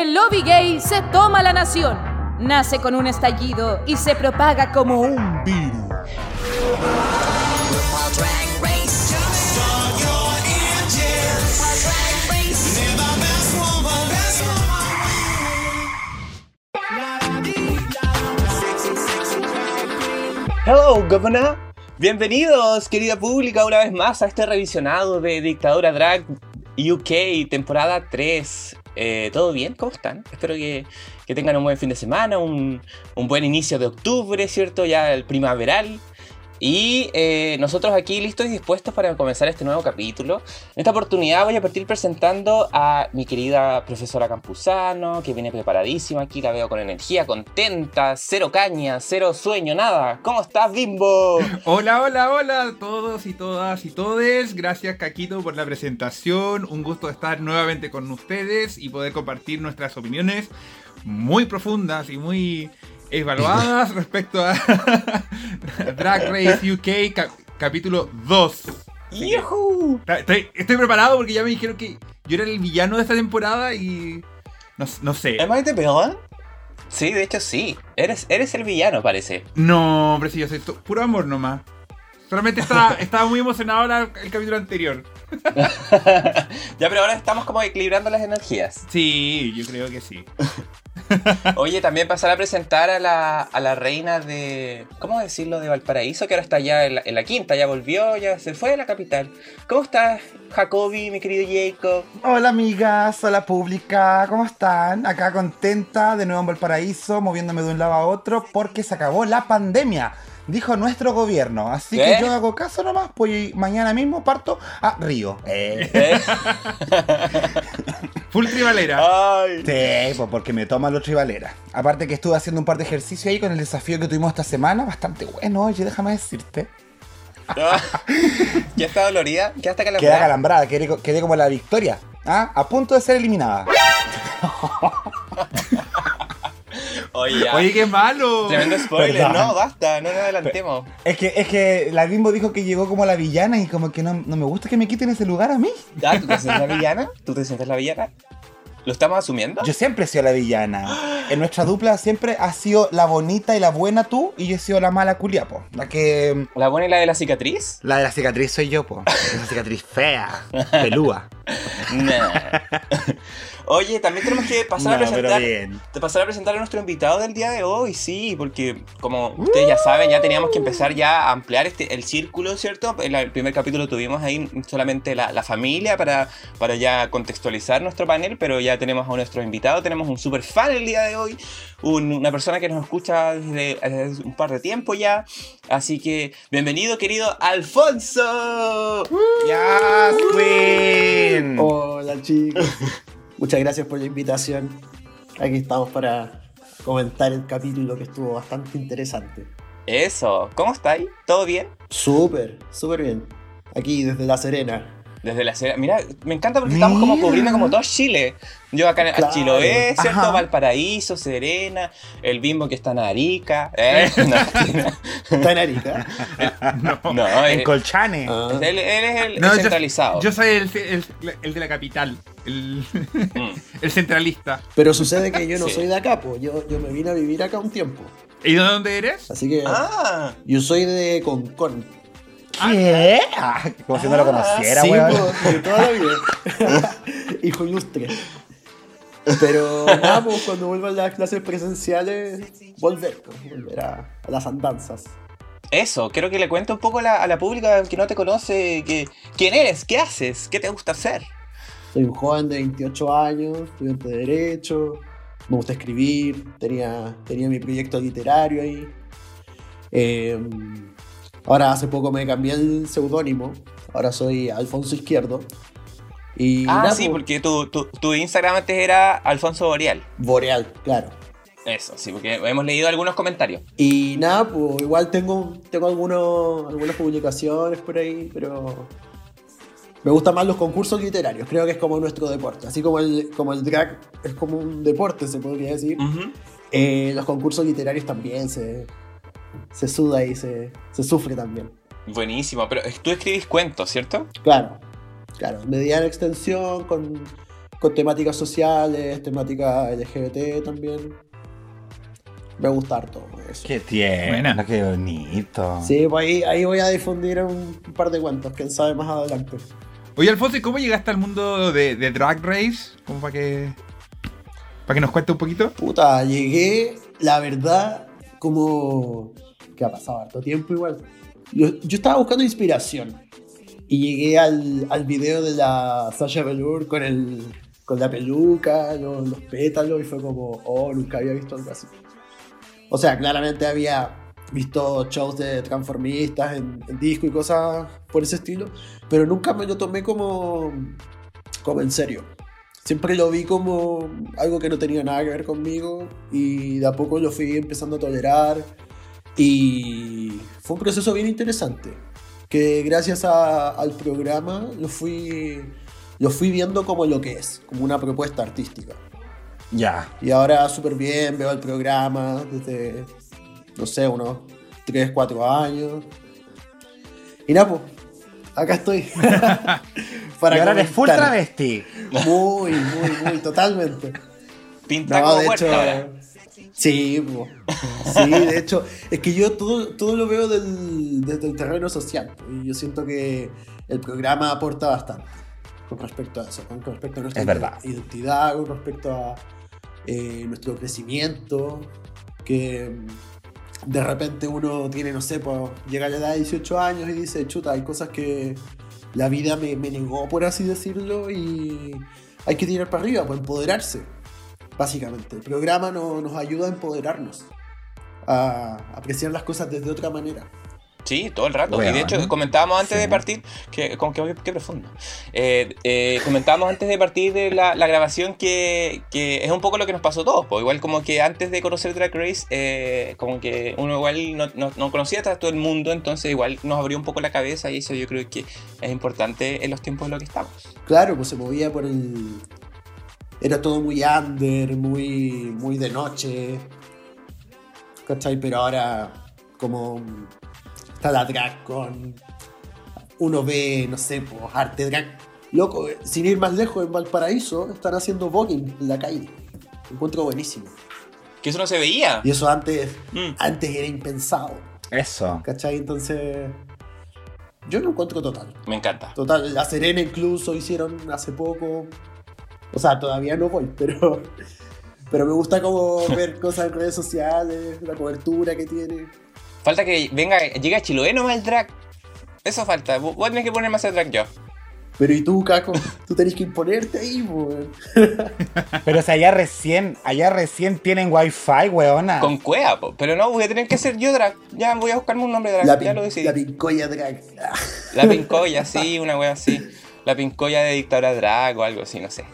El lobby gay se toma la nación. Nace con un estallido y se propaga como un virus. Hello, governor. Bienvenidos, querida pública, una vez más a este revisionado de Dictadura Drag UK, temporada 3. Eh, ¿Todo bien? ¿Cómo están? Espero que, que tengan un buen fin de semana, un, un buen inicio de octubre, ¿cierto? Ya el primaveral. Y eh, nosotros aquí listos y dispuestos para comenzar este nuevo capítulo. En esta oportunidad voy a partir presentando a mi querida profesora Campuzano, que viene preparadísima aquí, la veo con energía, contenta, cero caña, cero sueño, nada. ¿Cómo estás, Bimbo? Hola, hola, hola a todos y todas y todes. Gracias, Caquito, por la presentación. Un gusto estar nuevamente con ustedes y poder compartir nuestras opiniones muy profundas y muy evaluadas respecto a Drag Race UK cap- capítulo 2. ¡Yujú! Estoy, estoy preparado porque ya me dijeron que yo era el villano de esta temporada y no, no sé. ¿Am I the villain? Sí, de hecho sí. Eres, eres el villano, parece. No, hombre, sí, yo soy puro amor nomás. Solamente estaba, estaba muy emocionado la- el capítulo anterior. ya, pero ahora estamos como equilibrando las energías. Sí, yo creo que sí. Oye, también pasar a presentar a la, a la reina de. ¿Cómo decirlo? De Valparaíso, que ahora está ya en la, en la quinta, ya volvió, ya se fue a la capital. ¿Cómo estás, Jacobi, mi querido Jacob? Hola amigas, hola pública, ¿cómo están? Acá contenta de nuevo en Valparaíso, moviéndome de un lado a otro porque se acabó la pandemia, dijo nuestro gobierno. Así que yo hago caso nomás, pues mañana mismo parto a Río. Eh. ¿Eh? Full tribalera. Ay. Sí, pues porque me toma los tribalera. Aparte que estuve haciendo un par de ejercicios ahí con el desafío que tuvimos esta semana, bastante bueno, oye, déjame decirte. ¿Ya está dolorida? ¿Ya está calambrada? acalambrada, quedé, quedé como la victoria, ¿ah? a punto de ser eliminada. Oye, ya. Oye, qué malo. Tremendo spoiler. Perdón. No, basta, no nos adelantemos. Es que, es que la Bimbo dijo que llegó como la villana y como que no, no me gusta que me quiten ese lugar a mí. ¿Ya? ¿Tú te sientes la villana? ¿Tú te sientes la villana? ¿Lo estamos asumiendo? Yo siempre he sido la villana. En nuestra dupla siempre has sido la bonita y la buena tú y yo he sido la mala culiapo. La que... ¿La buena y la de la cicatriz? La de la cicatriz soy yo, po. Esa cicatriz fea, pelúa. Nah. Oye, también tenemos que pasar a No, presentar. pasar a presentar a nuestro invitado del día de hoy, sí, porque como ustedes ya saben, ya teníamos que empezar ya a ampliar este, el círculo, ¿cierto? En el primer capítulo tuvimos ahí solamente la, la familia para, para ya contextualizar nuestro panel, pero ya tenemos a nuestro invitado, tenemos un super fan el día de hoy, un- una persona que nos escucha desde, desde un par de tiempo ya, así que bienvenido querido Alfonso. ¡Ya, Queen! Hola chicos, muchas gracias por la invitación. Aquí estamos para comentar el capítulo que estuvo bastante interesante. Eso, ¿cómo estáis? ¿Todo bien? Súper, súper bien. Aquí desde La Serena. Desde la Serena. Mira, me encanta porque estamos como cubriendo como todo Chile. Yo acá en Claro. Chiloé, ¿cierto? Ajá. Valparaíso, Serena, el bimbo que está en Arica. ¿eh? No, Está en Arica. no, En él, Colchane. Ah, él- él es el, No, el yo- centralizado. Yo, soy el, el- el de la capital. El, Mm. el centralista. Pero sucede que yo no Sí. soy de acá, pues yo, yo me vine a vivir acá un tiempo. ¿Y de dónde eres? Así que Ah, yo soy de Concón. ¿Qué? Ah, como si no lo conociera, sí, weón. pues, de toda la vida. Hijo ilustre. Pero nada, pues cuando vuelvan las clases presenciales, volver, pues, volver a, a las andanzas. eso, quiero que le cuente un poco a la, a la pública que no te conoce, que, quién eres, qué haces, qué te gusta hacer. Soy un joven de 28 años, estudiante de Derecho, me gusta escribir, tenía, tenía mi proyecto literario ahí. Eh, ahora hace poco me cambié el seudónimo, ahora soy Alfonso Izquierdo. Y ah, nada, sí, pues, porque tu, tu, tu Instagram antes era Alfonso Boreal. Boreal, claro. Eso, sí, porque hemos leído algunos comentarios. Y nada, pues igual tengo, tengo algunos, algunas publicaciones por ahí, pero me gustan más los concursos literarios, creo que es como nuestro deporte, así como el, como el drag es como un deporte, se podría decir. Eh, los concursos literarios también se, se suda y se, se sufre también. Buenísimo, pero tú escribís cuentos, ¿cierto? Claro, claro, mediana extensión con, con temáticas sociales, temáticas LGBT también. Me gusta harto eso. Qué tierno, qué bonito. Sí, pues ahí, ahí voy a difundir un par de cuentos, quién sabe más adelante. Oye, Alfonso, ¿y cómo llegaste al mundo de, de Drag Race? Como para que. Para que nos cuente un poquito. Puta, llegué, la verdad, como. Que ha pasado harto tiempo igual. Yo, yo estaba buscando inspiración. Y llegué al, al video de la Sasha Velour con, el, con la peluca, los, los pétalos, y fue como, oh, nunca había visto algo así. O sea, claramente había visto shows de transformistas en, en disco y cosas por ese estilo, pero nunca me lo tomé como, como en serio. Siempre lo vi como algo que no tenía nada que ver conmigo y de a poco lo fui empezando a tolerar y fue un proceso bien interesante que gracias a- al programa lo fui, lo fui viendo como lo que es, como una propuesta artística. Ya. Y ahora súper bien, veo el programa desde, no sé, unos 3, 4 años. Y nada, pues, acá estoy. Para y ahora eres full travesti. Muy, muy, muy, totalmente. Pinta No, como de hecho. ahora. Sí, po. sí, de hecho, es que yo todo, todo lo veo del- desde el terreno social. Y yo siento que el programa aporta bastante con respecto a eso, con respecto a nuestra verdad. identidad, con respecto a eh, nuestro crecimiento, que de repente uno tiene, no sé, pues, llega a la edad de 18 años y dice, chuta, hay cosas que la vida me, me negó, por así decirlo, y hay que tirar para arriba, para empoderarse básicamente. El programa no- nos ayuda a empoderarnos, a apreciar las cosas desde otra manera. Sí, todo el rato. Bueno, y de hecho, ¿no? comentábamos antes Sí. de partir, que, como que qué profundo. Eh, eh, comentábamos antes de partir de la, la grabación que, que es un poco lo que nos pasó a todos. po. Igual como que antes de conocer Drag Race, eh, como que uno igual no, no- no conocía a todo el mundo, entonces igual nos abrió un poco la cabeza y eso yo creo que es importante en los tiempos en los que estamos. Claro, pues se movía por el... Era todo muy under, muy, muy de noche. ¿Cachai? Pero ahora, como está la drag con. Uno ve, no sé, pues, arte drag. Loco, eh, sin ir más lejos, en Valparaíso están haciendo voguing en la calle. Lo encuentro buenísimo. Que eso no se veía. Y eso antes, Mm. antes era impensado. Eso. ¿Cachai? Entonces. Yo lo encuentro total. Me encanta. Total, La Serena incluso hicieron hace poco. O sea, todavía no voy, pero. Pero me gusta como ver cosas en redes sociales, la cobertura que tiene. Falta que venga, llegue a Chiloé nomás el drag. Eso falta. Vos vos tenés que ponerme a hacer drag yo. Pero y tú, Caco, tú tenés que imponerte ahí, weón. Pero si allá recién, allá recién tienen wifi, weona. Con cuea, po. pero no, voy a tener que ser yo drag. Ya voy a buscarme un nombre drag. La, ya lo decidí. la La, pincoya drag. pincoya, sí, una wea así. La pincoya de dictadura drag o algo así, no sé.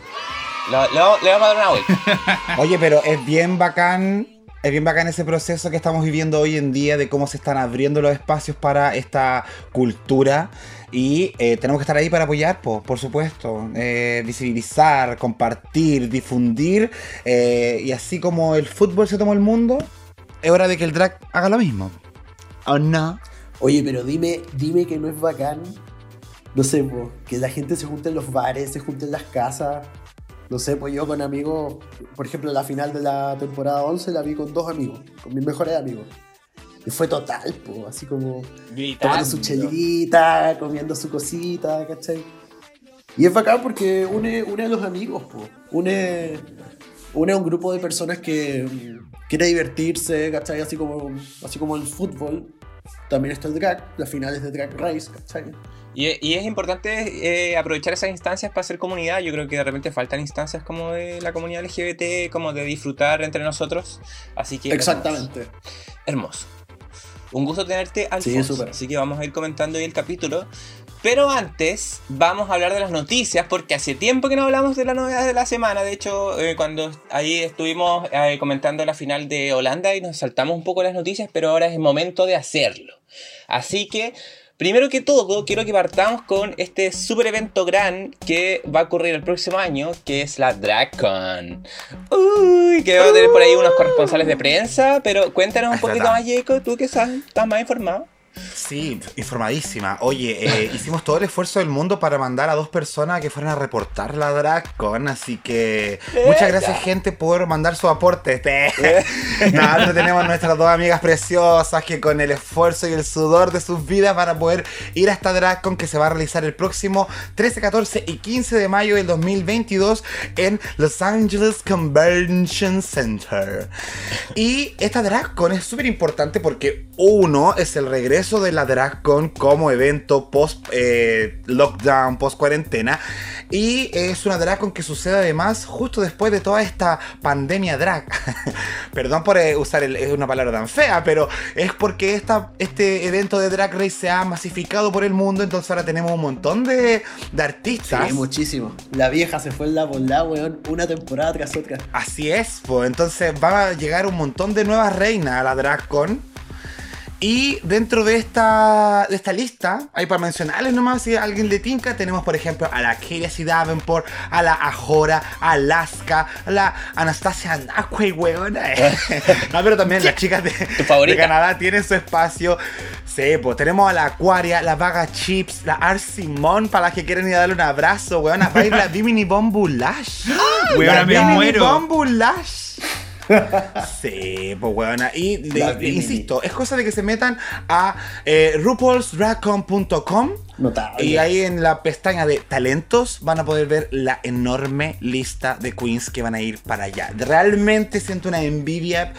Lo- lo- le vamos a dar una vuelta. Oye, pero es bien bacán, es bien bacán ese proceso que estamos viviendo hoy en día de cómo se están abriendo los espacios para esta cultura. Y eh, tenemos que estar ahí para apoyar, po, por supuesto. Eh, visibilizar, compartir, difundir. eh, y así como el fútbol se tomó el mundo, es hora de que el drag haga lo mismo. ¿O no? Oye, pero dime, dime que no es bacán. No sé, po, que la gente se junte en los bares, se junte en las casas. No sé, pues yo con amigos, por ejemplo, la final de la temporada 11 la vi con dos amigos, con mis mejores amigos. Y fue total, pues, así como tomando su chelita, comiendo su cosita, ¿cachai? Y es bacán porque une, une a los amigos, po. une, une a un grupo de personas que mm, quiere divertirse, ¿cachai? Así como, así como el fútbol. También está el drag, las finales de Drag Race, ¿cachai? Y, y es importante eh, aprovechar esas instancias para hacer comunidad. Yo creo que de repente faltan instancias como de la comunidad LGBT, como de disfrutar entre nosotros. Así que. Exactamente. Hermoso. Un gusto tenerte, Alfonso. Sí, súper. Así que vamos a ir comentando hoy el capítulo. Pero antes, vamos a hablar de las noticias, porque hace tiempo que no hablamos de las novedades de la semana. De hecho, eh, cuando ahí estuvimos eh, comentando la final de Holanda y nos saltamos un poco las noticias, pero ahora es el momento de hacerlo. Así que, primero que todo, quiero que partamos con este super evento gran que va a ocurrir el próximo año, que es la DragCon. Uy, que vamos a tener por ahí unos corresponsales de prensa, pero cuéntanos un Es poquito verdad. más, Jacob, tú que sabes, estás más informado. Sí, informadísima. Oye, eh, hicimos todo el esfuerzo del mundo para mandar a dos personas que fueran a reportar la DragCon, así que muchas gracias gente por mandar su aporte. Nada, tenemos nuestras dos amigas preciosas que con el esfuerzo y el sudor de sus vidas van a poder ir a esta DragCon que se va a realizar el próximo 13, 14 y 15 de mayo del 2022 en Los Angeles Convention Center. Y esta DragCon es súper importante porque uno es el regreso de la DragCon como evento post eh, lockdown, post cuarentena. Y es una DragCon que sucede además justo después de toda esta pandemia drag. Perdón por eh, usar una palabra tan fea, pero es porque esta, este evento de Drag Race se ha masificado por el mundo, entonces ahora tenemos un montón de, de artistas. Sí, muchísimo. La vieja se fue en la bola, weón, una temporada tras otra. Así es, pues entonces va a llegar un montón de nuevas reinas a la DragCon. Y dentro de esta, de esta lista, hay para mencionarles nomás, si alguien le tinca, tenemos por ejemplo a la Casey Davenport, a la Ajora, a Alaska, a la Anastasia Nakwe, weón. no, pero también las chicas de, de, Canadá tienen su espacio. Sí, pues tenemos a la Aquaria, la Vaga Chips, la Art Simón, para las que quieren ir a darle un abrazo, weón. Va a ir la Bimini Bombulash. Weón, me muero. Bombulash sí, pues weona. Y insisto, es cosa de que se metan a eh, RuPaulsDragCon.com y ahí en la pestaña de talentos van a poder ver la enorme lista de queens que van a ir para allá. Realmente siento una envidia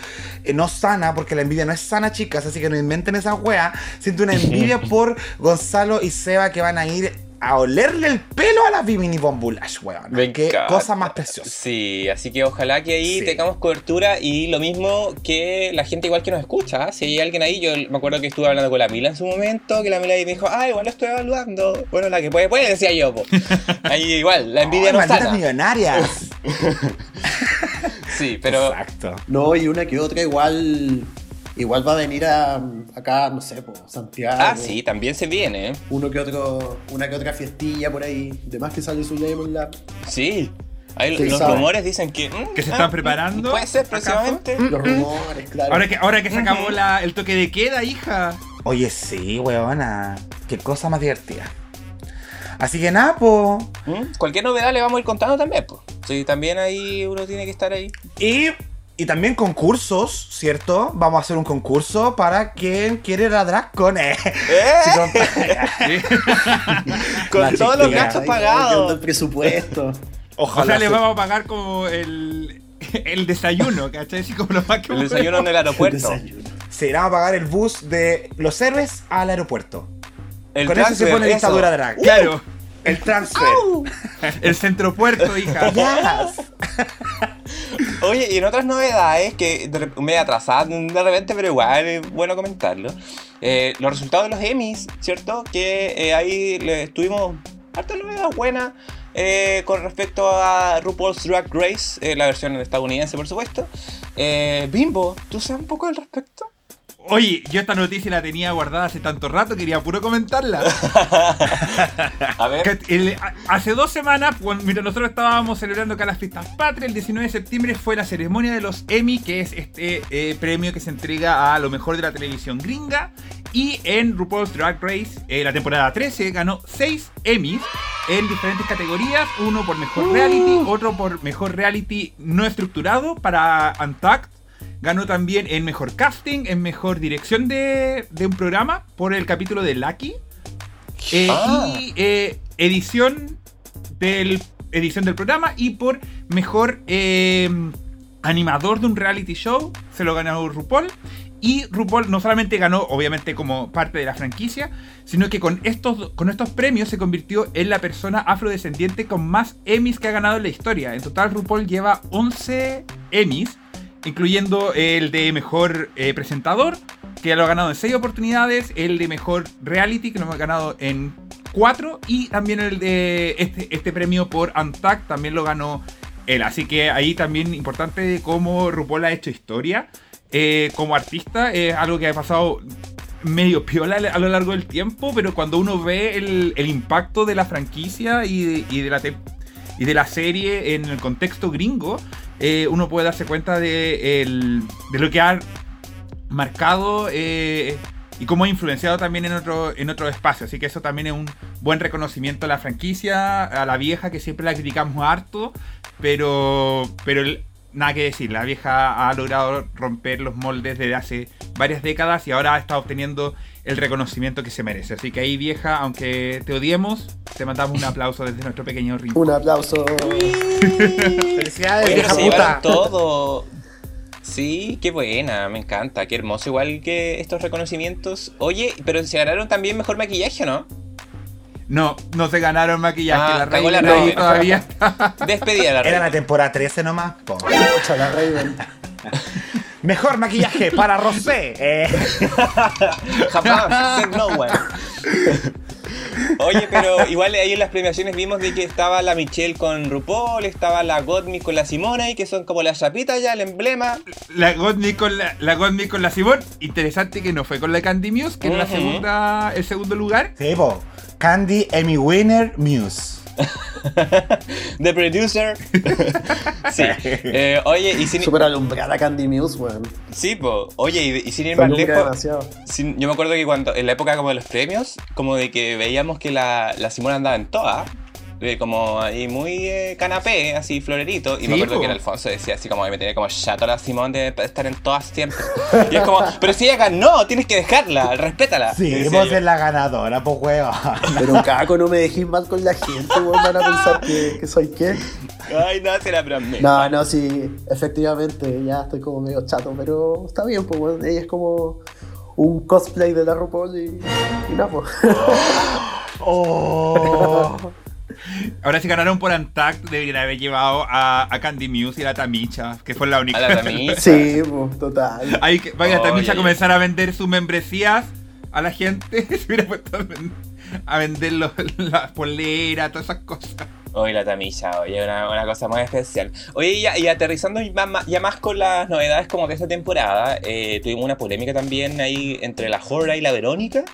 eh, no sana, porque la envidia no es sana, chicas, así que no inventen esa wea. Siento una envidia por Gonzalo y Seba que van a ir a olerle el pelo a la Bimini Bombulash, weón. Qué cosa más preciosa. Sí, así que ojalá que ahí tengamos cobertura y lo mismo que la gente igual que nos escucha. ¿ah? Si hay alguien ahí, yo me acuerdo que estuve hablando con la Mila en su momento, que la Mila ahí me dijo, ah, igual lo estoy evaluando. Bueno, la que puede, puede, decía yo, po. Ahí igual, la envidia no está. millonarias. sí, pero... Exacto. No, y una que otra igual Igual va a venir a, acá, no sé, por Santiago. Ah, sí, también se viene. Uno que otro, una que otra fiestilla por ahí. De más que sale su Lemon Lab. Sí. los rumores dicen que. Mm, que se están ah, preparando. Puede ser próximamente. Los rumores, claro. Ahora que, ahora que se acabó la, el toque de queda, hija. Oye, sí, weona. Qué cosa más divertida. Así que nada, pues. Cualquier novedad le vamos a ir contando también, pues. Sí, también ahí uno tiene que estar ahí. Y y también concursos, ¿cierto? Vamos a hacer un concurso para quien quiere la DragCon. ¿Eh? ¿Eh? con todos los gastos pagados. El presupuesto. Ojalá. O sea, le vamos a pagar como el, el desayuno, ¿cachai? Así como lo más que El desayuno en el aeropuerto. Se irá a pagar el bus de los héroes al aeropuerto. El Con eso se pone dictadura drag. Claro. El transfer. El centro puerto, hija. Oye, y en otras novedades que me atrasadas de repente, pero igual es bueno comentarlo. Eh, los resultados de los Emmys, ¿cierto? Que eh, ahí le tuvimos harta novedad buena eh, con respecto a RuPaul's Drag Race, la versión estadounidense, por supuesto. Bimbo, ¿tú sabes un poco al respecto? Oye, yo esta noticia la tenía guardada hace tanto rato, quería puro comentarla. a ver. hace dos semanas, mientras nosotros estábamos celebrando acá las fiestas patrias, el 19 de septiembre fue la ceremonia de los Emmy, que es este eh, premio que se entrega a lo mejor de la televisión gringa. Y en RuPaul's Drag Race, eh, la temporada 13, ganó 6 Emmys en diferentes categorías. Uno por mejor reality, uh. otro por mejor reality no estructurado para Untucked Ganó también en mejor casting, en mejor dirección de, un programa por el capítulo de Lucky. Eh, ah. Y eh, edición, del, edición del programa y por mejor eh, animador de un reality show. Se lo ganó RuPaul. Y RuPaul no solamente ganó, obviamente, como parte de la franquicia, sino que con estos, con estos premios se convirtió en la persona afrodescendiente con más Emmys que ha ganado en la historia. En total, RuPaul lleva 11 Emmys incluyendo el de mejor eh, presentador, que lo ha ganado en 6 oportunidades, el de mejor reality, que lo ha ganado en 4, y también el de este, este premio por Untact, también lo ganó él. Así que ahí también importante cómo RuPaul ha hecho historia eh, como artista, es algo que ha pasado medio piola a lo largo del tiempo, pero cuando uno ve el, impacto de la franquicia y de, la y de la serie en el contexto gringo, eh, uno puede darse cuenta de, lo que ha marcado eh, y cómo ha influenciado también en otro, en otro espacio. Así que eso también es un buen reconocimiento a la franquicia, a la vieja, que siempre la criticamos harto, pero, pero nada que decir, la vieja ha logrado romper los moldes desde hace varias décadas y ahora está obteniendo el reconocimiento que se merece. Así que ahí vieja, aunque te odiemos, te mandamos un aplauso desde nuestro pequeño rincón. Un aplauso. Felicidades, vieja puta. todo. Sí, qué buena, me encanta, qué hermoso. Igual que estos reconocimientos. Oye, pero se ganaron también mejor maquillaje, ¿o ¿no? No, no se ganaron maquillaje, Ah, la reina la Raven. todavía. Despedida la Era reina. la temporada 13 nomás. po. La Raven. Mejor maquillaje para Rosé. Eh. Oye, pero igual ahí en las premiaciones vimos de que estaba la Michelle con RuPaul, estaba la Gottmik con la Simona y que son como las chapitas ya, el emblema. La Gottmik con la, la Gottmik con la Simón. Interesante que no fue con la Candy Muse, que es la Ujú. segunda, el segundo lugar. sí, po. Candy Emmy Winner Muse. The producer. sí. Eh, oye, y sin, Super alumbrada Candy Muse, weón. sí, po. Oye, y, y sin ir Se más lejos, sin- yo me acuerdo que cuando en la época como de los premios, como de que veíamos que la, la Simona andaba en eh, como ahí muy eh, canapé, así florerito, y me acuerdo po. que en Alfonso decía así como que me tenía como chato la Simón de estar en todas siempre. Y es como, pero si ella ganó, tienes que dejarla, respétala. Sí, vos es la ganadora, pues huevo. Pero caco, no me dejéis mal con la gente, weón. Van a pensar que, que soy qué. Ay, no, será broma. No, no, sí, efectivamente, ya estoy como medio chato, pero está bien, pues, weón. Ella es como un cosplay de la RuPaul y, y nada, pues. Oh. Ahora si ganaron por Antact, deberían haber llevado a, a Candy Muse y a la Tamicha, que fue la única. A la Tamicha. Sí, pues, total. Ahí que vaya Oye. Tamicha a comenzar a vender sus membresías a la gente. Se hubiera puesto a ven- a vender los- las poleras, todas esas cosas. Hoy la tamilla, oye, una, una cosa muy especial. Oye, y, y aterrizando ya más, ya más con las novedades como de esta temporada, eh, tuvimos una polémica también ahí entre la Jora y la Verónica.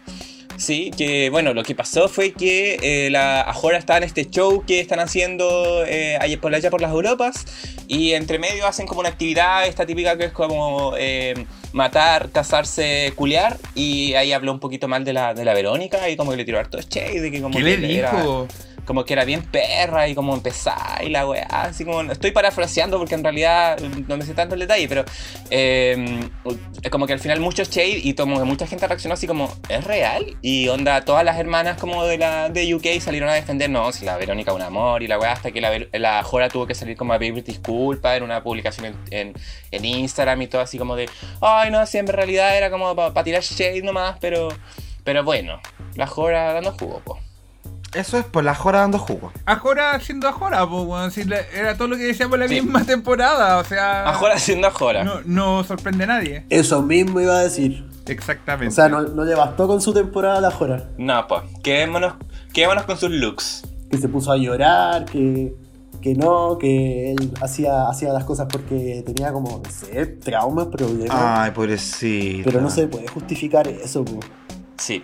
Sí, que bueno, lo que pasó fue que eh, la Ajora estaba en este show que están haciendo eh, allá por allá por las Europas y entre medio hacen como una actividad, esta típica que es como eh, matar, casarse, culear y ahí habló un poquito mal de la, de la Verónica y como que le tiró harto shade, de que como ¿Qué que le era- dijo? Como que era bien perra y como empezar y la weá, así como, estoy parafraseando porque en realidad mm, no me sé tanto el detalle, pero eh, como que al final muchos shade y como mucha gente reaccionó así como, ¿es real? Y onda, todas las hermanas como de la de UK salieron a defender, no, si la Verónica un amor y la weá, hasta que la, la Jora tuvo que salir como a pedir disculpas en una publicación en, en, Instagram y todo así como de, ay no, si en realidad era como para tirar shade nomás, pero, pero bueno, la Jora dando jugo, po. Eso es por la jora dando jugo. Ajora siendo Ajora, po, weón. Si le- era todo lo que decíamos la Sí. misma temporada, o sea. Ajora siendo Ajora. No, no sorprende a nadie. Eso mismo iba a decir. Exactamente. O sea, no, no le bastó con su temporada a la Jora. No, pues, quedémonos, quedémonos con sus looks. Que se puso a llorar, que, que no, que él hacía, hacía las cosas porque tenía como, no sé, traumas, problemas. Ay, pobrecito. pero no se puede justificar eso, po. Sí.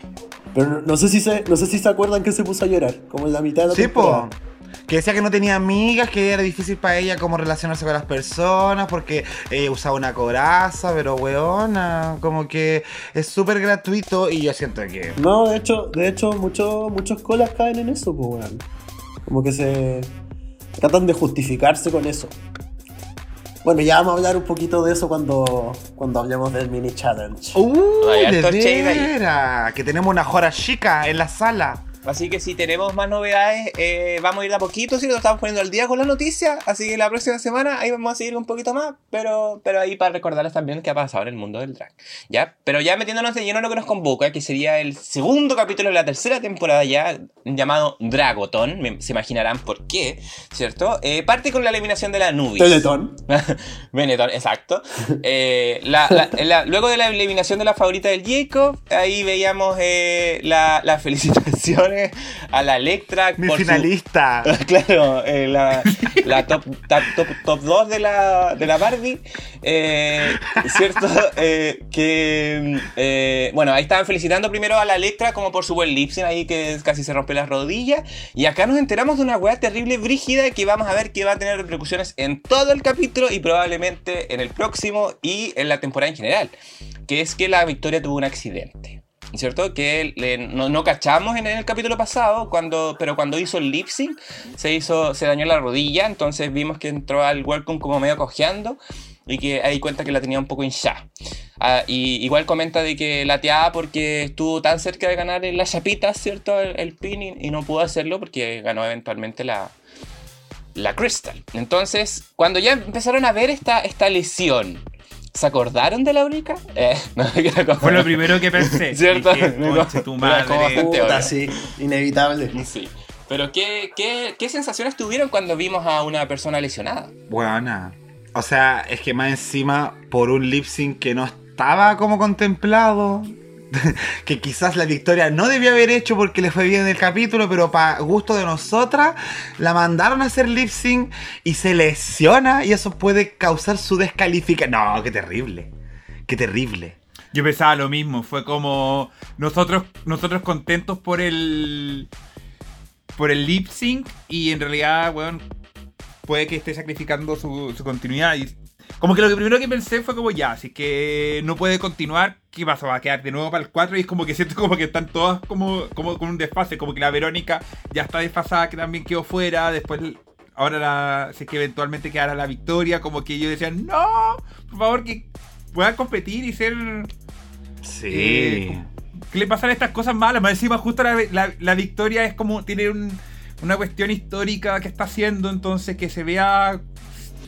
Pero no, no sé si se, no sé si se acuerdan que se puso a llorar, como en la mitad de la Sí, temporada. po. Que decía que no tenía amigas, que era difícil para ella como relacionarse con las personas, porque ella usaba una coraza, pero weona, como que es súper gratuito y yo siento que... No, de hecho, de hecho muchos muchos colas caen en eso, pues, weón. Como que se tratan de justificarse con eso. Bueno, ya vamos a hablar un poquito de eso cuando, cuando hablemos del mini challenge. ¡Uh! De veras, Que tenemos una jora chica en la sala. Así que si tenemos más novedades, eh, vamos a ir de a poquito, si nos estamos poniendo al día con las noticias. Así que la próxima semana ahí vamos a seguir un poquito más, pero, pero ahí para recordarles también qué ha pasado en el mundo del drag. ¿Ya? Pero ya metiéndonos de lleno en lo que nos convoca, que sería el segundo capítulo de la tercera temporada ya, llamado Dragoton. Se imaginarán por qué, ¿cierto? Eh, parte con la eliminación de la Nubis. Teletón. Benetton, exacto. Eh, la- la- la- luego de la eliminación de la favorita del Jacob, ahí veíamos la- las felicitaciones a la Electra. Mi su- finalista. claro, eh, la, la top, top, top, top 2 de la, de la Barbie. Eh, ¿Cierto? Eh, que. eh, bueno, ahí estaban felicitando primero a la Electra como por su buen lip sync ahí que casi se rompe las rodillas. Y acá nos enteramos de una weá terrible, brígida, que vamos a ver que va a tener repercusiones en todo el capítulo y probablemente en el próximo y en la temporada en general. Que es que la Victoria tuvo un accidente. ¿Cierto? Que no, no cachamos en el capítulo pasado, cuando, pero cuando hizo el lip sync se, hizo, se dañó la rodilla, entonces vimos que entró al welcome como medio cojeando y que ahí cuenta que la tenía un poco hinchada. Ah, y igual comenta de que lateaba porque estuvo tan cerca de ganar en la chapita, ¿cierto? El, el pin y, y no pudo hacerlo porque ganó eventualmente la, la Crystal. Entonces, cuando ya empezaron a ver esta, esta lesión, ¿se acordaron de la única? Eh, no, Fue lo primero que pensé. ¿Cierto? Dije, "Conche tu madre". Puta, sí, inevitable. Sí. Pero ¿qué, qué, qué sensaciones tuvieron cuando vimos a una persona lesionada? Buena. O sea, es que más encima, por un lip sync que no estaba como contemplado, que quizás la victoria no debía haber hecho porque le fue bien en el capítulo, pero para gusto de nosotras, la mandaron a hacer lip sync y se lesiona y eso puede causar su descalificación. No, qué terrible. Qué terrible. Yo pensaba lo mismo, fue como nosotros, nosotros contentos por el por el lip sync y en realidad, weón, puede que esté sacrificando su, su continuidad. Como que lo que primero que pensé fue como ya, así que no puede continuar, ¿qué pasa? Va a quedar de nuevo para el 4 y es como que siento como que están todas como, como con un desfase, como que la Verónica ya está desfasada, que también quedó fuera, después ahora la, sé que eventualmente quedará la victoria, como que ellos decían, no, por favor que puedan competir y ser Sí. Eh, ¿Qué le pasan estas cosas malas? Más encima, justo la, la- la victoria es como. Tiene un- una cuestión histórica que está haciendo, entonces que se vea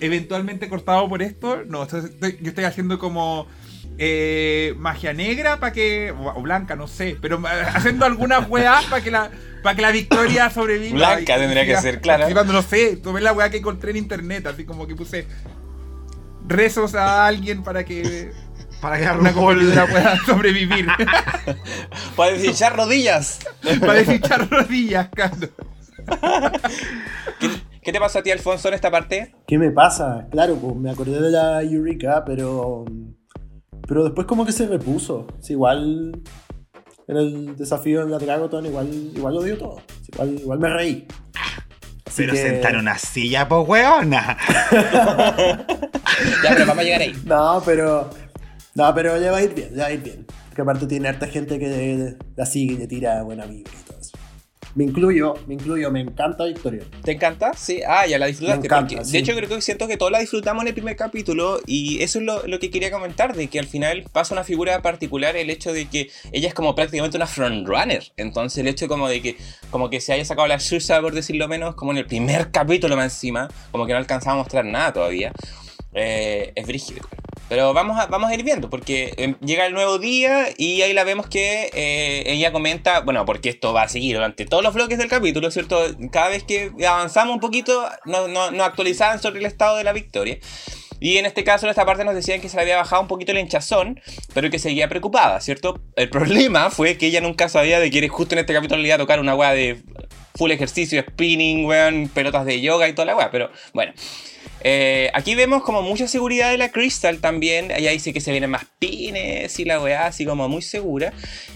eventualmente cortado por esto. No, esto- estoy- yo estoy haciendo como. eh, magia negra para que. O, blanca, no sé. Pero haciendo alguna weá para que la. Para que la victoria sobreviva. Blanca Y- tendría que ser, claro. participando. no sé, tomé la weá que encontré en internet, así como que puse rezos a alguien para que Para que una computadora pueda sobrevivir. Para deshinchar rodillas. Para deshinchar rodillas, claro. ¿Qué, te pasó a ti, Alfonso, en esta parte? ¿Qué me pasa? Claro, pues me acordé de la Eureka, pero. Pero después como que se repuso. Sí, igual. En el desafío en la Dragoton, igual, igual lo dio todo. Sí, Igual, igual me reí. Así Pero que- sentar una silla, pues, weona. Ya, pero vamos a llegar ahí. No, pero. No, pero ya va a ir bien, ya va a ir bien. Porque aparte tiene harta gente que la sigue y le tira buena vibra y todo. Me incluyo, me incluyo, me encanta Victoria. ¿Te encanta? Sí. Ah, ya la disfrutaste. Me encanta, porque, sí. De hecho, creo que siento que todos la disfrutamos en el primer capítulo y eso es lo, lo que quería comentar, de que al final pasa una figura particular el hecho de que ella es como prácticamente una frontrunner. Entonces el hecho como de que como que se haya sacado la chucha, por decirlo menos, como en el primer capítulo más encima, como que no alcanzaba a mostrar nada todavía, eh, es brígido. Pero vamos a, vamos a ir viendo, porque eh, llega el nuevo día y ahí la vemos que eh, ella comenta, bueno, porque esto va a seguir durante todos los bloques del capítulo, ¿cierto? Cada vez que avanzamos un poquito, nos no, nos actualizaban sobre el estado de la victoria. Y en este caso, en esta parte nos decían que se le había bajado un poquito el hinchazón, pero que seguía preocupada, ¿cierto? El problema fue que ella nunca sabía de que justo en este capítulo le iba a tocar una weá de full ejercicio, spinning, weón, pelotas de yoga y toda la weá, pero bueno. Eh, aquí vemos como mucha seguridad de la Crystal también. Ella dice que se vienen más pines y la weá, así como muy segura.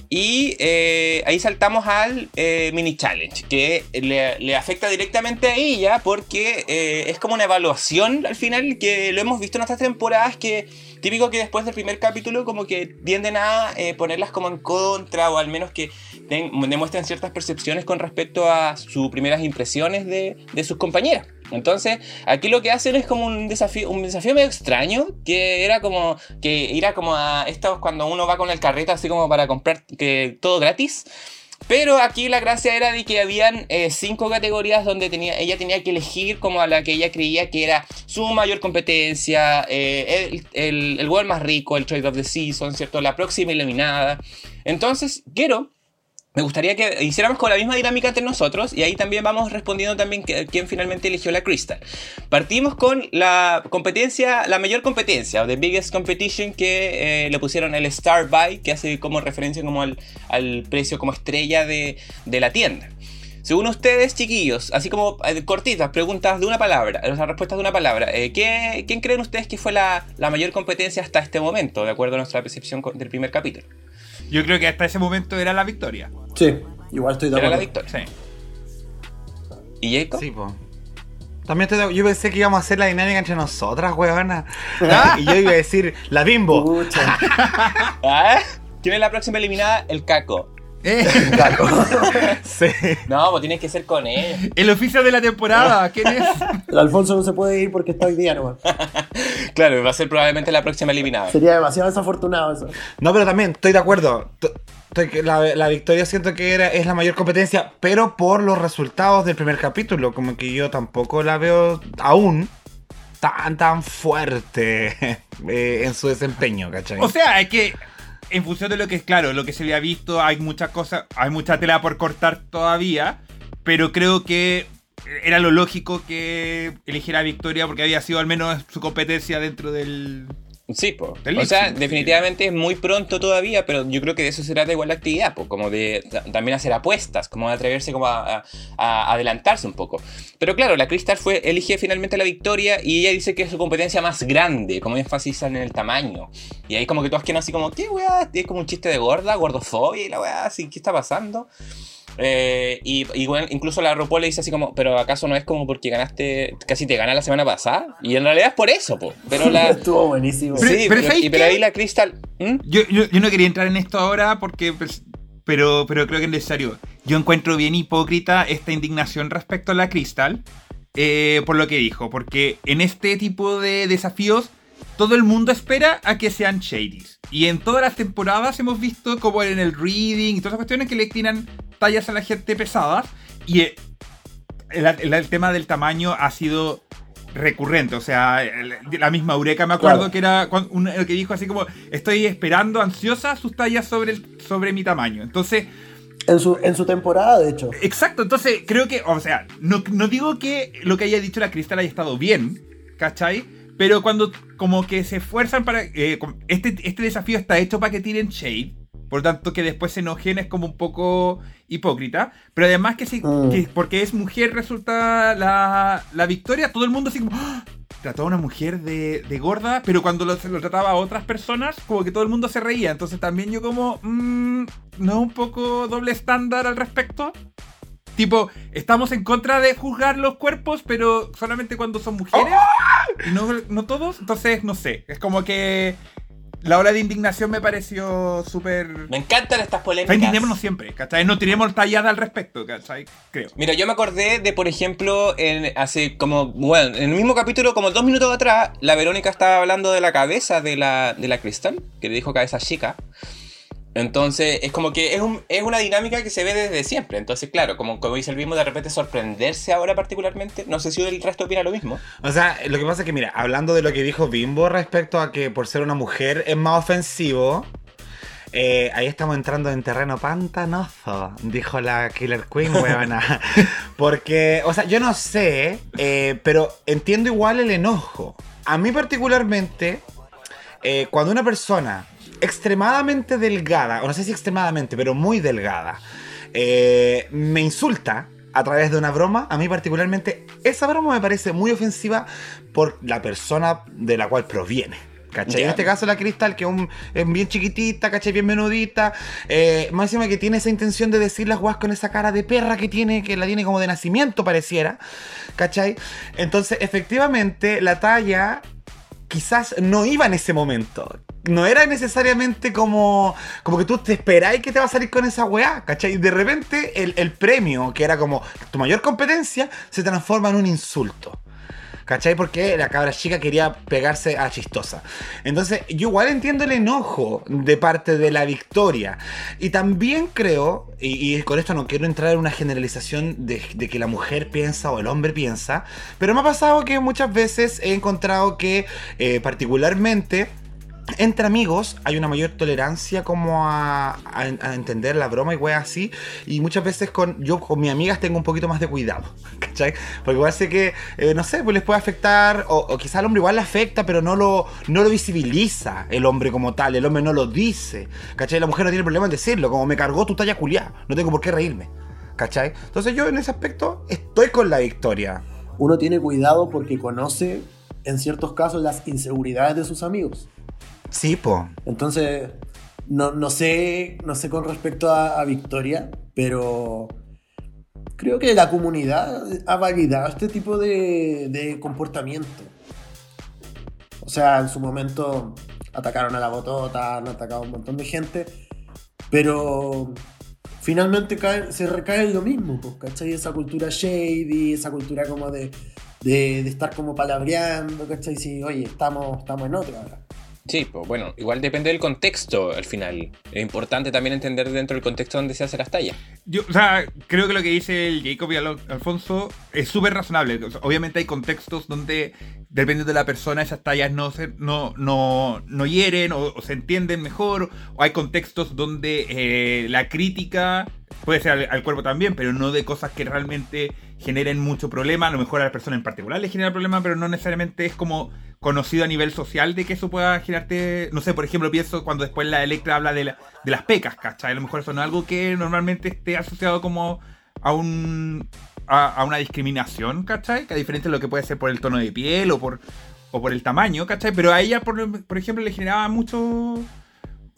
Y eh, ahí saltamos al eh, mini challenge, que le, afecta directamente a ella porque es como una evaluación al final que lo hemos visto en otras temporadas que típico que después del primer capítulo como que tienden a eh, ponerlas como en contra o al menos que demuestren ciertas percepciones con respecto a sus primeras impresiones de, sus compañeras. Entonces, aquí lo que hacen es como un desafío, un desafío medio extraño, que era como que ir como a estos cuando uno va con el carrito así como para comprar que todo gratis. Pero aquí la gracia era de que habían eh, cinco categorías donde tenía, ella tenía que elegir como a la que ella creía que era su mayor competencia, eh, el, el, el world más rico, el trade of the season, ¿cierto? La próxima eliminada. Entonces, quiero me gustaría que hiciéramos con la misma dinámica entre nosotros y ahí también vamos respondiendo también quién finalmente eligió la Crystal. Partimos con la competencia, la mayor competencia, o the biggest competition que eh, le pusieron el Star Buy, que hace como referencia como al, al precio como estrella de, de la tienda. Según ustedes, chiquillos, así como eh, cortitas, preguntas de una palabra, o sea, respuestas de una palabra, eh, ¿qué, ¿quién creen ustedes que fue la, la mayor competencia hasta este momento, de acuerdo a nuestra percepción del primer capítulo? Yo creo que hasta ese momento era la victoria. Sí, igual estoy de Era la acuerdo. victoria. Sí. ¿Y Jacob? Sí, po. También estoy de- yo pensé que íbamos a hacer la dinámica entre nosotras, weona. Ah, Y yo iba a decir, la bimbo. ¿Ah? ¿Quién es la próxima eliminada? El Caco. Eh, Sí. No, pues tienes que ser con él. el oficio de la temporada, ¿quién es? El Alfonso no se puede ir porque está hoy día nomás. Claro, va a ser probablemente la próxima eliminada. Sería demasiado desafortunado eso. No, pero también estoy de acuerdo. La victoria siento que era, es la mayor competencia, pero por los resultados del primer capítulo, como que yo tampoco la veo aún tan, tan fuerte eh, en su desempeño, ¿cachai? O sea, es que en función de lo que es claro, lo que se había visto, hay muchas cosas, hay mucha tela por cortar todavía, pero creo que era lo lógico que eligiera Victoria porque había sido al menos su competencia dentro del... Sí, po. O sea, definitivamente es muy pronto todavía, pero yo creo que de eso se trata igual la actividad, po, como de ta- también hacer apuestas, como de atreverse como a, a- a adelantarse un poco. Pero claro, la Crystal fue, elige finalmente la victoria y ella dice que es su competencia más grande, como enfatizan en el tamaño. Y ahí como que todas quedan así como, ¿qué weá? Es como un chiste de gorda, gordofobia y la weá, así, ¿qué está pasando? Eh, y, y bueno, incluso la RuPaul le dice así como, pero acaso no es como porque ganaste, casi te gana la semana pasada. Y en realidad es por eso, po. Pero la... Estuvo buenísimo. Sí, pero pero, ¿sabes y- pero ahí la Crystal... ¿Mm? Yo, yo, yo no quería entrar en esto ahora porque... pues, pero, pero creo que es necesario. Yo encuentro bien hipócrita esta indignación respecto a la Crystal eh, por lo que dijo. Porque en este tipo de desafíos todo el mundo espera a que sean shadies. Y en todas las temporadas hemos visto como en el reading y todas esas cuestiones que le tiran tallas a la gente pesadas. Y eh, el, el- el tema del tamaño ha sido recurrente. O sea, el- la misma Eureka me acuerdo Claro. que era un- el que dijo así como, estoy esperando ansiosa sus tallas sobre, sobre mi tamaño. Entonces, En su, en su temporada, de hecho. Exacto, entonces creo que, o sea, no, no digo que lo que haya dicho la Cristal haya estado bien, ¿cachai? Pero cuando como que se esfuerzan para... eh, este, este desafío está hecho para que tiren shade, por lo tanto que después se enojen es como un poco hipócrita, pero además que, si, Mm. que porque es mujer resulta la, la victoria, todo el mundo así como... ¡Ah! Trató a una mujer de, de gorda, pero cuando lo, se lo trataba a otras personas, como que todo el mundo se reía. Entonces también yo como... mm, ¿No un poco doble estándar al respecto? Tipo, estamos en contra de juzgar los cuerpos, pero solamente cuando son mujeres. Y no, no todos. Entonces, no sé. Es como que la ola de indignación me pareció súper... Me encantan estas polémicas. indignémonos siempre, ¿cachai? No tenemos tallada al respecto, ¿cachai? Creo. Mira, yo me acordé de, por ejemplo, en, hace como, bueno, en el mismo capítulo, como dos minutos atrás, la Verónica estaba hablando de la cabeza de la, de la Crystal, que le dijo cabeza chica. Entonces, es como que es, un- es una dinámica que se ve desde siempre. Entonces, claro, como, como dice el mismo, de repente sorprenderse ahora particularmente. No sé si el resto opina lo mismo. O sea, lo que pasa es que, mira, hablando de lo que dijo Bimbo respecto a que por ser una mujer es más ofensivo, eh, ahí estamos entrando en terreno pantanoso, dijo la Killer Queen, huevona. Porque, o sea, yo no sé, eh, pero entiendo igual el enojo. A mí particularmente, eh, cuando una persona extremadamente delgada, o no sé si extremadamente, pero muy delgada, eh, me insulta a través de una broma, a mí particularmente esa broma me parece muy ofensiva por la persona de la cual proviene. ¿Cachai? Ya. En este caso la Cristal, que es, un- es bien chiquitita, ¿cachai? Bien menudita. Eh, más encima que tiene esa intención de decir las guas con esa cara de perra que tiene, que la tiene como de nacimiento pareciera. ¿Cachai? Entonces, efectivamente, la talla quizás no iba en ese momento. No era necesariamente como, como que tú te esperáis que te va a salir con esa weá, ¿cachai? Y de repente el, el premio, que era como tu mayor competencia, se transforma en un insulto. ¿Cachai? Porque la cabra chica quería pegarse a chistosa. Entonces, yo igual entiendo el enojo de parte de la victoria. Y también creo, y, con esto no quiero entrar en una generalización de, de que la mujer piensa o el hombre piensa, pero me ha pasado que muchas veces he encontrado que, eh, particularmente, entre amigos hay una mayor tolerancia como a, entender la broma y weas así. Y muchas veces con yo con mis amigas tengo un poquito más de cuidado. ¿Cachai? Porque sé que, eh, no sé, pues les puede afectar. O, o quizá al hombre igual le afecta, pero no lo, no lo visibiliza el hombre como tal. El hombre no lo dice. ¿Cachai? La mujer no tiene problema en decirlo. Como me cargó tu talla culiá. No tengo por qué reírme. ¿Cachai? Entonces yo en ese aspecto estoy con la victoria. Uno tiene cuidado porque conoce, en ciertos casos, las inseguridades de sus amigos. Sí, po. Entonces, no, no sé, no sé con respecto a, Victoria, pero creo que la comunidad ha validado este tipo de, de comportamiento. O sea, en su momento atacaron a la botota, han atacado a un montón de gente, Pero finalmente se recae en lo mismo, ¿cachai? Esa cultura shady, esa cultura como de, de, estar como palabreando, ¿cachai? Sí, oye, estamos, estamos en otra ahora. Sí, pues bueno, igual depende del contexto al final. Es importante también entender dentro del contexto donde se hacen las tallas. Yo, o sea, creo que lo que dice el Jacob y Al- Alfonso es súper razonable. Obviamente hay contextos donde, dependiendo de la persona, esas tallas no se, no, no, no hieren o, se entienden mejor. O hay contextos donde eh, la crítica puede ser al cuerpo también, pero no de cosas que realmente generen mucho problema. A lo mejor a la persona en particular le genera problema, pero no necesariamente es como conocido a nivel social de que eso pueda generarte, no sé, por ejemplo, pienso cuando después la Electra habla de, la- de las pecas, ¿cachai? A lo mejor eso no es algo que normalmente esté asociado como a un a, una discriminación, ¿cachai? Que a diferencia de lo que puede ser por el tono de piel o por, o por el tamaño, ¿cachai? Pero a ella, por, por ejemplo, le generaba mucho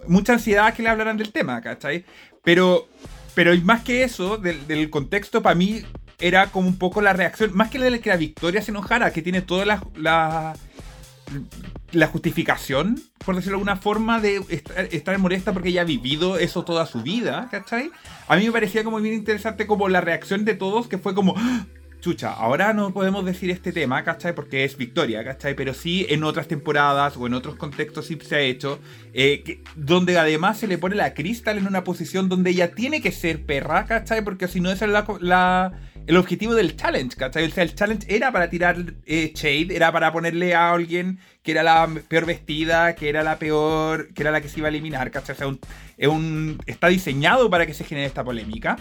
mucha ansiedad que le hablaran del tema, ¿cachai? Pero, pero más que eso, del contexto, para mí era como un poco la reacción, más que la de que la Victoria se enojara, que tiene toda la, la, la justificación, por decirlo de alguna forma, de estar, estar molesta porque ella ha vivido eso toda su vida, ¿cachai? A mí me parecía como bien interesante como la reacción de todos, que fue como... Chucha, ahora no podemos decir este tema, ¿cachai? Porque es Victoria, ¿cachai? Pero sí en otras temporadas o en otros contextos sí se ha hecho, eh, que- donde además se le pone la Crystal en una posición donde ella tiene que ser perra, ¿cachai? Porque si no, ese es la, la- el objetivo del challenge, ¿cachai? O sea, el challenge era para tirar eh, shade, era para ponerle a alguien que era la peor vestida, que era la peor, que era la que se iba a eliminar, ¿cachai? O sea, un- un- está diseñado para que se genere esta polémica.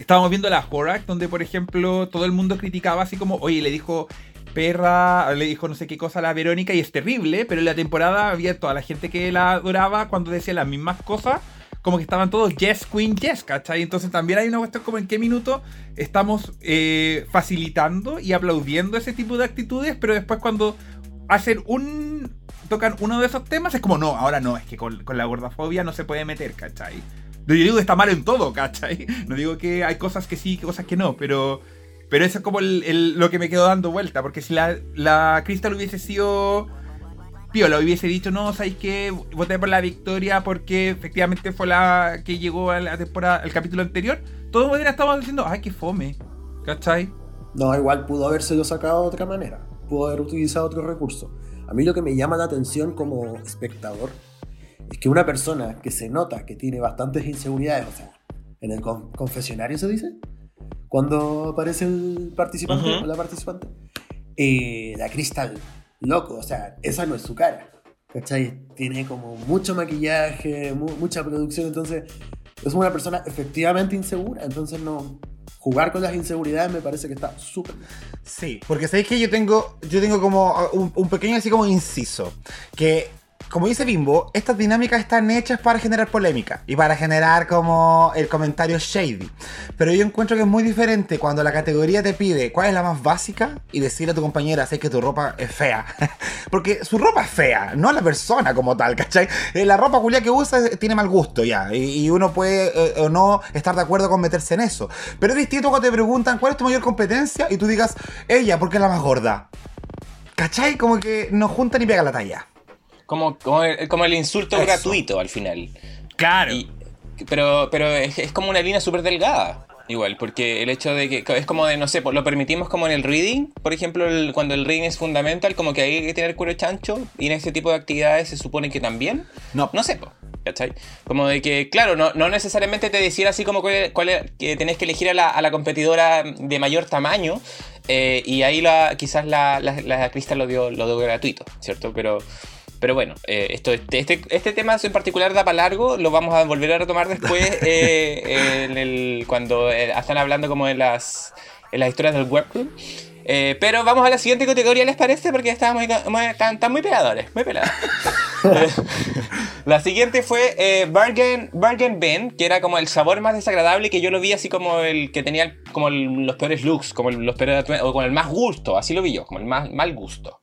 Estábamos viendo la Horak, donde por ejemplo todo el mundo criticaba así como, oye, le dijo perra, le dijo no sé qué cosa a la Verónica y es terrible, pero en la temporada había toda la gente que la adoraba cuando decía las mismas cosas, como que estaban todos yes, queen, yes, ¿cachai? Entonces también hay una cuestión como en qué minuto estamos eh, facilitando y aplaudiendo ese tipo de actitudes, pero después cuando hacen un... tocan uno de esos temas es como, no, ahora no, es que con, con la gordafobia no se puede meter, ¿cachai? Yo digo que está mal en todo, ¿cachai? No digo que hay cosas que sí, cosas que no, pero. Pero eso es como lo que me quedó dando vuelta. Porque si la, la Crystal hubiese sido. Piola, hubiese dicho, no, ¿sabéis qué? Voté por la victoria porque efectivamente fue la que llegó a la temporada, al capítulo anterior. Todos hubiera estado diciendo, ay, qué fome. ¿Cachai? No, igual pudo habérselo sacado de otra manera. Pudo haber utilizado otro recurso. A mí lo que me llama la atención como espectador es que una persona que se nota que tiene bastantes inseguridades, o sea, en el con- confesionario se dice, cuando aparece el participante Ujú. o la participante, eh, la cristal, loco, o sea, esa no es su cara. ¿Cachai? Tiene como mucho maquillaje, mu- mucha producción, entonces es una persona efectivamente insegura, entonces no... Jugar con las inseguridades me parece que está súper. Sí, porque sabéis que yo tengo, yo tengo como uh, un, un pequeño así como inciso. Que, como dice Bimbo, estas dinámicas están hechas para generar polémica y para generar como el comentario shady. Pero yo encuentro que es muy diferente cuando la categoría te pide cuál es la más básica y decirle a tu compañera, sé que tu ropa es fea. porque su ropa es fea, no la persona como tal, ¿cachai? Eh, La ropa culia que usa tiene mal gusto ya. Y, y uno puede eh, o no estar de acuerdo con meterse en eso. Pero es distinto cuando te preguntan cuál es tu mayor competencia y tú digas, ella, porque es la más gorda. ¿Cachai? Como que no junta ni pega la talla. Como, como, el, como el insulto Eso. gratuito al final. Claro. Y- pero pero es, es como una línea súper delgada. Igual, porque el hecho de que es como de, no sé, pues, lo permitimos como en el reading, por ejemplo, el- cuando el reading es fundamental, como que hay que tener cuero chancho, y en ese tipo de actividades se supone que también. No. No sé, po, ¿cachai? Como de que, claro, no, no necesariamente te decir así como cuál, cuál es- que tenés que elegir a la, a la competidora de mayor tamaño, eh, y ahí la, quizás la, la, la Crystal lo dio, lo dio gratuito, ¿cierto? Pero. Pero bueno, eh, esto, este, este, tema en particular da para largo, lo vamos a volver a retomar después eh, en el, cuando eh, están hablando como de las, en las historias del webclub. Eh, pero vamos a la siguiente categoría, ¿les parece? Porque están están, están muy pegadores, muy pegados. la siguiente fue eh, Bargain, Bargain Ben, que era como el sabor más desagradable, que yo lo vi así como el que tenía el- como el- los peores looks, como el- los peores o con el más gusto, así lo vi yo, como el más mal gusto.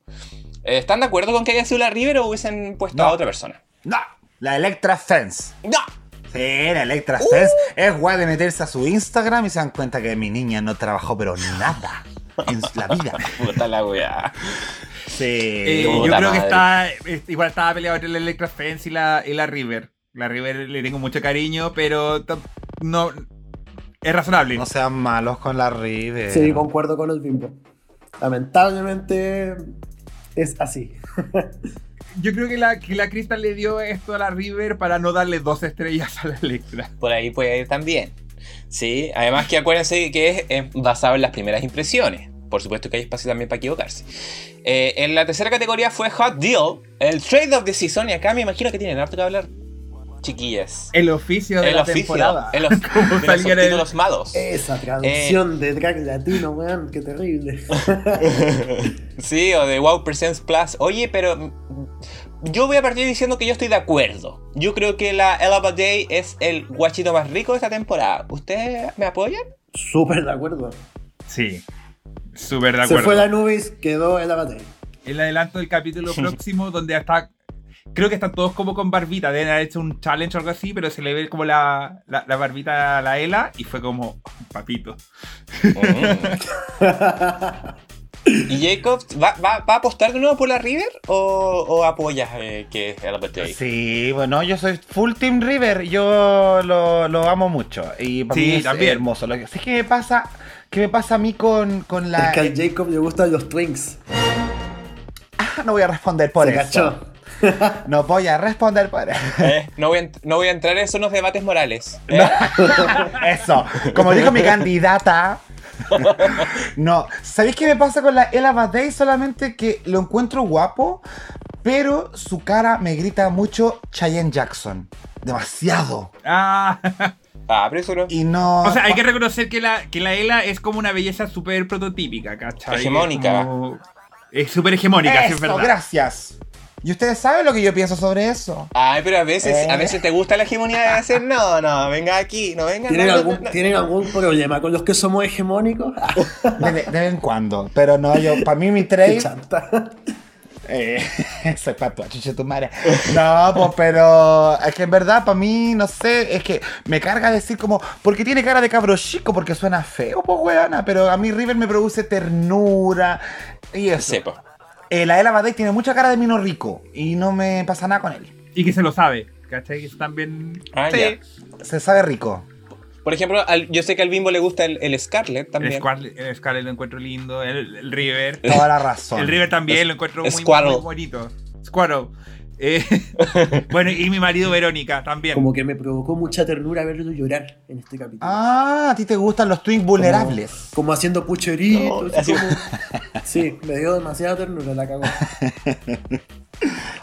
Eh, ¿Están de acuerdo con que haya sido la River o hubiesen puesto No. a otra persona? No, la Electra Fence. ¡No! Sí, la Electra Fence es guay de meterse a su Instagram y se dan cuenta que mi niña no trabajó pero nada en la vida. Puta la weá. Sí. Eh, yo creo que está. Igual estaba peleado entre la Electra Fence y la, y la River. La River le tengo mucho cariño, pero no. Es razonable. No sean malos con la River. Sí, concuerdo con el bimbo. Lamentablemente es así. Yo creo que la, que la Crystal le dio esto a la River para no darle dos estrellas a la Electra. Por ahí puede ir también. Sí, además que acuérdense que es basado en las primeras impresiones. Por supuesto que hay espacio también para equivocarse. Eh, en la tercera categoría fue Hot Deal, el Trade of the Season. Y acá me imagino que tienen harto que hablar, chiquillas. El oficio de El la oficio, temporada. el of- Como de los el- malos. Esa traducción de drag latino, weón, qué terrible. Sí, o de Wow Presents Plus. Oye, pero mm, yo voy a partir diciendo que yo estoy de acuerdo. Yo creo que la Ella Day es el guachito más rico de esta temporada. ¿Ustedes me apoyan? Súper de acuerdo. Sí. Súper de Se acuerdo. fue la Nubis, quedó en la batalla. El adelanto del capítulo próximo, donde hasta. Creo que están todos como con barbita. Deben haber hecho un challenge o algo así, pero se le ve como la, la, la barbita a la Ela y fue como. Papito. ¿Y Jacob va, va- va a apostar de nuevo por la River o, o apoyas eh, que Day? Sí, bueno, yo soy full Team River, yo lo, lo amo mucho. Y para Sí, mí es también. hermoso. Lo que, ¿sabes qué me pasa? ¿Qué me pasa a mí con, con la. Es que al Jacob le gustan los twinks. Ah, no voy a responder por Se eso. cachó. No voy a responder por eso. Eh, no, voy a, ent- no voy a entrar en esos debates morales. ¿eh? Eso. Como dijo mi candidata. No, ¿sabéis qué me pasa con la Ella Day? Solamente que lo encuentro guapo, pero su cara me grita mucho Cheyenne Jackson. Demasiado. Ah. Ah, pero eso no. Y no. O sea, hay que reconocer que la, que la Ela es como una belleza súper prototípica, ¿cachai? Hegemónica. Es como- súper hegemónica, sí, es Eso, verdad. gracias. ¿Y ustedes saben lo que yo pienso sobre eso? Ay, pero a veces, Eh. a veces te gusta la hegemonía de hacer. No, no, venga aquí, no venga. ¿Tienen no, algún, no. ¿Tienen algún problema con los que somos hegemónicos? De, de vez en cuando. Pero no, yo, para mí mi trade. chanta. Eh, soy pato, chuche tu madre. No, pues, pero es que en verdad, para mí, no sé, es que me carga decir como, porque tiene cara de cabro chico, porque suena feo, pues, weona. Pero a mí River me produce ternura y eso. Sí, po. Eh, la Ella Badek tiene mucha cara de mino rico y no me pasa nada con él. Y que se lo sabe, ¿cachai? Que eso también. Ah, Sí. ya. Se sabe rico. Por ejemplo, al- yo sé que al Bimbo le gusta el, el Scarlet El también. Scarlet, el Scarlet lo encuentro lindo, el, el River. Toda la razón. El River también Es- lo encuentro muy, muy bonito. Squirrel. Eh, bueno, y mi marido Verónica también. Como que me provocó mucha ternura verlo llorar en este capítulo. Ah, a ti te gustan los twins vulnerables. Como haciendo pucheritos. No, así como- Sí, me dio demasiada ternura la cagó.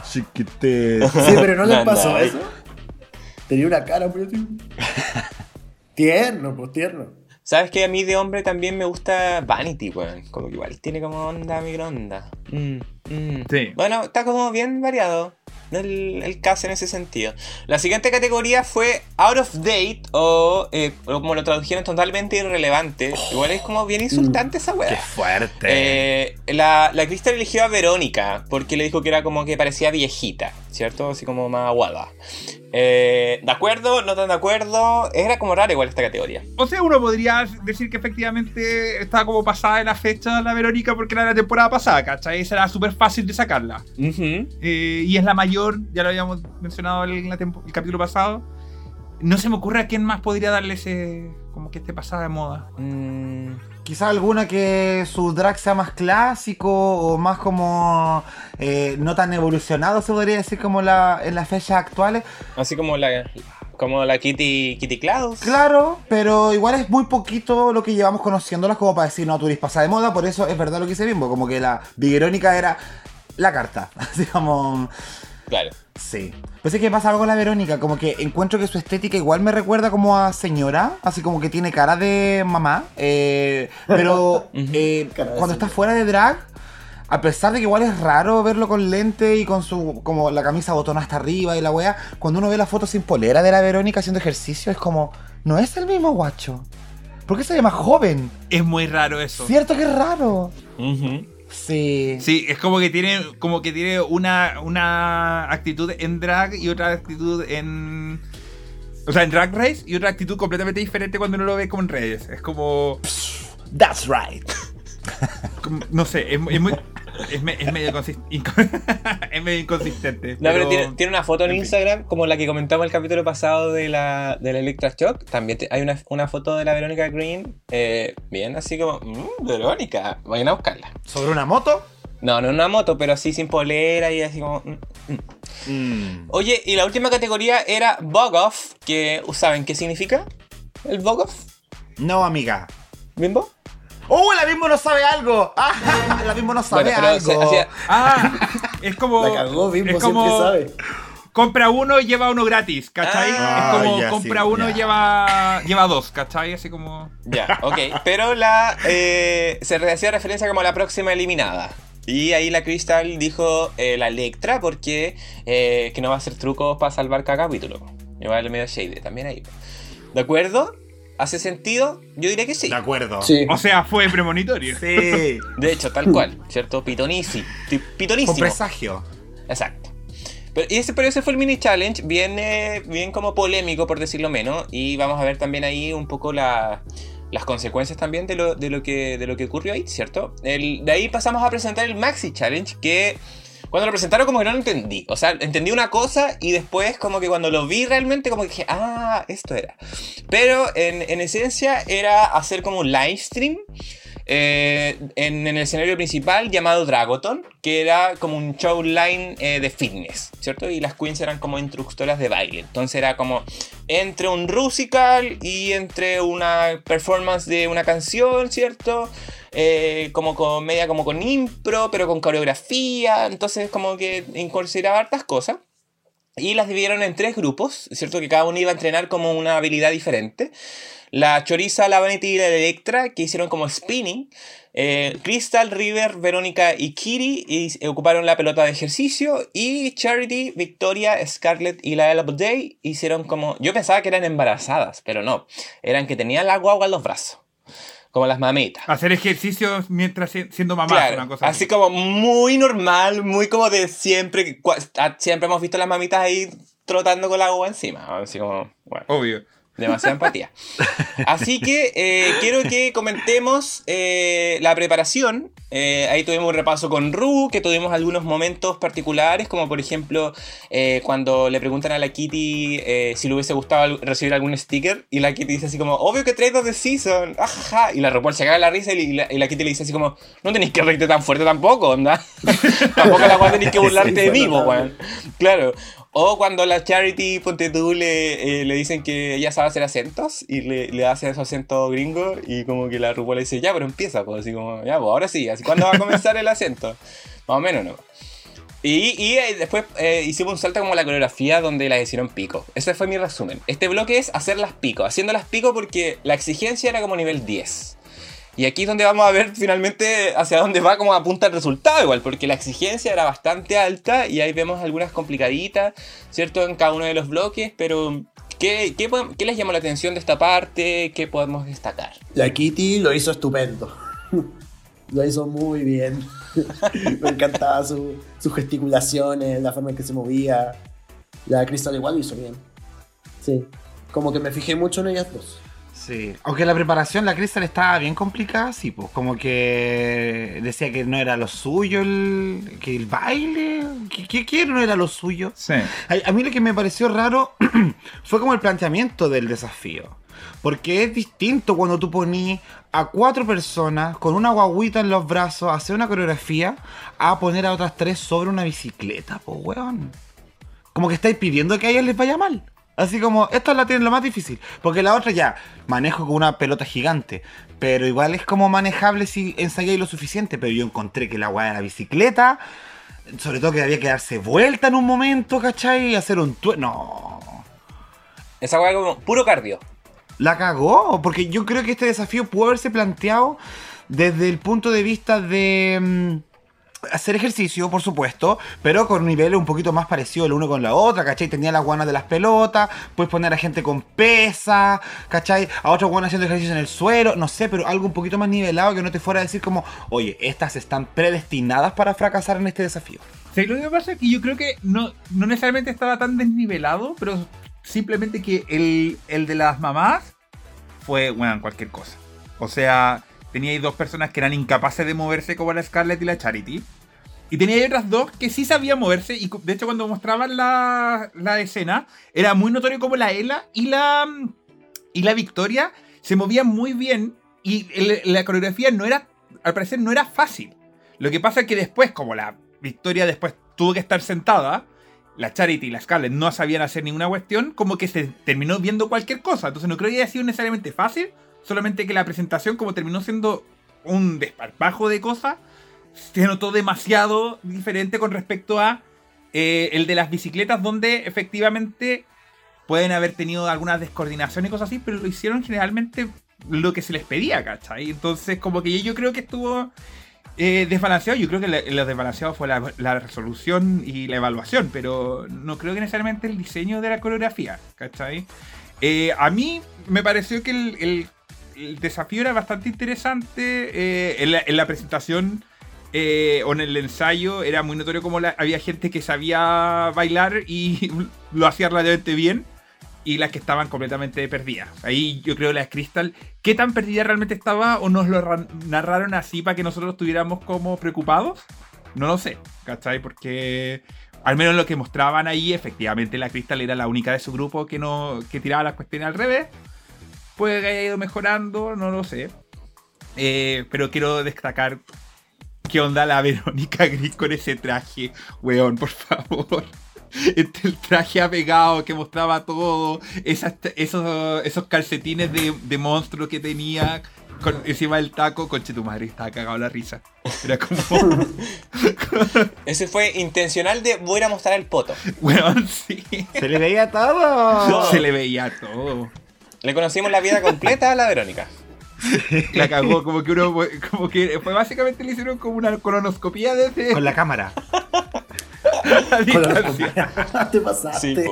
Sí, pero no les pasó no, eso. Tenía una cara muy así. Tierno, pues tierno. ¿Sabes que a mí de hombre también me gusta Vanity, weón? Como que igual tiene como onda microonda. Mm, mm. Sí. Bueno, está como bien variado el, el caso en ese sentido. La siguiente categoría fue Out of Date o, eh, como lo tradujeron totalmente irrelevante. Igual es como bien insultante esa Qué weá. fuerte. Eh, la, la Crystal eligió a Verónica porque le dijo que era como que parecía viejita, ¿cierto? Así como más aguada. Eh, ¿De acuerdo? ¿No tan de acuerdo? Era como rara igual esta categoría. O sea, uno podría decir que efectivamente estaba como pasada de la fecha la Verónica porque era la temporada pasada, ¿cachai? Esa era súper fácil de sacarla. Eh, y es la mayor, ya lo habíamos mencionado en la el capítulo pasado. No se me ocurre a quién más podría darle ese. como que esté pasada de moda. Mm, Quizá alguna que su drag sea más clásico o más como eh, no tan evolucionado, se podría decir como la, en las fechas actuales. así como la, como la Kitty, Kitty Klaus. Claro, pero igual es muy poquito lo que llevamos conociéndolas como para decir, no, tú eres pasada de moda, por eso es verdad lo que hice Bimbo, como que la Verónica era la carta, así como... Claro. Sí. Pues es que pasa algo con la Verónica, como que encuentro que su estética igual me recuerda como a señora, así como que tiene cara de mamá, eh, pero eh, cuando está fuera de drag, a pesar de que igual es raro verlo con lente y con su como la camisa botón hasta arriba y la wea, cuando uno ve la foto sin polera de la Verónica haciendo ejercicio es como, no es el mismo guacho. ¿Por qué se más joven? Es muy raro eso. Cierto que es raro. Sí. Sí, es como que tiene, como que tiene una, una actitud en drag y otra actitud en. O sea, en Drag Race y otra actitud completamente diferente cuando uno lo ve como en redes. Es como. That's right. No sé, es, es muy. es, me- es medio, es inconsistente. No, pero tiene, tiene una foto en, en fin. Instagram, como la que comentamos el capítulo pasado de la, de la Electra Shock. También te- hay una, una foto de la Verónica Green. eh, bien, así como, "Mm, Verónica, vayan a buscarla. ¿Sobre una moto? No, no una moto, pero así sin polera y así como. mm, mm. Mm. Oye, y la última categoría era Bog Off, que ¿saben qué significa? ¿El Bog Off? No, amiga. ¿Bimbo? ¡Oh, la mismo no sabe algo! ¡Ah, la mismo no sabe Bueno, pero se algo! hacía- Ah, es como. La cagó, Bimbo es como siempre sabe. compra uno y lleva uno gratis, ¿cachai? Ah, es como ya, compra sí, uno y lleva, lleva dos, ¿cachai? Así como. Ya, ok. Pero la eh, se hacía referencia como a la próxima eliminada. Y ahí la Crystal dijo eh, la Electra porque eh, que no va a hacer trucos para salvar cada capítulo. Igual medio shade también ahí. ¿De acuerdo? ¿Hace sentido? Yo diría que sí. De acuerdo. Sí. O sea, fue premonitorio. Sí. De hecho, tal cual, ¿cierto? Pitonisi. Pitonísimo. presagio. Exacto. Pero, y ese, pero ese fue el mini challenge, bien, eh, bien como polémico, por decirlo menos. Y vamos a ver también ahí un poco la- las consecuencias también de lo, de lo, que, de lo que ocurrió ahí, ¿cierto? El- de ahí pasamos a presentar el Maxi Challenge, que cuando lo presentaron como que no lo entendí. O sea, entendí una cosa y después como que cuando lo vi realmente como que dije, ah, esto era. Pero en, en esencia era hacer como un live stream eh, en, en el escenario principal llamado Dragoton, que era como un show line eh, de fitness, ¿cierto? Y las queens eran como instructoras de baile. Entonces era como entre un musical y entre una performance de una canción, ¿cierto? Eh, como con media como con impro, pero con coreografía. Entonces como que incorporaba hartas cosas. Y las dividieron en tres grupos, ¿cierto? Que cada uno iba a entrenar como una habilidad diferente. La Choriza, la Vanity y la Electra, que hicieron como spinning. Eh, Crystal, River, Verónica y Kitty y- ocuparon la pelota de ejercicio. Y Charity, Victoria, Scarlett y la Ella Day hicieron como... Yo pensaba que eran embarazadas, pero no. Eran que tenían la guagua en los brazos. Como las mamitas. Hacer ejercicios mientras si- siendo mamá, Claro, una cosa así como muy normal, muy como de siempre. que cua- a- Siempre hemos visto las mamitas ahí trotando con la agua encima. Así como, bueno, Obvio. demasiada empatía. Así que eh, quiero que comentemos eh, la preparación. Eh, ahí tuvimos un repaso con Ru, que tuvimos algunos momentos particulares, como por ejemplo eh, cuando le preguntan a la Kitty eh, si le hubiese gustado recibir algún sticker, y la Kitty dice así como, obvio que traes dos de Season, ajaja, y la RuPaul se caga la risa y la, y la Kitty le dice así como, no tenéis que reírte tan fuerte tampoco, onda. tampoco la weá tenéis que burlarte de mí, weón. Claro. O cuando la Charity, ponte tú, le, eh, le dicen que ella sabe hacer acentos y le, le hace esos acentos gringos y como que la RuPaul le dice, ya, pero empieza, pues así como, ya, pues ahora sí, así, ¿cuándo va a comenzar el acento? Más o menos, ¿no? Y, y, eh, después eh, hicimos un salto como la coreografía donde las hicieron pico. Ese fue mi resumen. Este bloque es hacerlas pico, haciéndolas pico porque la exigencia era como nivel 10. Y aquí es donde vamos a ver finalmente hacia dónde va como apunta el resultado igual, porque la exigencia era bastante alta y ahí vemos algunas complicaditas, ¿cierto? En cada uno de los bloques, pero ¿qué, qué, qué les llamó la atención de esta parte? ¿Qué podemos destacar? La Kitty lo hizo estupendo. Lo hizo muy bien. Me encantaba su- sus gesticulaciones, la forma en que se movía. La Crystal igual lo hizo bien. Sí. Como que me fijé mucho en ellas dos. Sí. Aunque la preparación, la Crystal estaba bien complicada, sí, pues como que decía que no era lo suyo el, que el baile, que, que- que no era lo suyo. Sí. A, a mí lo que me pareció raro fue como el planteamiento del desafío. Porque es distinto cuando tú poní a cuatro personas con una guaguita en los brazos a hacer una coreografía a poner a otras tres sobre una bicicleta, pues weón. Como que estáis pidiendo que a ellas les vaya mal. Así como, esta la tienen lo más difícil. Porque la otra ya, manejo con una pelota gigante. Pero igual es como manejable si ensayáis lo suficiente. Pero yo encontré que la weá de la bicicleta, sobre todo que había que darse vuelta en un momento, ¿cachai? Y hacer un tue... No. Esa hueá como puro cardio. La cagó, porque yo creo que este desafío pudo haberse planteado desde el punto de vista de mm, hacer ejercicio, por supuesto, pero con niveles un poquito más parecidos el uno con la otra, ¿cachai? Tenía las guanas de las pelotas, puedes poner a gente con pesa, ¿cachai? A otros guanas haciendo ejercicio en el suelo, no sé, pero algo un poquito más nivelado que no te fuera a decir como, oye, estas están predestinadas para fracasar en este desafío. Sí, lo que pasa es que yo creo que no, no necesariamente estaba tan desnivelado, pero simplemente que el, el de las mamás fue, bueno, cualquier cosa. O sea, teníais dos personas que eran incapaces de moverse como la Scarlett y la Charity. Y tenía otras dos que sí sabían moverse. Y de hecho, cuando mostraban la, la escena, era muy notorio como la Ela y la, y la Victoria se movían muy bien. Y la coreografía no era, al parecer, no era fácil. Lo que pasa es que después, como la Victoria después tuvo que estar sentada, la Charity y la Scarlett no sabían hacer ninguna cuestión, como que se terminó viendo cualquier cosa. Entonces no creo que haya sido necesariamente fácil, solamente que la presentación, como terminó siendo un desparpajo de cosas, se notó demasiado diferente con respecto a eh, el de las bicicletas, donde efectivamente pueden haber tenido algunas descoordinaciones y cosas así, pero lo hicieron generalmente lo que se les pedía, ¿cachai? Entonces, como que yo creo que estuvo eh, desbalanceado. Yo creo que lo desbalanceado fue la, resolución y la evaluación, pero no creo que necesariamente el diseño de la coreografía, ¿cachai? Eh, a mí me pareció que el- el desafío era bastante interesante. eh, en, la, en la presentación eh, o en el ensayo era muy notorio como la- había gente que sabía bailar y lo hacía relativamente bien. Y las que estaban completamente perdidas. Ahí yo creo la Crystal, ¿qué tan perdida realmente estaba o nos lo ra- narraron así para que nosotros estuviéramos como preocupados? No lo sé, ¿cachai? Porque al menos lo que mostraban ahí, efectivamente la Crystal era la única de su grupo que no que tiraba las cuestiones al revés. Puede que haya ido mejorando, no lo sé. Eh, pero quiero destacar qué onda la Verónica Gris con ese traje, weón, por favor. Este, el traje apegado que mostraba todo, esas- esos, esos calcetines de, de monstruo que tenía con, encima del taco, conche tu madre, estaba cagado la risa. Era como, Ese fue intencional de voy a mostrar el poto. weón, sí. Se le veía todo. Se le veía todo. Le conocimos la vida completa a la Verónica. La cagó, como que uno, como que fue básicamente le hicieron como una colonoscopía desde Con la cámara. Te pasaste. Sí.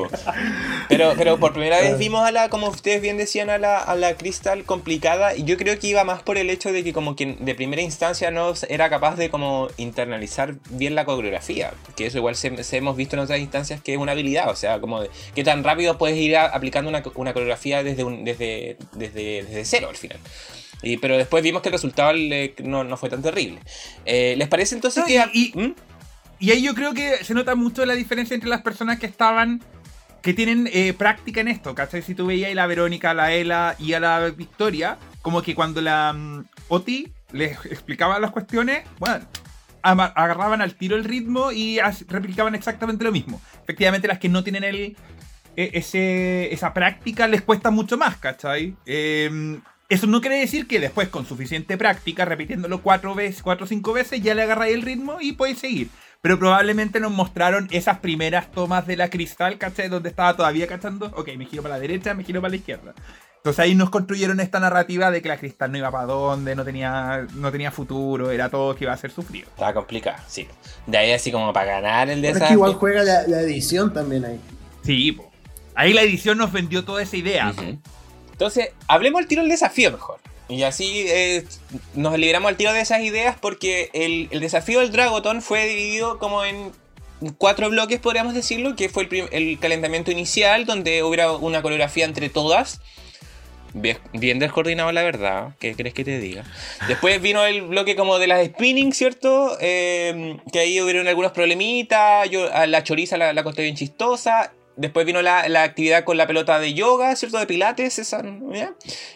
Pero, pero por primera vez vimos a la, como ustedes bien decían, a la, a la Crystal complicada. Y yo creo que iba más por el hecho de que como que de primera instancia no era capaz de como internalizar bien la coreografía. Que eso igual se, se hemos visto en otras instancias que es una habilidad. O sea, como de qué tan rápido puedes ir a- aplicando una, una coreografía desde, un, desde, desde, desde cero al final. Y, pero después vimos que el resultado le- no, no fue tan terrible. Eh, ¿Les parece entonces No, que... y- ¿Mm? Y ahí yo creo que se nota mucho la diferencia entre las personas que estaban, que tienen eh, práctica en esto, ¿cachai? Si tú veías a la Verónica, a la Ela y a la Victoria, como que cuando la mm, Oti les explicaba las cuestiones, bueno, agarraban al tiro el ritmo y replicaban exactamente lo mismo. Efectivamente, las que no tienen e- ese, esa práctica les cuesta mucho más, ¿cachai? Eh, eso no quiere decir que después con suficiente práctica, repitiéndolo cuatro veces, cuatro o cinco veces, ya le agarráis el ritmo y podéis seguir. Pero probablemente nos mostraron esas primeras tomas de la cristal, ¿cachai? Donde estaba todavía cachando, ok, me giro para la derecha, me giro para la izquierda. Entonces ahí nos construyeron esta narrativa de que la cristal no iba para dónde, no tenía, no tenía futuro, era todo que iba a ser sufrido. Estaba complicado, sí. De ahí así como para ganar el Pero es desafío. que igual juega la, la edición también ahí. Sí, po. Ahí la edición nos vendió toda esa idea. Entonces, hablemos al tiro del desafío mejor. Y así eh, nos liberamos al tiro de esas ideas porque el, el desafío del Dragoton fue dividido como en cuatro bloques, podríamos decirlo, que fue el, el calentamiento inicial, donde hubiera una coreografía entre todas. Bien, bien descoordinado, la verdad. ¿Qué crees que te diga? Después vino el bloque como de las spinning, ¿cierto? Eh, que ahí hubieron algunos problemitas. Yo, a la choriza la, la conté bien chistosa. Después vino la, la actividad con la pelota de yoga, ¿cierto? De pilates, esa, ¿ya?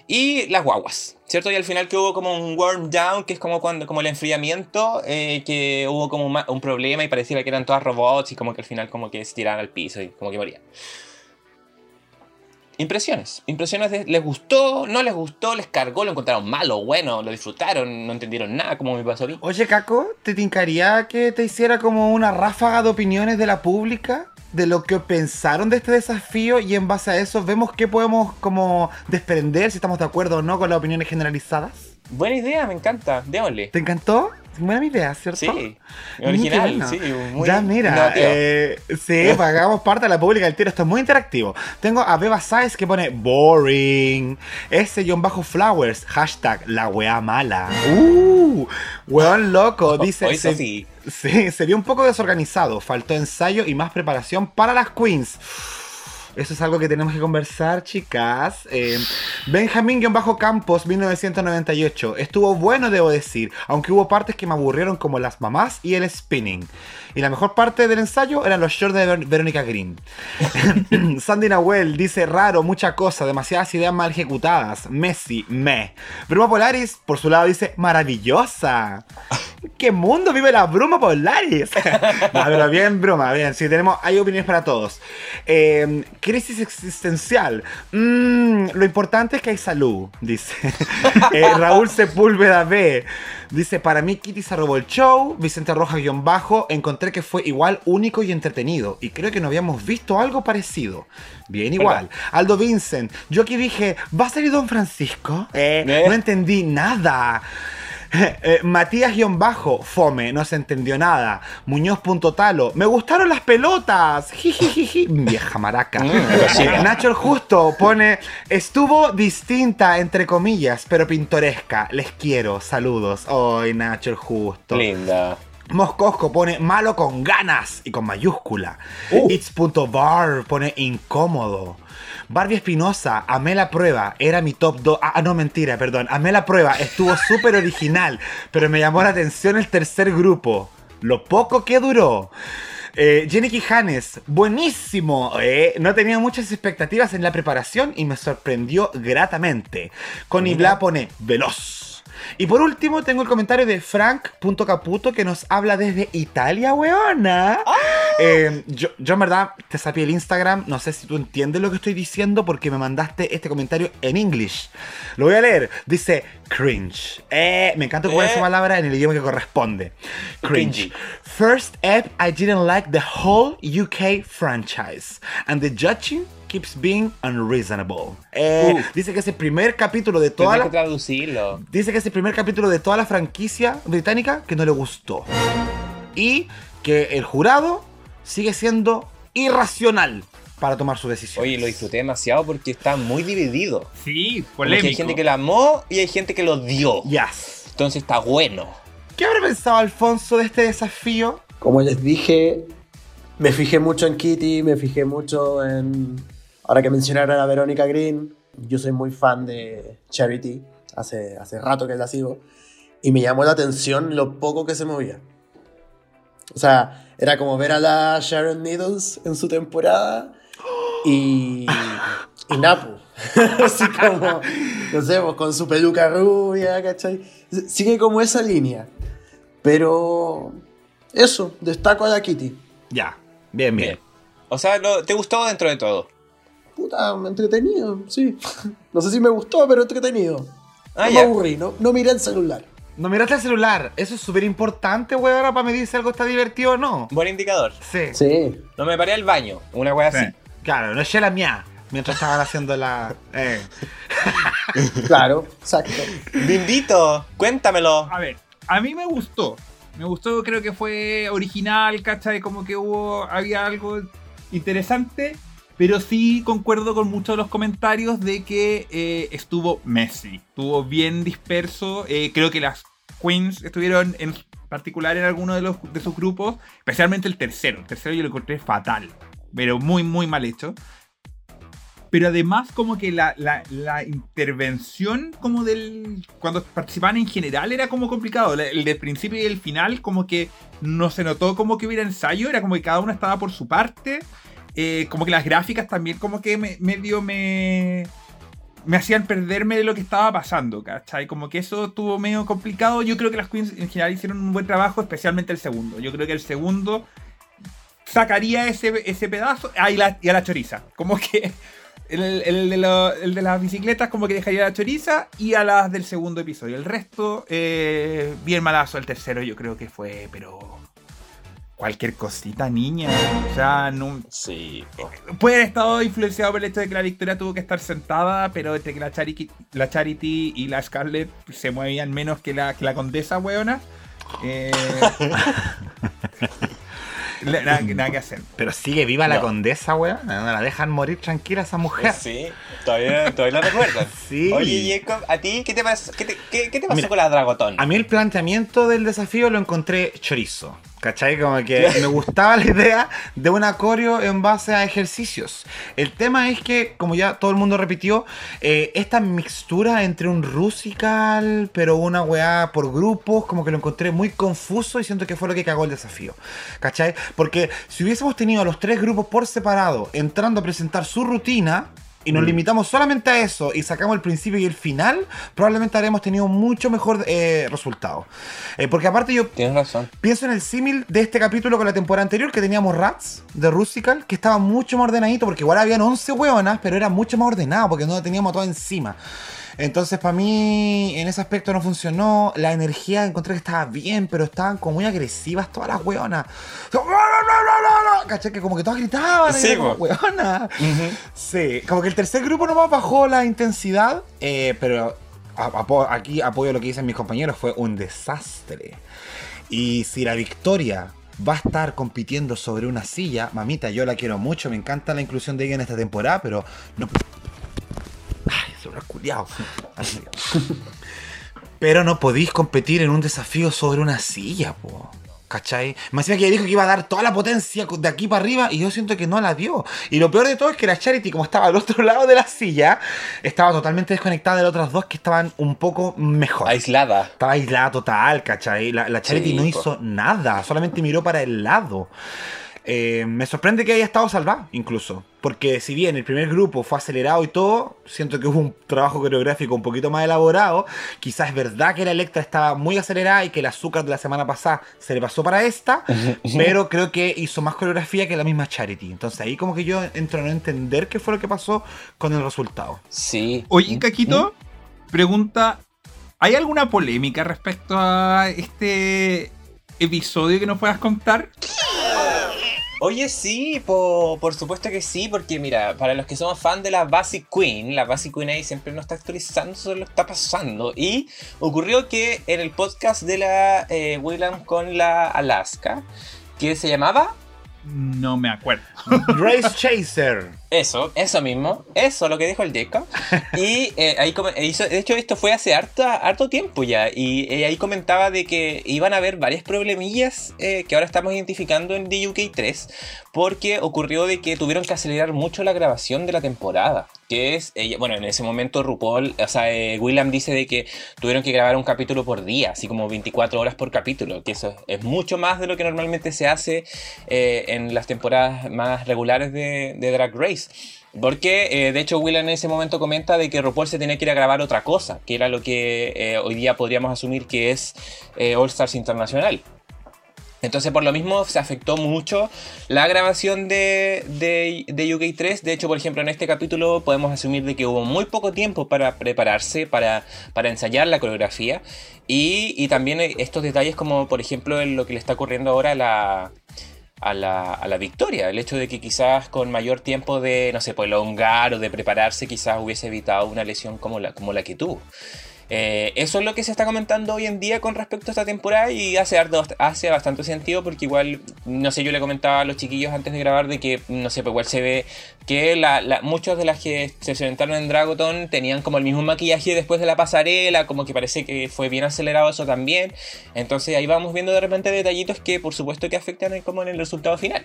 Y las guaguas, ¿cierto? Y al final que hubo como un warm down, que es como cuando como el enfriamiento, eh, que hubo como un, ma- un problema y parecía que eran todas robots y como que al final como que se tiraban al piso y como que morían. Impresiones. Impresiones de les gustó, no les gustó, les cargó, lo encontraron malo, bueno, lo disfrutaron, no entendieron nada, como me pasó a. Oye, Caco, ¿te tincaría que te hiciera como una ráfaga de opiniones de la pública? De lo que pensaron de este desafío y en base a eso vemos qué podemos como desprender, si estamos de acuerdo o no con las opiniones generalizadas. Buena idea, me encanta, démosle. ¿Te encantó? Buena idea, ¿cierto? Sí, original, bueno. sí, muy ya, mira, eh, sí, pagamos parte de la pública del tiro. Esto es muy interactivo. Tengo a Beba Sáez que pone boring. Ese John Bajo Flowers. Hashtag la wea mala. Uh, weón loco. Dice. Hoy se, sí. sí, se vio un poco desorganizado. Faltó ensayo y más preparación para las queens. Eso es algo que tenemos que conversar, chicas. Eh, Benjamín-Campos, 1998. Estuvo bueno, debo decir, aunque hubo partes que me aburrieron como las mamás y el spinning. Y la mejor parte del ensayo eran los shorts de Ver- Verónica Green. Sandy Nahuel dice raro, mucha cosa, demasiadas ideas mal ejecutadas. Messi, me. Bruma Polaris, por su lado, dice maravillosa. ¿Qué mundo vive la Bruma Polaris? no, pero bien, Bruma, bien. Sí, tenemos, hay opiniones para todos. Eh, crisis existencial. Mm, lo importante es que hay salud, dice. Eh, Raúl Sepúlveda B. Dice, para mí Kitty se robó el show. Vicente Rojas-bajo. Encontré que fue igual único y entretenido. Y creo que no habíamos visto algo parecido. Bien igual. Aldo Vincent. Yo aquí dije, ¿va a salir Don Francisco? ¿Eh? No entendí nada. Eh, Matías-bajo, fome, no se entendió nada. Muñoz.talo, me gustaron las pelotas. Jijijiji, vieja maraca. Eh, Nacho el Justo pone, estuvo distinta, entre comillas, pero pintoresca. Les quiero, saludos. Ay, Nacho el Justo. Linda. Moscosco pone malo con ganas y con mayúscula. Uh. It's.bar pone incómodo. Barbie Espinosa, amé la prueba, era mi top 2. Ah, no, mentira, perdón. Amé la prueba, estuvo súper original, pero me llamó la atención el tercer grupo. Lo poco que duró. Eh, Jenny Quijanes, buenísimo. eh, no tenía muchas expectativas en la preparación y me sorprendió gratamente. Connie Bla pone veloz. Y por último, tengo el comentario de Frank.caputo que nos habla desde Italia, weona. Eh, yo, yo en verdad te sapié el Instagram, no sé si tú entiendes lo que estoy diciendo porque me mandaste este comentario en English. Lo voy a leer. Dice cringe. Eh, me encanta ocupar Eh. esa palabra en el idioma que corresponde. Cringe. Cringy. First ep, I didn't like the whole UK franchise. And the judging keeps being unreasonable. Eh, Uh. Dice que es el primer capítulo de toda la... que traducirlo. Dice que es el primer capítulo de toda la franquicia británica que no le gustó. Y que el jurado sigue siendo irracional para tomar su decisión. Oye, lo disfruté demasiado porque está muy dividido. Sí, polémico. hay gente que lo amó y hay gente que lo odió. Yes. Entonces está bueno. ¿Qué habrá pensado Alfonso de este desafío? Como les dije, me fijé mucho en Kitty, me fijé mucho en. Ahora que mencionaron a Verónica Green, yo soy muy fan de Charity, hace, hace rato que la sigo, y me llamó la atención lo poco que se movía. O sea, era como ver a la Sharon Needles en su temporada y. y Napu. Así como, no sé, pues, con su peluca rubia, ¿cachai? Sigue como esa línea. Pero. Eso, destaco a la Kitty. Ya. Bien, bien. Bien. O sea, lo- ¿te gustó dentro de todo? Puta, entretenido, sí. No sé si me gustó, pero entretenido. Ah, no me aburrí, no, no miré el celular. No miraste el celular. Eso es súper importante, weón, para medir si algo está divertido o no. Buen indicador. Sí. Sí. No me paré al baño. Una Sí. así. Claro, no eché la mía. Mientras estaban haciendo la. Eh. Claro, exacto. Bimbito, cuéntamelo. A ver, a mí me gustó. Me gustó, creo que fue original, ¿cachai? Como que hubo, había algo interesante. Pero sí concuerdo con muchos de los comentarios de que eh, estuvo Messi. Estuvo bien disperso. Eh, creo que las Queens estuvieron en particular en alguno de, los, de sus grupos. Especialmente el tercero. El tercero yo lo encontré fatal. Pero muy, muy mal hecho. Pero además como que la, la- la intervención como del... Cuando participaban en general era como complicado. El del principio y el final como que no se notó como que hubiera ensayo. Era como que cada uno estaba por su parte. Eh, como que las gráficas también como que me- medio me... Me hacían perderme de lo que estaba pasando, ¿cachai? Como que eso estuvo medio complicado. Yo creo que las Queens en general hicieron un buen trabajo, especialmente el segundo. Yo creo que el segundo sacaría ese, ese pedazo. Ah, y, la, a la choriza. Como que el, el de las bicicletas, como que dejaría la choriza. Y a las del segundo episodio. El resto, eh, bien malazo. El tercero, yo creo que fue, pero. Cualquier cosita, niña. O sea, no, Sí. puede haber estado influenciado por el hecho de que la Victoria tuvo que estar sentada, pero entre que la Charity, la Charity y la Scarlett se movían menos que la, que la Condesa, weona. Eh, la- nada, nada que hacer. Pero sigue viva la condesa, weón. No la dejan morir tranquila esa mujer. Sí, todavía, todavía lo recuerdan. Sí. Oye, Jacob, ¿a ti qué te pasó, qué te, qué- qué te pasó Mira, con la Dragotón? A mí el planteamiento del desafío lo encontré chorizo. ¿Cachai? Como que me gustaba la idea de un acorio en base a ejercicios. El tema es que, como ya todo el mundo repitió, eh, esta mixtura entre un rusical, pero una weá por grupos, como que lo encontré muy confuso y siento que fue lo que cagó el desafío. ¿Cachai? Porque si hubiésemos tenido a los tres grupos por separado entrando a presentar su rutina, y nos limitamos solamente a eso y sacamos el principio y el final, probablemente habríamos tenido mucho mejor eh, resultado. Eh, porque aparte yo Tienes razón. pienso en el símil de este capítulo con la temporada anterior que teníamos Rats de Rusical, que estaba mucho más ordenadito, porque igual habían 11 hueonas, pero era mucho más ordenado porque no lo teníamos todo encima. Entonces, para mí, en ese aspecto no funcionó. La energía encontré que estaba bien, pero estaban como muy agresivas todas las hueonas. ¿Cachai? Que como que todas gritaban. Sí, como. Sí, como que el tercer grupo nomás bajó la intensidad, eh, pero aquí apoyo lo que dicen mis compañeros, fue un desastre. Y si la victoria va a estar compitiendo sobre una silla, mamita, yo la quiero mucho, me encanta la inclusión de ella en esta temporada, pero no... Ay. Ay, Pero no podéis competir en un desafío sobre una silla, po. ¿Cachai? Más encima que ella dijo que iba a dar toda la potencia de aquí para arriba y yo siento que no la dio. Y lo peor de todo es que la Charity, como estaba al otro lado de la silla, estaba totalmente desconectada de las otras dos que estaban un poco mejor. Aislada. Estaba aislada total, ¿cachai? La, la Charity Sí, no po. hizo nada, solamente miró para el lado. Eh, me sorprende que haya estado salvada, incluso. Porque si bien el primer grupo fue acelerado y todo, siento que hubo un trabajo coreográfico un poquito más elaborado. Quizás es verdad que la Electra estaba muy acelerada y que el azúcar de la semana pasada se le pasó para esta, pero creo que hizo más coreografía que la misma Charity. Entonces ahí como que yo entro a no entender qué fue lo que pasó con el resultado. Sí. Oye, Caquito, pregunta: ¿hay alguna polémica respecto a este episodio que nos puedas contar? Oye, sí, po- por supuesto que sí, porque mira, para los que somos fan de la Basic Queen, la Basic Queen ahí siempre nos está actualizando sobre lo que está pasando. Y ocurrió que en el podcast de la eh, William con la Alaska, que se llamaba No me acuerdo. Race Chaser. Eso, eso mismo, eso lo que dijo el Jacob. Y eh, ahí hizo, de hecho esto fue hace harto, harto tiempo ya. Y eh, ahí comentaba de que iban a haber varias problemillas eh, que ahora estamos identificando en DUK 3. Porque ocurrió de que tuvieron que acelerar mucho la grabación de la temporada. Que es, bueno, en ese momento RuPaul, o sea, eh, William dice de que tuvieron que grabar un capítulo por día, así como 24 horas por capítulo. Que eso es mucho más de lo que normalmente se hace eh, en las temporadas más regulares de, Drag Race. Porque eh, de hecho William en ese momento comenta de que RuPaul se tenía que ir a grabar otra cosa, que era lo que eh, hoy día podríamos asumir que es All Stars Internacional. Entonces por lo mismo se afectó mucho la grabación de, de, de UK 3. De hecho, por ejemplo, en este capítulo podemos asumir de que hubo muy poco tiempo para prepararse, para, para ensayar la coreografía. Y, y también estos detalles como por ejemplo lo que le está ocurriendo ahora a la, a la, a la victoria. El hecho de que quizás con mayor tiempo de, no sé, pues o de prepararse, quizás hubiese evitado una lesión como la, como la que tuvo. Eh, eso es lo que se está comentando hoy en día con respecto a esta temporada y hace, hace bastante sentido porque igual, no sé, yo le comentaba a los chiquillos antes de grabar de que, no sé, pues igual se ve que la, muchos de las que se presentaron en Dragoton tenían como el mismo maquillaje después de la pasarela, como que parece que fue bien acelerado eso también. Entonces ahí vamos viendo de repente detallitos que por supuesto que afectan como en el resultado final.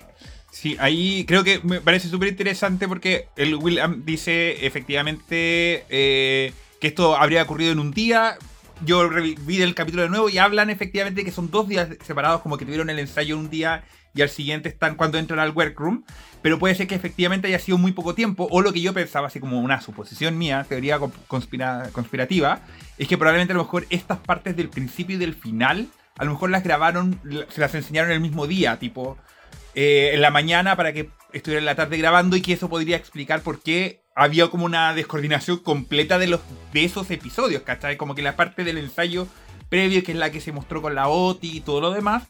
Sí, ahí creo que me parece súper interesante porque el William dice efectivamente eh, que esto habría ocurrido en un día. Yo vi el capítulo de nuevo y hablan efectivamente que son dos días separados, como que tuvieron el ensayo un día y al siguiente están cuando entran al workroom. Pero puede ser que efectivamente haya sido muy poco tiempo, o lo que yo pensaba, así como una suposición mía, teoría con- conspira- conspirativa, es que probablemente a lo mejor estas partes del principio y del final, a lo mejor las grabaron, se las enseñaron el mismo día, tipo eh, en la mañana para que estuviera en la tarde grabando y que eso podría explicar por qué había como una descoordinación completa de, los, de esos episodios, ¿cachai? Como que la parte del ensayo previo, que es la que se mostró con la OTI y todo lo demás,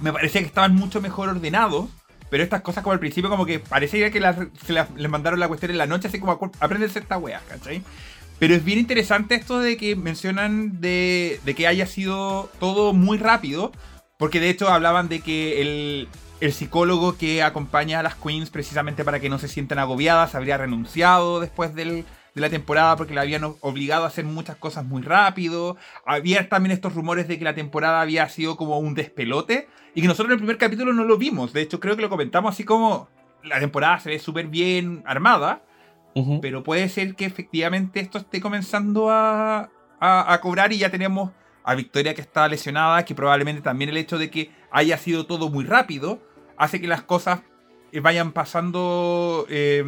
me parecía que estaban mucho mejor ordenados. Pero estas cosas como al principio como que parecía que se les mandaron la cuestión en la noche, así como "Acu- apréndense esta wea, ¿cachai? Pero es bien interesante esto de que mencionan de, de que haya sido todo muy rápido, porque de hecho hablaban de que el, el psicólogo que acompaña a las queens precisamente para que no se sientan agobiadas habría renunciado después del, de la temporada porque la habían obligado a hacer muchas cosas muy rápido. Había también estos rumores de que la temporada había sido como un despelote y que nosotros en el primer capítulo no lo vimos. De hecho, creo que lo comentamos así como la temporada se ve súper bien armada, pero puede ser que efectivamente esto esté comenzando a, a- a cobrar y ya tenemos a Victoria que está lesionada, que probablemente también el hecho de que haya sido todo muy rápido hace que las cosas eh, vayan pasando, eh,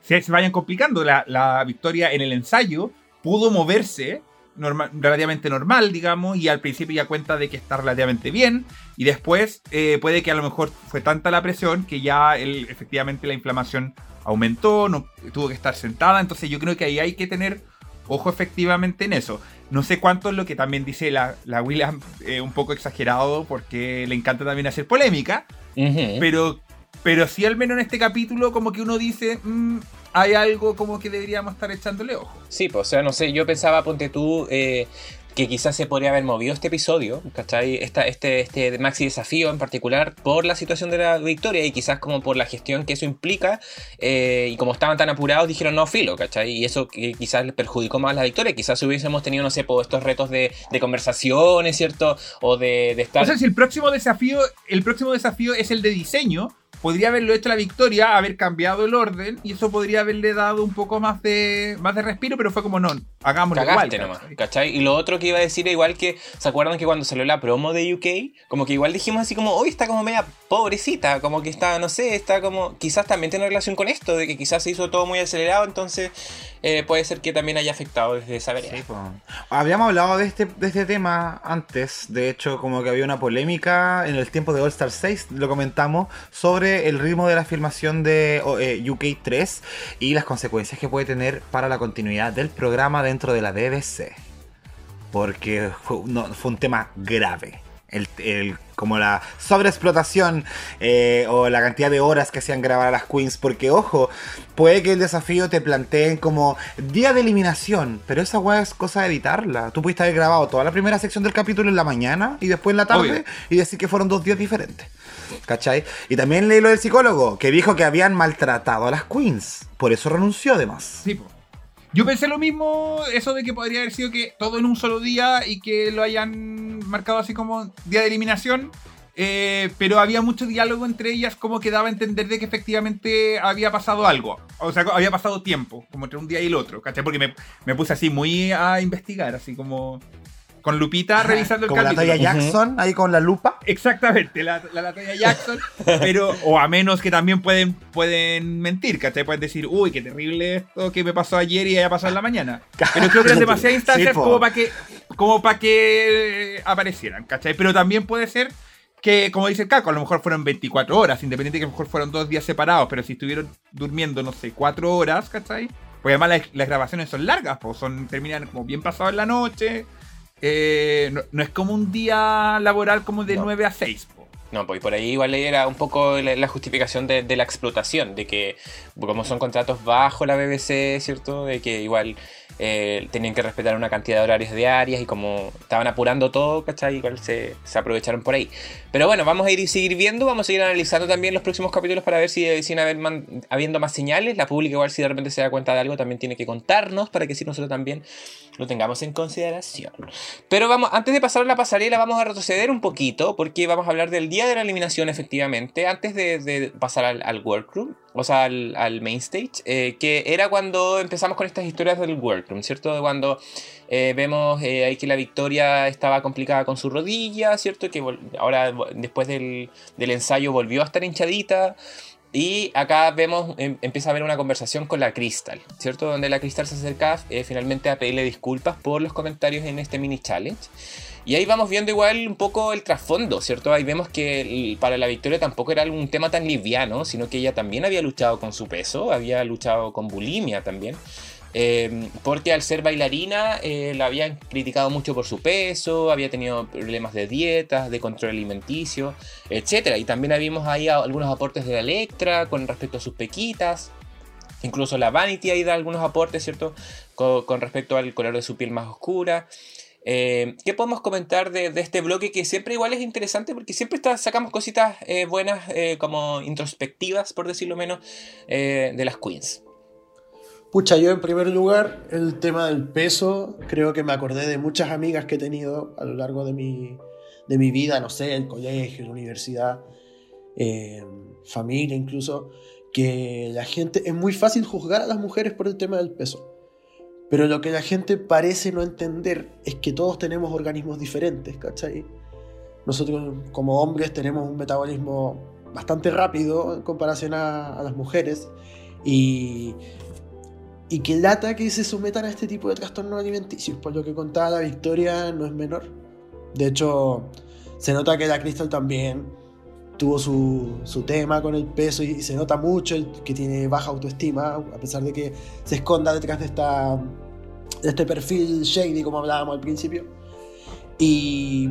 se, vayan complicando. La, la Victoria en el ensayo pudo moverse relativamente normal, digamos, y al principio ya cuenta de que está relativamente bien, y después eh, puede que a lo mejor fue tanta la presión que ya efectivamente la inflamación aumentó, no, tuvo que estar sentada, entonces yo creo que ahí hay que tener ojo efectivamente en eso. No sé cuánto es lo que también dice la, la William, eh, un poco exagerado, porque le encanta también hacer polémica, pero, pero sí al menos en este capítulo como que uno dice, "Mm, hay algo como que deberíamos estar echándole ojo. Sí, pues, o sea, no sé, yo pensaba, ponte tú, eh, que quizás se podría haber movido este episodio, ¿cachai? Esta, este, este maxi desafío en particular por la situación de la victoria y quizás como por la gestión que eso implica, eh, y como estaban tan apurados dijeron no filo, ¿cachai? Y eso que quizás les perjudicó más la victoria, quizás hubiésemos tenido, no sé, pues, estos retos de, de conversaciones, ¿cierto? O de, de estar... O sea, si el próximo desafío, el próximo desafío es el de diseño, podría haberlo hecho la victoria, haber cambiado el orden, y eso podría haberle dado un poco más de, más de respiro, pero fue como no, hagámoslo Cagaste igual. nomás, ¿cachai? ¿cachai? Y lo otro que iba a decir, igual que, ¿se acuerdan que cuando salió la promo de UK? Como que igual dijimos así como, hoy está como media pobrecita, como que está, no sé, está como, quizás también tiene relación con esto, de que quizás se hizo todo muy acelerado, entonces eh, puede ser que también haya afectado desde esa vereda. Sí, po. Habíamos hablado de este, de este tema antes, de hecho como que había una polémica en el tiempo de All Star 6, lo comentamos, sobre el ritmo de la filmación de eh, UK 3 y las consecuencias que puede tener para la continuidad del programa dentro de la BBC. Porque fue un tema grave. El, el- como la sobreexplotación eh, o la cantidad de horas que hacían grabar a las queens. Porque, ojo, puede que el desafío te planteen como día de eliminación, pero esa weá es cosa de editarla. Tú pudiste haber grabado toda la primera sección del capítulo en la mañana y después en la tarde Obvio. y decir que fueron dos días diferentes. ¿Cachai? Y también leí lo del psicólogo, que dijo que habían maltratado a las queens. Por eso renunció además. Sí, po. Yo pensé lo mismo, eso de que podría haber sido que todo en un solo día y que lo hayan marcado así como día de eliminación. eh, pero había mucho diálogo entre ellas, como que daba a entender de que efectivamente había pasado algo. O sea, había pasado tiempo, como entre un día y el otro, ¿cachai? Porque me, me puse así muy a investigar, así como con Lupita revisando el Como la capítulo. Toya Jackson, ahí con la lupa. Exactamente, la, la Latoya Jackson, pero, o a menos que también pueden, pueden mentir, ¿cachai? Pueden decir, uy, qué terrible esto que me pasó ayer y haya pasado en la mañana. Pero creo que eran demasiadas instancias Sí, como para que, como para que eh, aparecieran, ¿cachai? Pero también puede ser que, como dice el Caco, a lo mejor fueron 24 horas, independiente de que a lo mejor fueron dos días separados, pero si estuvieron durmiendo, no sé, cuatro horas, ¿cachai? Pues además las, las grabaciones son largas, pues son, terminan como bien pasado en la noche. Eh, no, no es como un día laboral como de No. 9 a 6. po. No, pues por ahí igual era un poco la, la justificación de, de la explotación, de que como son contratos bajo la BBC, ¿cierto? De que igual eh, tenían que respetar una cantidad de horarios diarias y como estaban apurando todo, ¿cachai? Igual se, se aprovecharon por ahí. Pero bueno, vamos a ir y seguir viendo, vamos a seguir analizando también los próximos capítulos para ver si siguen haber habiendo más señales. La pública igual si de repente se da cuenta de algo también tiene que contarnos para que si nosotros también lo tengamos en consideración. Pero vamos, antes de pasar a la pasarela, vamos a retroceder un poquito, porque vamos a hablar del día de la eliminación, efectivamente, antes de, pasar al, workroom, o sea, al, al main stage, eh, que era cuando empezamos con estas historias del workroom, ¿cierto? Cuando eh, vemos eh, ahí que la victoria estaba complicada con su rodilla, ¿cierto? Que ahora, después del, del ensayo, volvió a estar hinchadita. Y acá vemos, em- empieza a haber una conversación con la Crystal, ¿cierto? Donde la Crystal se acerca eh, finalmente a pedirle disculpas por los comentarios en este mini challenge. Y ahí vamos viendo igual un poco el trasfondo, ¿cierto? Ahí vemos que para la victoria tampoco era un tema tan liviano, sino que ella también había luchado con su peso, había luchado con bulimia también. Eh, porque al ser bailarina eh, la habían criticado mucho por su peso, había tenido problemas de dietas, de control alimenticio, etc. Y también vimos ahí algunos aportes de la Electra con respecto a sus pequitas. Incluso la Vanity ahí da algunos aportes, ¿cierto? Co- Con, respecto al color de su piel más oscura. Eh, ¿Qué podemos comentar de, este bloque que siempre igual es interesante porque siempre sacamos cositas eh, buenas eh, como introspectivas, por decirlo menos, de las queens? Pucha, yo en primer lugar, el tema del peso, creo que me acordé de muchas amigas que he tenido a lo largo de mi, de mi vida, no sé, el colegio, la universidad, eh, familia incluso, que la gente, es muy fácil juzgar a las mujeres por el tema del peso. Pero lo que la gente parece no entender es que todos tenemos organismos diferentes, ¿cachai? Nosotros como hombres tenemos un metabolismo bastante rápido en comparación a, a las mujeres y, y que lata que se sometan a este tipo de trastornos alimenticios. Por lo que contaba la Victoria no es menor. De hecho, se nota que la Crystal también tuvo su, su tema con el peso y, se nota mucho que tiene baja autoestima, a pesar de que se esconda detrás de, esta, de este perfil shady, como hablábamos al principio. Y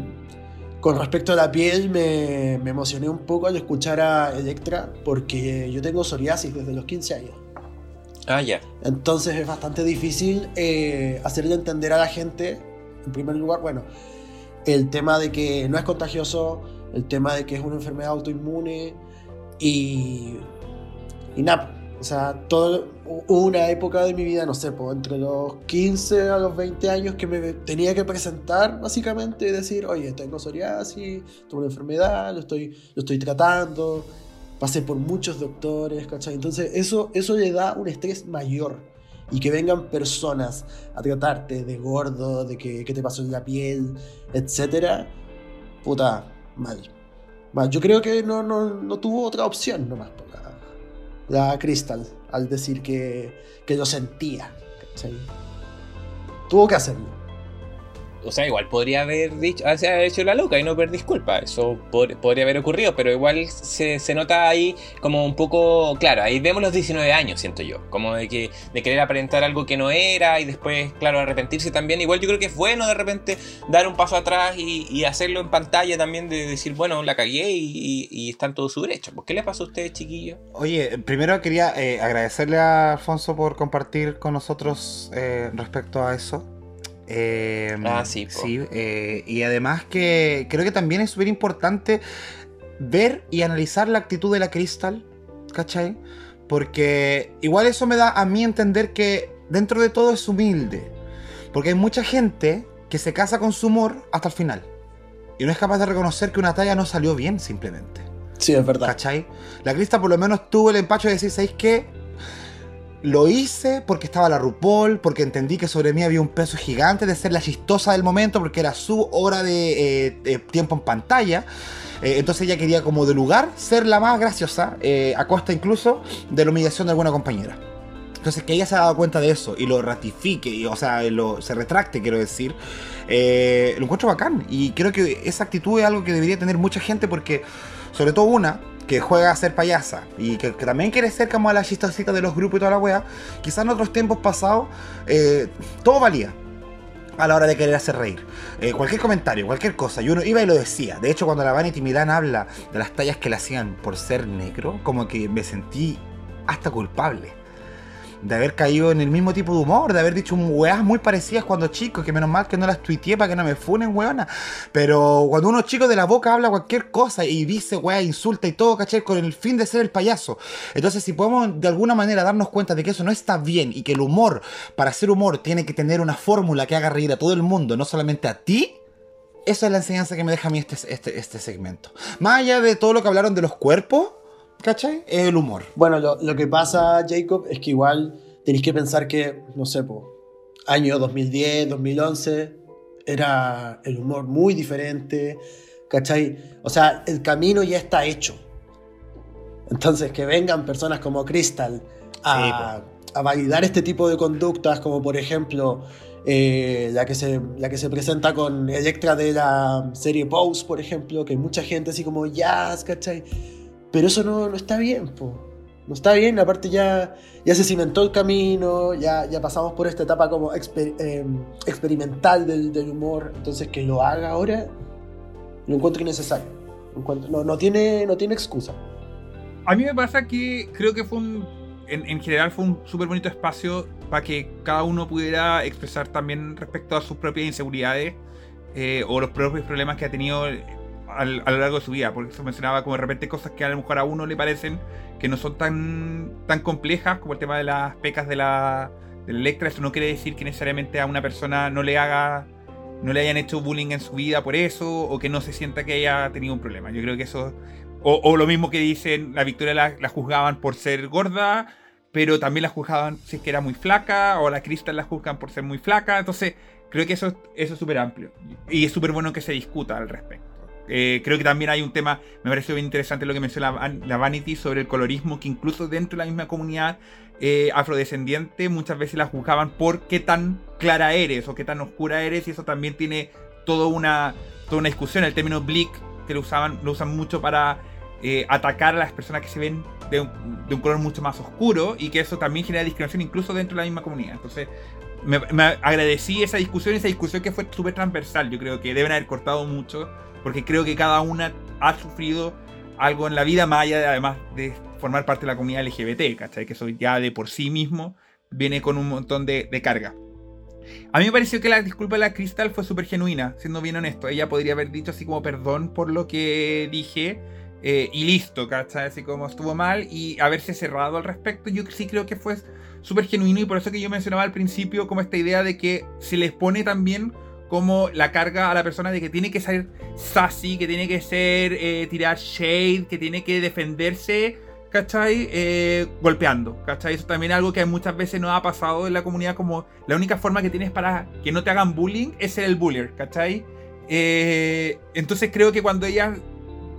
con respecto a la piel, me, me, emocioné un poco al escuchar a Electra, porque yo tengo psoriasis desde los 15 años. Ah, ya. Entonces es bastante difícil eh, hacerle entender a la gente, en primer lugar, bueno, el tema de que no es contagioso, el tema de que es una enfermedad autoinmune y, y nada. O sea, todo, una época de mi vida, no sé, pues, entre los 15 a los 20 años que me tenía que presentar básicamente y decir, oye, tengo psoriasis, tengo una enfermedad, lo estoy, lo estoy tratando, pasé por muchos doctores, ¿cachai? Entonces eso, eso le da un estrés mayor. Y que vengan personas a tratarte de gordo, de que, que te pasó en la piel, etcétera, puta, mal. mal. Yo creo que no, no, no tuvo otra opción nomás la, Crystal al decir que, que lo sentía. Tuvo que hacerlo. O sea, igual podría haber dicho, haber hecho la loca y no pedir disculpa. Eso pod podría haber ocurrido, pero igual se, se, nota ahí como un poco. Claro, ahí vemos los 19 años, siento yo. Como de que de querer aparentar algo que no era y después, claro, arrepentirse también. Igual yo creo que es bueno de repente dar un paso atrás y, hacerlo en pantalla también, de decir, bueno, la cagué y, y, y está en todo su derecho. ¿Por qué le pasó a usted, chiquillo? Oye, primero quería eh, agradecerle a Alfonso por compartir con nosotros eh, respecto a eso. Eh, ah, sí. sí eh, y además que creo que también es súper importante ver y analizar la actitud de la Crystal, ¿cachai? Porque igual eso me da a mí entender que dentro de todo es humilde. Porque hay mucha gente que se casa con su humor hasta el final. Y no es capaz de reconocer que una talla no salió bien simplemente. Sí, es verdad. ¿Cachai? La Crystal por lo menos tuvo el empacho de decir, ¿sabéis qué? Lo hice porque estaba la RuPaul, porque entendí que sobre mí había un peso gigante de ser la chistosa del momento, porque era su hora de, eh, tiempo en pantalla. Eh, entonces ella quería como de lugar ser la más graciosa, eh, a costa incluso de la humillación de alguna compañera. Entonces que ella se ha dado cuenta de eso y lo ratifique, y, o sea, lo, se retracte, quiero decir, lo encuentro bacán. Y creo que esa actitud es algo que debería tener mucha gente porque, sobre todo una, que juega a ser payasa y que, que, también quiere ser como a la chistosita de los grupos y toda la wea, quizás en otros tiempos pasados eh, todo valía a la hora de querer hacer reír. Eh, cualquier comentario, cualquier cosa, y uno iba y lo decía. De hecho, cuando la Vanity Milan habla de las tallas que le hacían por ser negro, como que me sentí hasta culpable de haber caído en el mismo tipo de humor, de haber dicho weas muy parecidas cuando chico, que menos mal que no las tuiteé para que no me funen, weona. Pero cuando uno chico de la boca habla cualquier cosa y dice weas, insulta y todo, ¿cachai? Con el fin de ser el payaso. Entonces, si podemos de alguna manera darnos cuenta de que eso no está bien y que el humor, para ser humor, tiene que tener una fórmula que haga reír a todo el mundo, no solamente a ti. Esa es la enseñanza que me deja a mí este, este, este segmento. Más allá de todo lo que hablaron de los cuerpos, ¿Cachai? Es el humor. Bueno, lo, lo, que pasa, Jacob, es que igual tenéis que pensar que, no sé, po, año 2010, 2011, era el humor muy diferente, ¿cachai? O sea, el camino ya está hecho. Entonces, que vengan personas como Crystal a, sí, a validar este tipo de conductas, como por ejemplo eh, la, que se, la que se presenta con Electra de la serie Pose, por ejemplo, que mucha gente así como, jazz, ¿cachai? Pero eso no, no está bien, po. No está bien, aparte ya, ya se cimentó el camino, ya, ya pasamos por esta etapa como eh, experimental del, del, humor, entonces que lo haga ahora, lo encuentro innecesario. No, no, tiene, no tiene excusa. A mí me pasa que creo que fue un, en, en general fue un súper bonito espacio para que cada uno pudiera expresar también respecto a sus propias inseguridades eh, o los propios problemas que ha tenido al- a lo largo de su vida. Porque eso mencionaba como de repente cosas que a lo mejor a uno le parecen que no son tan, tan complejas, como el tema de las pecas de la, de la Electra. Eso no quiere decir que necesariamente a una persona no le haga no le hayan hecho bullying en su vida por eso, o que no se sienta que haya tenido un problema. Yo creo que eso. O, lo mismo que dicen, la Victoria la, la juzgaban por ser gorda, pero también la juzgaban si es que era muy flaca, o la Crystal la juzgan por ser muy flaca. Entonces, creo que eso, eso es súper amplio. Y es súper bueno que se discuta al respecto. Eh, creo que también hay un tema, me pareció bien interesante lo que mencionó la, la Vanity sobre el colorismo, que incluso dentro de la misma comunidad eh, afrodescendiente muchas veces la juzgaban por qué tan clara eres o qué tan oscura eres, y eso también tiene toda una, toda una discusión. El término bleak, que lo, usaban, lo usan mucho para eh, atacar a las personas que se ven de un, de un color mucho más oscuro, y que eso también genera discriminación incluso dentro de la misma comunidad. Entonces, me, agradecí esa discusión, esa discusión que fue súper transversal. Yo creo que deben haber cortado mucho, porque creo que cada una ha sufrido algo en la vida, de, además de formar parte de la comunidad LGBT, ¿cachai? Que eso ya de por sí mismo viene con un montón de, de carga. A mí me pareció que la disculpa de la Crystal fue súper genuina, siendo bien honesto. Ella podría haber dicho así como perdón por lo que dije eh, y listo, ¿cachai? Así como estuvo mal y haberse cerrado al respecto. Yo sí creo que fue súper genuino y por eso que yo mencionaba al principio como esta idea de que se les pone también como la carga a la persona de que tiene que ser sassy, que tiene que ser eh, tirar shade, que tiene que defenderse, ¿cachai? Eh, golpeando, ¿cachai? Eso también es algo que muchas veces no ha pasado en la comunidad como la única forma que tienes para que no te hagan bullying es ser el bullier, ¿cachai? Entonces creo que cuando ella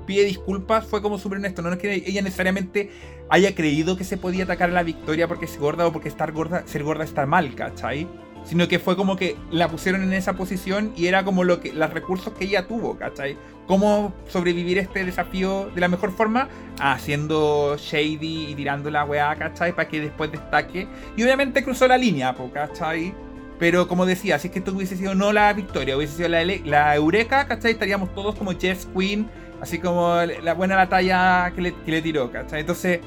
pide disculpas fue como súper honesto, no es que ella necesariamente haya creído que se podía atacar a la victoria porque es gorda o porque estar gorda, ser gorda está mal, ¿cachai? sino que fue como que la pusieron en esa posición y era como lo que los recursos que ella tuvo, ¿cachai? Cómo sobrevivir este desafío de la mejor forma, haciendo shady y tirando la weá, ¿cachai? Para que después destaque. Y obviamente cruzó la línea, ¿cachai? Pero como decía, si es que esto hubiese sido no la victoria, hubiese sido la, la Eureka, ¿cachai? Estaríamos todos como Jess Queen, así como la buena batalla que le, que le tiró, ¿cachai? Entonces,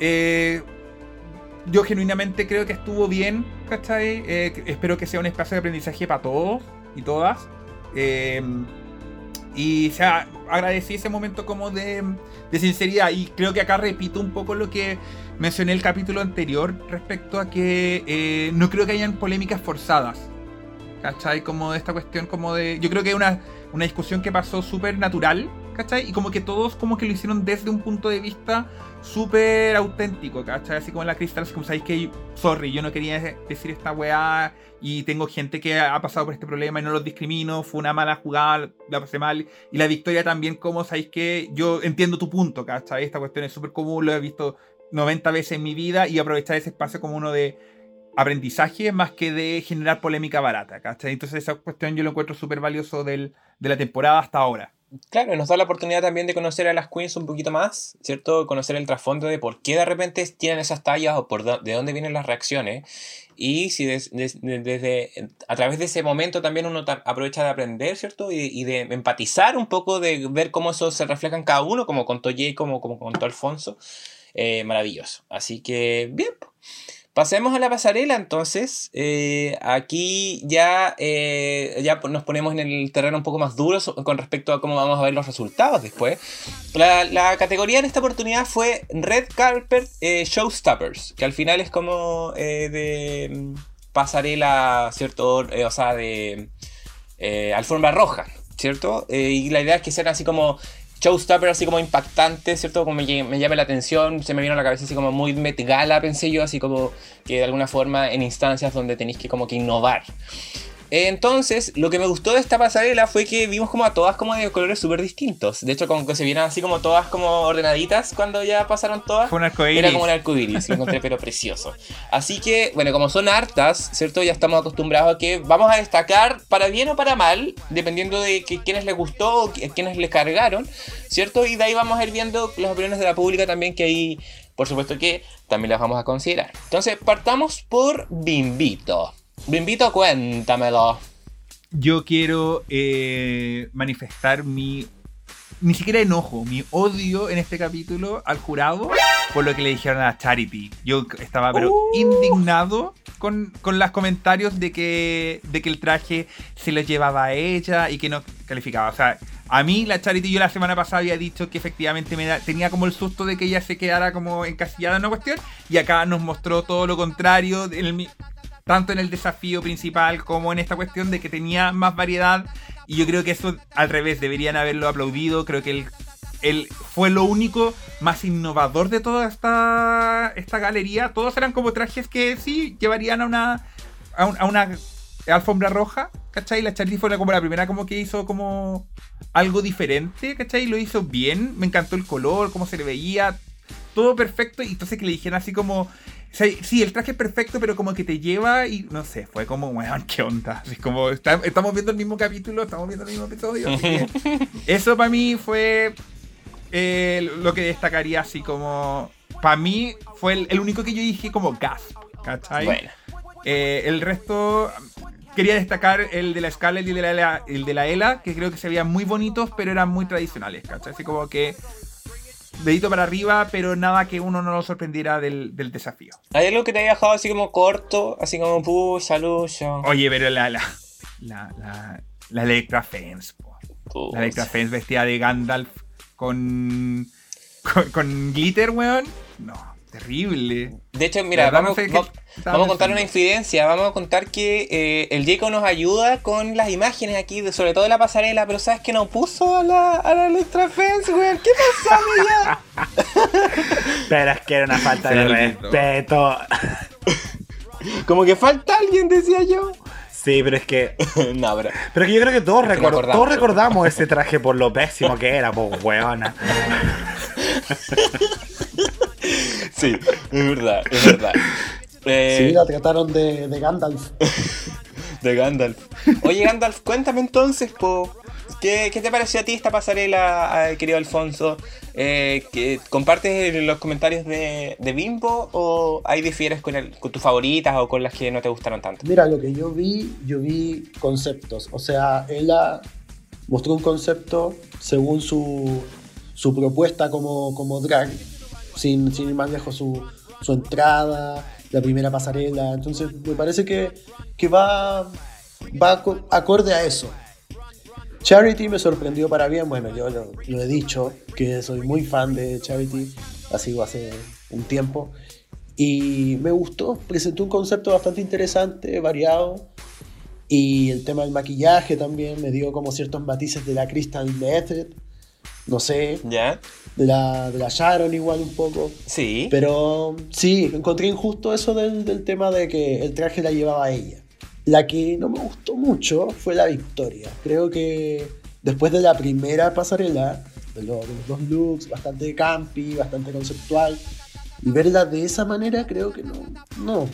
eh, yo genuinamente creo que estuvo bien, ¿cachai? Eh, espero que sea un espacio de aprendizaje para todos y todas. Eh, y o sea, agradecí ese momento como de, de, sinceridad. Y creo que acá repito un poco lo que mencioné el capítulo anterior respecto a que eh, no creo que hayan polémicas forzadas. ¿Cachai? Como esta cuestión como de... Yo creo que es una, una discusión que pasó súper natural, ¿cachai? Y como que todos como que lo hicieron desde un punto de vista súper auténtico, ¿cachai? Así como la Crystal, como sabéis que, sorry, yo no quería decir esta weá y tengo gente que ha pasado por este problema y no los discrimino, fue una mala jugada, la pasé mal. Y la victoria también, como sabéis que yo entiendo tu punto, ¿cachai? Esta cuestión es súper común, lo he visto 90 veces en mi vida y aprovechar ese espacio como uno de aprendizaje más que de generar polémica barata, ¿cachai? Entonces esa cuestión yo lo encuentro súper valioso del, de la temporada hasta ahora. Claro, nos da la oportunidad también de conocer a las queens un poquito más, ¿cierto? Conocer el trasfondo de por qué de repente tienen esas tallas o por de dónde vienen las reacciones. Y si des, des, desde a través de ese momento también uno aprovecha de aprender, ¿cierto? Y, y, de empatizar un poco, de ver cómo eso se refleja en cada uno, como contó Jay, como, como contó Alfonso. Eh, maravilloso. Así que, bien. Pasemos a la pasarela entonces. Eh, aquí ya, eh, ya nos ponemos en el terreno un poco más duro con respecto a cómo vamos a ver los resultados después. La, categoría en esta oportunidad fue Red Carpet eh, Showstoppers, que al final es como de pasarela, ¿cierto? o sea, de alfombra roja, ¿cierto? y la idea es que sean así como showstopper así como impactante, ¿cierto? Como me, me llame la atención, se me vino a la cabeza así como muy Met Gala, pensé yo, así como que de alguna forma en instancias donde tenéis que como que innovar. Entonces, lo que me gustó de esta pasarela fue que vimos como a todas como de colores súper distintos. De hecho, como que se vieron así como todas como ordenaditas cuando ya pasaron todas. Fue un arcoíris. Era como un arcoíris, lo encontré pero precioso. Así que, bueno, como son hartas, ¿cierto? Ya estamos acostumbrados a que vamos a destacar para bien o para mal, dependiendo de que, quienes les gustó o quienes les cargaron, ¿cierto? Y de ahí vamos a ir viendo las opiniones de la pública también, que ahí, por supuesto que también las vamos a considerar. Entonces, partamos por Bimbito. Bimbito, cuéntamelo. Yo quiero eh, manifestar mi. Ni siquiera enojo, mi odio en este capítulo al jurado por lo que le dijeron a Charity. Yo estaba pero uh. indignado con, con los comentarios de que, de que el traje se lo llevaba a ella y que no calificaba. O sea, A mí, la Charity, yo la semana pasada había dicho que efectivamente me da- tenía como el susto de que ella se quedara como encasillada en una cuestión. Y acá nos mostró todo lo contrario, en el tanto en el desafío principal como en esta cuestión de que tenía más variedad. Y yo creo que eso, al revés, deberían haberlo aplaudido. Creo que él, fue lo único más innovador de toda esta, esta galería. Todos eran como trajes que sí llevarían a una, a, un- a una alfombra roja, ¿cachai? La Charity fue como la primera como que hizo como algo diferente, ¿cachai? Lo hizo bien, me encantó el color, cómo se le veía, todo perfecto. Y entonces que le dijeran así como, o sea, sí, el traje es perfecto, pero como que te lleva y no sé, fue como, weón, qué onda. Así como, está- estamos viendo el mismo capítulo, estamos viendo el mismo episodio. así que eso para mí fue eh, lo que destacaría así como, para mí fue el, el único que yo dije como gasp, ¿cachai? Bueno. Eh, el resto, quería destacar el de la Scarlett y el de la, el de la Ela, que creo que se veían muy bonitos, pero eran muy tradicionales, ¿cachai? Así como que dedito para arriba, pero nada que uno no lo sorprendiera del, del desafío. ¿Hay algo que te haya dejado así como corto? Así como pucha, lucho. Oye, pero la, la, la, la, la Electra Fence, po. La Electra Fence vestida de Gandalf con, con, con glitter, weón. No, terrible. De hecho, mira, vamos, a contar una infidencia. Vamos a contar que eh, el Jacob nos ayuda con las imágenes aquí, de- sobre todo de la pasarela, pero ¿sabes que no puso a la, a la Electra Fence, weón? ¿Qué pasó, amiga? Pero es que era una falta de respeto. Como que falta alguien, decía yo. Sí, pero es que. no, pero. Pero es que yo creo que todos, Es que recor- me acordaba. todos recordamos ese traje por lo pésimo que era, pues weona. Sí, es verdad, es verdad. Eh, Sí, la trataron de, de Gandalf. De Gandalf. Oye, Gandalf, cuéntame entonces, po. ¿Qué, qué te pareció a ti esta pasarela, eh, querido Alfonso? Eh, que- ¿Compartes los comentarios de, de Bimbo o ahí difieres con, el- con tus favoritas o con las que no te gustaron tanto? Mira, lo que yo vi, yo vi conceptos. O sea, ella mostró un concepto según su, su propuesta como, como drag, sin, sin ir más lejos su, su entrada, la primera pasarela. Entonces, me parece que, que va, va aco- acorde a eso. Charity me sorprendió para bien. Bueno, yo lo, lo he dicho, que soy muy fan de Charity, la sigo hace un tiempo. Y me gustó, presentó un concepto bastante interesante, variado. Y el tema del maquillaje también me dio como ciertos matices de la Crystal Method, no sé, ¿Ya? de la, de la Sharon igual un poco. Sí. Pero sí, encontré injusto eso del, del tema de que el traje la llevaba ella. La que no me gustó mucho fue la Victoria. Creo que después de la primera pasarela, de, lo- de los dos looks, bastante campi, bastante conceptual, y verla de esa manera creo que no, no,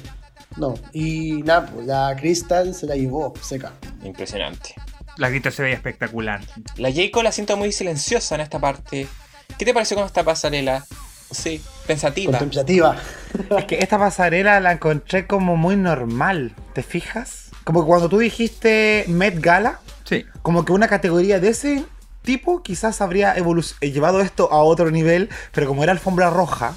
no. Y nada, pues, la Crystal se la llevó seca. Impresionante. La grita se veía espectacular. La Jacob la siento muy silenciosa en esta parte. ¿Qué te pareció con esta pasarela? Sí, pensativa. Contemplativa. Es que esta pasarela la encontré como muy normal, ¿te fijas? Como que cuando tú dijiste Met Gala, Sí. como que una categoría de ese tipo quizás habría evolu- llevado esto a otro nivel, pero como era alfombra roja,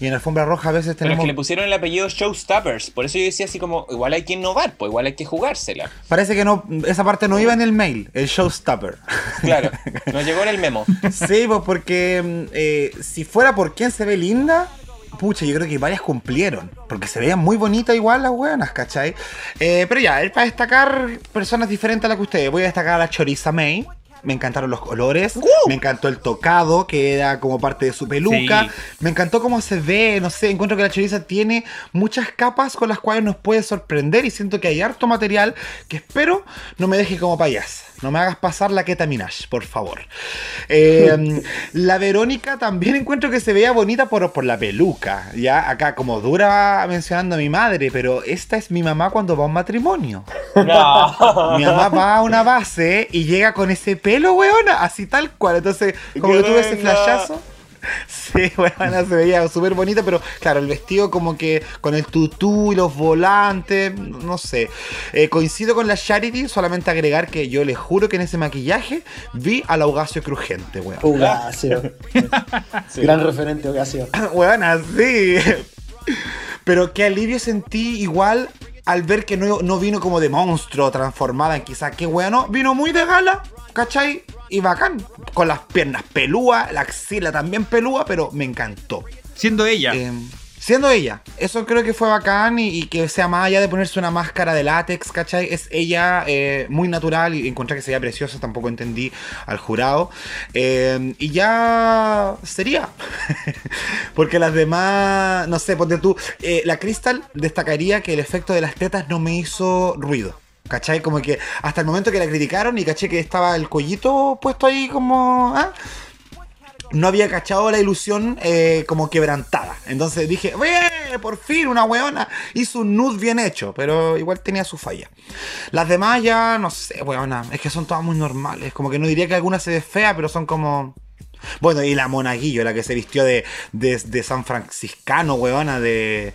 y en alfombra roja a veces Pero es tenemos... que le pusieron el apellido Showstoppers. Por eso yo decía así como, igual hay que innovar, pues igual hay que jugársela. Parece que no, esa parte no iba en el mail, el showstopper. Claro, nos llegó en el memo. Sí, pues porque mm, eh, si fuera por quién se ve linda, pucha, yo creo que varias cumplieron. Porque se veían muy bonitas igual las buenas, ¿cachai? Eh, pero ya, para destacar personas diferentes a las que ustedes, voy a destacar a la Choriza May. Me encantaron los colores, me encantó el tocado, que era como parte de su peluca. Sí. Me encantó cómo se ve, no sé, encuentro que la choriza tiene muchas capas con las cuales nos puede sorprender y siento que hay harto material que espero no me deje como payas. No me hagas pasar la Keta Minaj, por favor. Eh, la Verónica también encuentro que se veía bonita por, por la peluca. Ya acá como dura mencionando a mi madre, pero esta es mi mamá cuando va a un matrimonio. No. Mi mamá va a una base y llega con ese pelo, weona, así tal cual. Entonces, como ¡Qué que tuve ese flashazo. Sí, weona, se veía súper bonita, pero claro, el vestido como que con el tutú y los volantes, no sé. Eh, coincido con la Charity, solamente agregar que yo les juro que en ese maquillaje vi al Augasio Crujiente, weón. Ugacio. Gran referente, Ugacio. Weona, sí. Pero qué alivio sentí igual al ver que no, no vino como de monstruo transformada en quizá qué bueno, vino muy de gala, ¿cachai? y bacán. Con las piernas pelúas, la axila también pelúa, pero me encantó. Siendo ella. Eh, siendo ella. Eso creo que fue bacán y, que sea más allá de ponerse una máscara de látex, ¿cachai? Es ella eh, muy natural y encontré que sería preciosa, tampoco entendí al jurado. Eh, y ya sería. Porque las demás, no sé, ponte tú. eh, la Crystal destacaría que el efecto de las tetas no me hizo ruido. ¿Cachai? Como que hasta el momento que la criticaron y caché que estaba el collito puesto ahí como... ¿ah? No había cachado la ilusión eh, como quebrantada. Entonces dije, ¡Bien! Por fin una weona hizo un nude bien hecho, pero igual tenía su falla. Las demás ya, no sé, weona, es que son todas muy normales. Como que no diría que alguna se ve fea, pero son como... Bueno, y la monaguillo, la que se vistió de, de, San Franciscano, weona, de.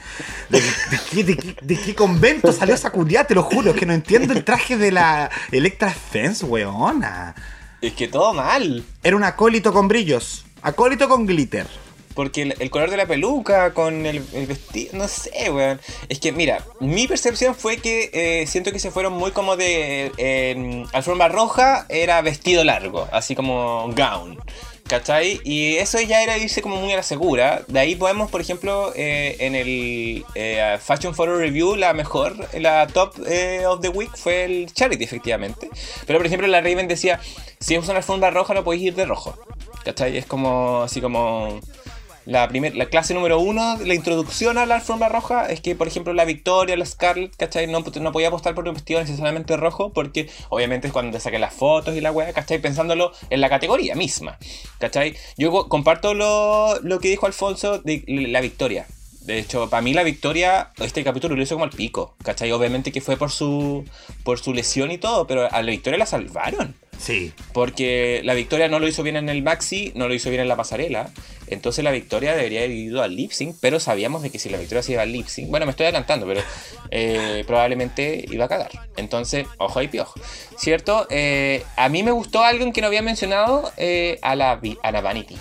¿De, de, qué, convento salió esa culiá? Te lo juro, que no entiendo el traje de la Electra Fence, weona. Es que todo mal. Era un acólito con brillos. Acólito con glitter. Porque el, el color de la peluca con el, el vestido, no sé, weón. Es que, mira, mi percepción fue que eh, siento que se fueron muy como de. Eh, alfombra roja era vestido largo, así como gown. ¿Cachai? Y eso ya era irse como muy a la segura. De ahí podemos, por ejemplo, eh, en el eh, Fashion Photo Review, la mejor, la top eh, of the week fue el Charity, efectivamente. Pero, por ejemplo, la Raven decía: si es una alfombra roja, no podéis ir de rojo. ¿Cachai? Es como, así como. La, primer, la clase número uno, la introducción a la alfombra roja, es que, por ejemplo, la Victoria, la Scarlett, ¿cachai? No, no podía apostar por un vestido necesariamente rojo, porque obviamente es cuando te saqué las fotos y la weá, ¿cachai? Pensándolo en la categoría misma, ¿cachai? Yo co- comparto lo, lo que dijo Alfonso de la Victoria. De hecho, para mí la victoria, este capítulo lo hizo como el pico, ¿cachai? Obviamente que fue por su, por su lesión y todo, pero a la victoria la salvaron. Sí. Porque la victoria no lo hizo bien en el maxi, no lo hizo bien en la pasarela. Entonces la victoria debería haber ido al lip sync, pero sabíamos de que si la victoria se iba al lip sync, bueno, me estoy adelantando, pero eh, probablemente iba a cagar. Entonces, ojo y piojo. ¿Cierto? Eh, a mí me gustó algo en que no había mencionado eh, a, la, a la Vanity.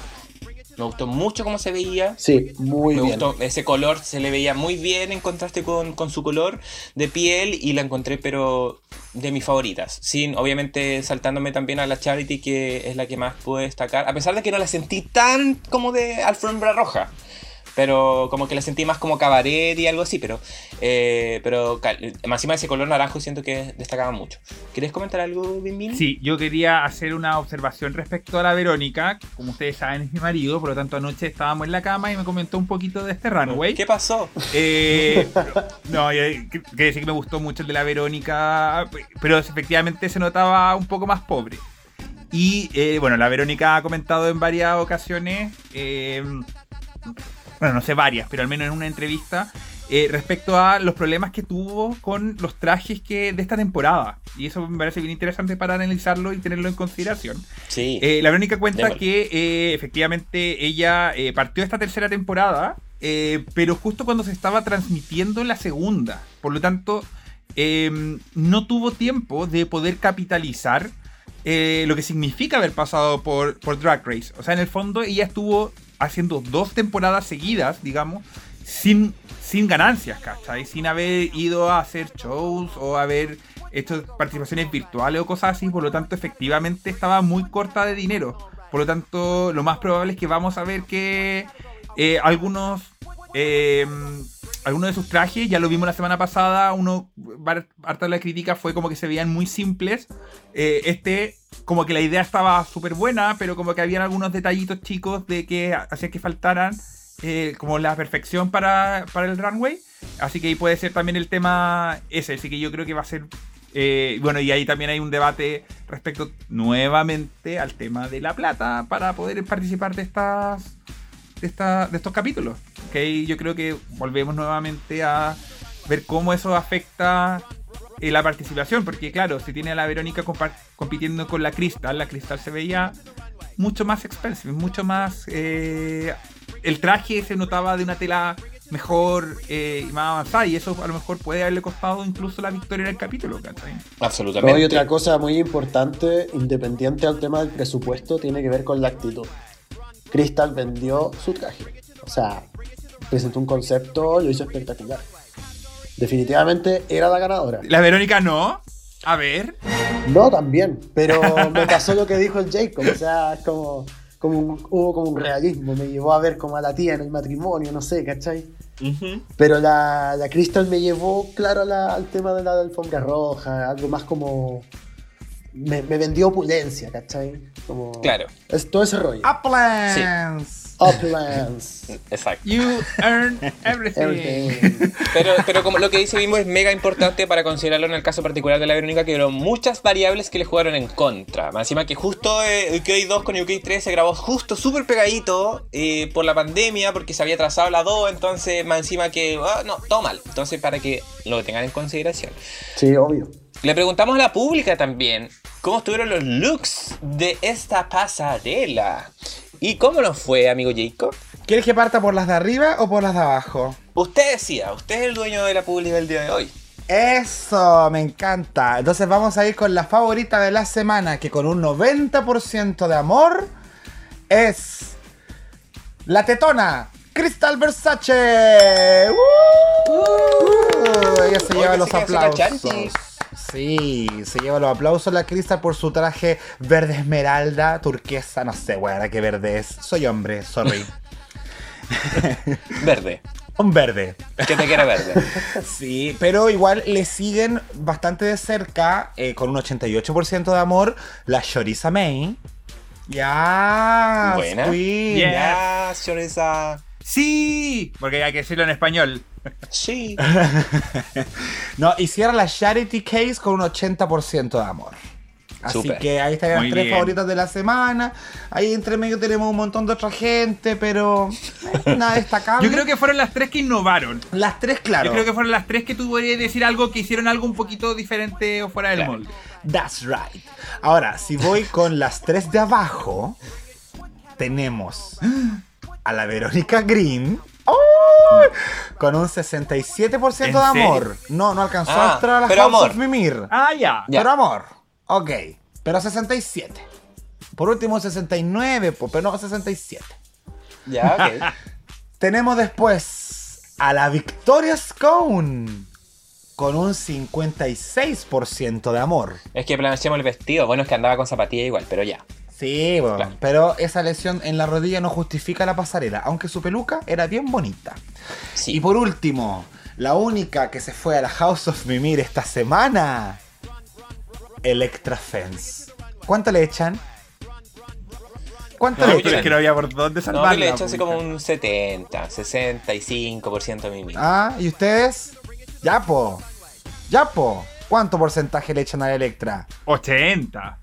Me gustó mucho cómo se veía. Sí, muy me bien. gustó ese color, se le veía muy bien en contraste con, con su color de piel y la encontré pero de mis favoritas. Sin, obviamente saltándome también a la Charity que es la que más pude destacar, a pesar de que no la sentí tan como de alfombra roja. Pero como que la sentí más como cabaret y algo así, pero, eh, pero más encima de ese color naranjo siento que destacaba mucho. ¿Quieres comentar algo, Bim Bim? Sí, yo quería hacer una observación respecto a la Verónica. que, Como ustedes saben, es mi marido, por lo tanto anoche estábamos en la cama y me comentó un poquito de este runway. ¿Qué pasó? Eh, no, eh, que, que decir que me gustó mucho el de la Verónica, pero efectivamente se notaba un poco más pobre. Y eh, bueno, la Verónica ha comentado en varias ocasiones, eh, bueno, no sé varias, pero al menos en una entrevista, eh, respecto a los problemas que tuvo con los trajes que de esta temporada. Y eso me parece bien interesante para analizarlo y tenerlo en consideración. Sí. Eh, la Verónica cuenta Démosle. que eh, efectivamente ella partió esta tercera temporada, pero justo cuando se estaba transmitiendo la segunda. Por lo tanto, eh, no tuvo tiempo de poder capitalizar lo que significa haber pasado por, por Drag Race. O sea, en el fondo ella estuvo haciendo dos temporadas seguidas, digamos, sin, sin ganancias, ¿cachai? Sin haber ido a hacer shows o haber hecho participaciones virtuales o cosas así. Por lo tanto, efectivamente estaba muy corta de dinero. Por lo tanto, lo más probable es que vamos a ver que eh, algunos... eh, algunos de sus trajes, ya lo vimos la semana pasada, uno, harta de la crítica fue como que se veían muy simples. Eh, este, como que la idea estaba súper buena, pero como que habían algunos detallitos chicos de que hacía que faltaran eh, como la perfección para, para el runway. Así que ahí puede ser también el tema ese. Así que yo creo que va a ser. eh, bueno, y ahí también hay un debate respecto nuevamente al tema de la plata para poder participar de estas de, esta- de estos capítulos. ¿ok? Yo creo que volvemos nuevamente a ver cómo eso afecta eh, la participación, porque claro, si tiene a la Verónica compitiendo con la Crystal, la Crystal se veía mucho más expensive, mucho más... eh, el traje se notaba de una tela mejor eh, y más avanzada, y eso a lo mejor puede haberle costado incluso la victoria en el capítulo, ¿cachai? Absolutamente. No, y otra cosa muy importante, independiente al tema del presupuesto, tiene que ver con la actitud. Crystal vendió su traje. O sea, presentó un concepto, lo hizo espectacular. Definitivamente era la ganadora. La Verónica no. A ver. No, también. Pero me pasó lo que dijo el Jacob. O sea, es como, como un- hubo como un realismo. Me llevó a ver como a la tía en el matrimonio, no sé, ¿cachai? Ujú. Pero la, la Crystal me llevó, claro, la- al tema de la alfombra roja, algo más como. Me, me vendió opulencia, ¿cachai? Como, Claro. Es todo ese rollo. Uplands. Uplands. Exacto. You earn everything. Everything. Pero, pero como lo que dice Bimbo es mega importante para considerarlo en el caso particular de la Verónica, que hubo muchas variables que le jugaron en contra. Más encima que justo eh, UK 2 con UK 3 se grabó justo súper pegadito eh, por la pandemia, porque se había trazado la 2, entonces más encima que, ah, no, todo mal. Entonces para que lo tengan en consideración. Sí, obvio. Le preguntamos a la pública también cómo estuvieron los looks de esta pasarela. ¿Y cómo nos fue, amigo Jacob? ¿Quieres que parta por las de arriba o por las de abajo? Usted decía, usted es el dueño de la pública del día de hoy. Eso, me encanta. Entonces vamos a ir con la favorita de la semana, que con un 90% de amor es la tetona, Crystal Versace. ¡Uh! Ella se lleva los aplausos. Sí, se lleva los aplausos la Crystal por su traje verde esmeralda, turquesa, no sé, bueno, qué verde es. Soy hombre, sorry. Verde. Un verde. Que te quiere verde. Sí, pero igual le siguen bastante de cerca, eh, con un 88% de amor, la Choriza May. Ya, Buena. Queen. Ya, Choriza. Sí, porque hay que decirlo en español. Sí. No, y cierra la Charity Case con un 80% de amor. Así que ahí están las Muy tres bien. favoritas de la semana. Ahí entre medio tenemos un montón de otra gente, pero nada destacable. Yo creo que fueron las tres que innovaron. las tres, claro. Yo creo que fueron las tres que tú podrías decir algo que hicieron algo un poquito diferente o fuera del Claro. molde. That's right. Ahora, si voy con las tres de abajo, tenemos a la Verónica Green. ¡Oh! Con un 67% ¿En de amor. No, no alcanzó Ah, a entrar a la House amor. of Mimir. Ah, ya. Ya. Pero amor. Ok. Pero 67. Por último 69, po, pero no 67. Ya, ok. Tenemos después a la Victoria Scone. Con un 56% de amor. Es que planchemos el vestido. Bueno, es que andaba con zapatilla igual, pero ya. Sí, bueno, Claro. pero esa lesión en la rodilla no justifica la pasarela, aunque su peluca era bien bonita. Sí. Y por último, la única que se fue a la House of Mimir esta semana, Electra Fence. ¿Cuánto le echan? ¿Cuánto No, le echan? es que no había por dónde No, salvarla. que le hecho así pues. como un 70, 65% de mi vida. Ah, ¿y ustedes? Ya, po. Ya, po. ¿Cuánto porcentaje le echan a la Electra? 80.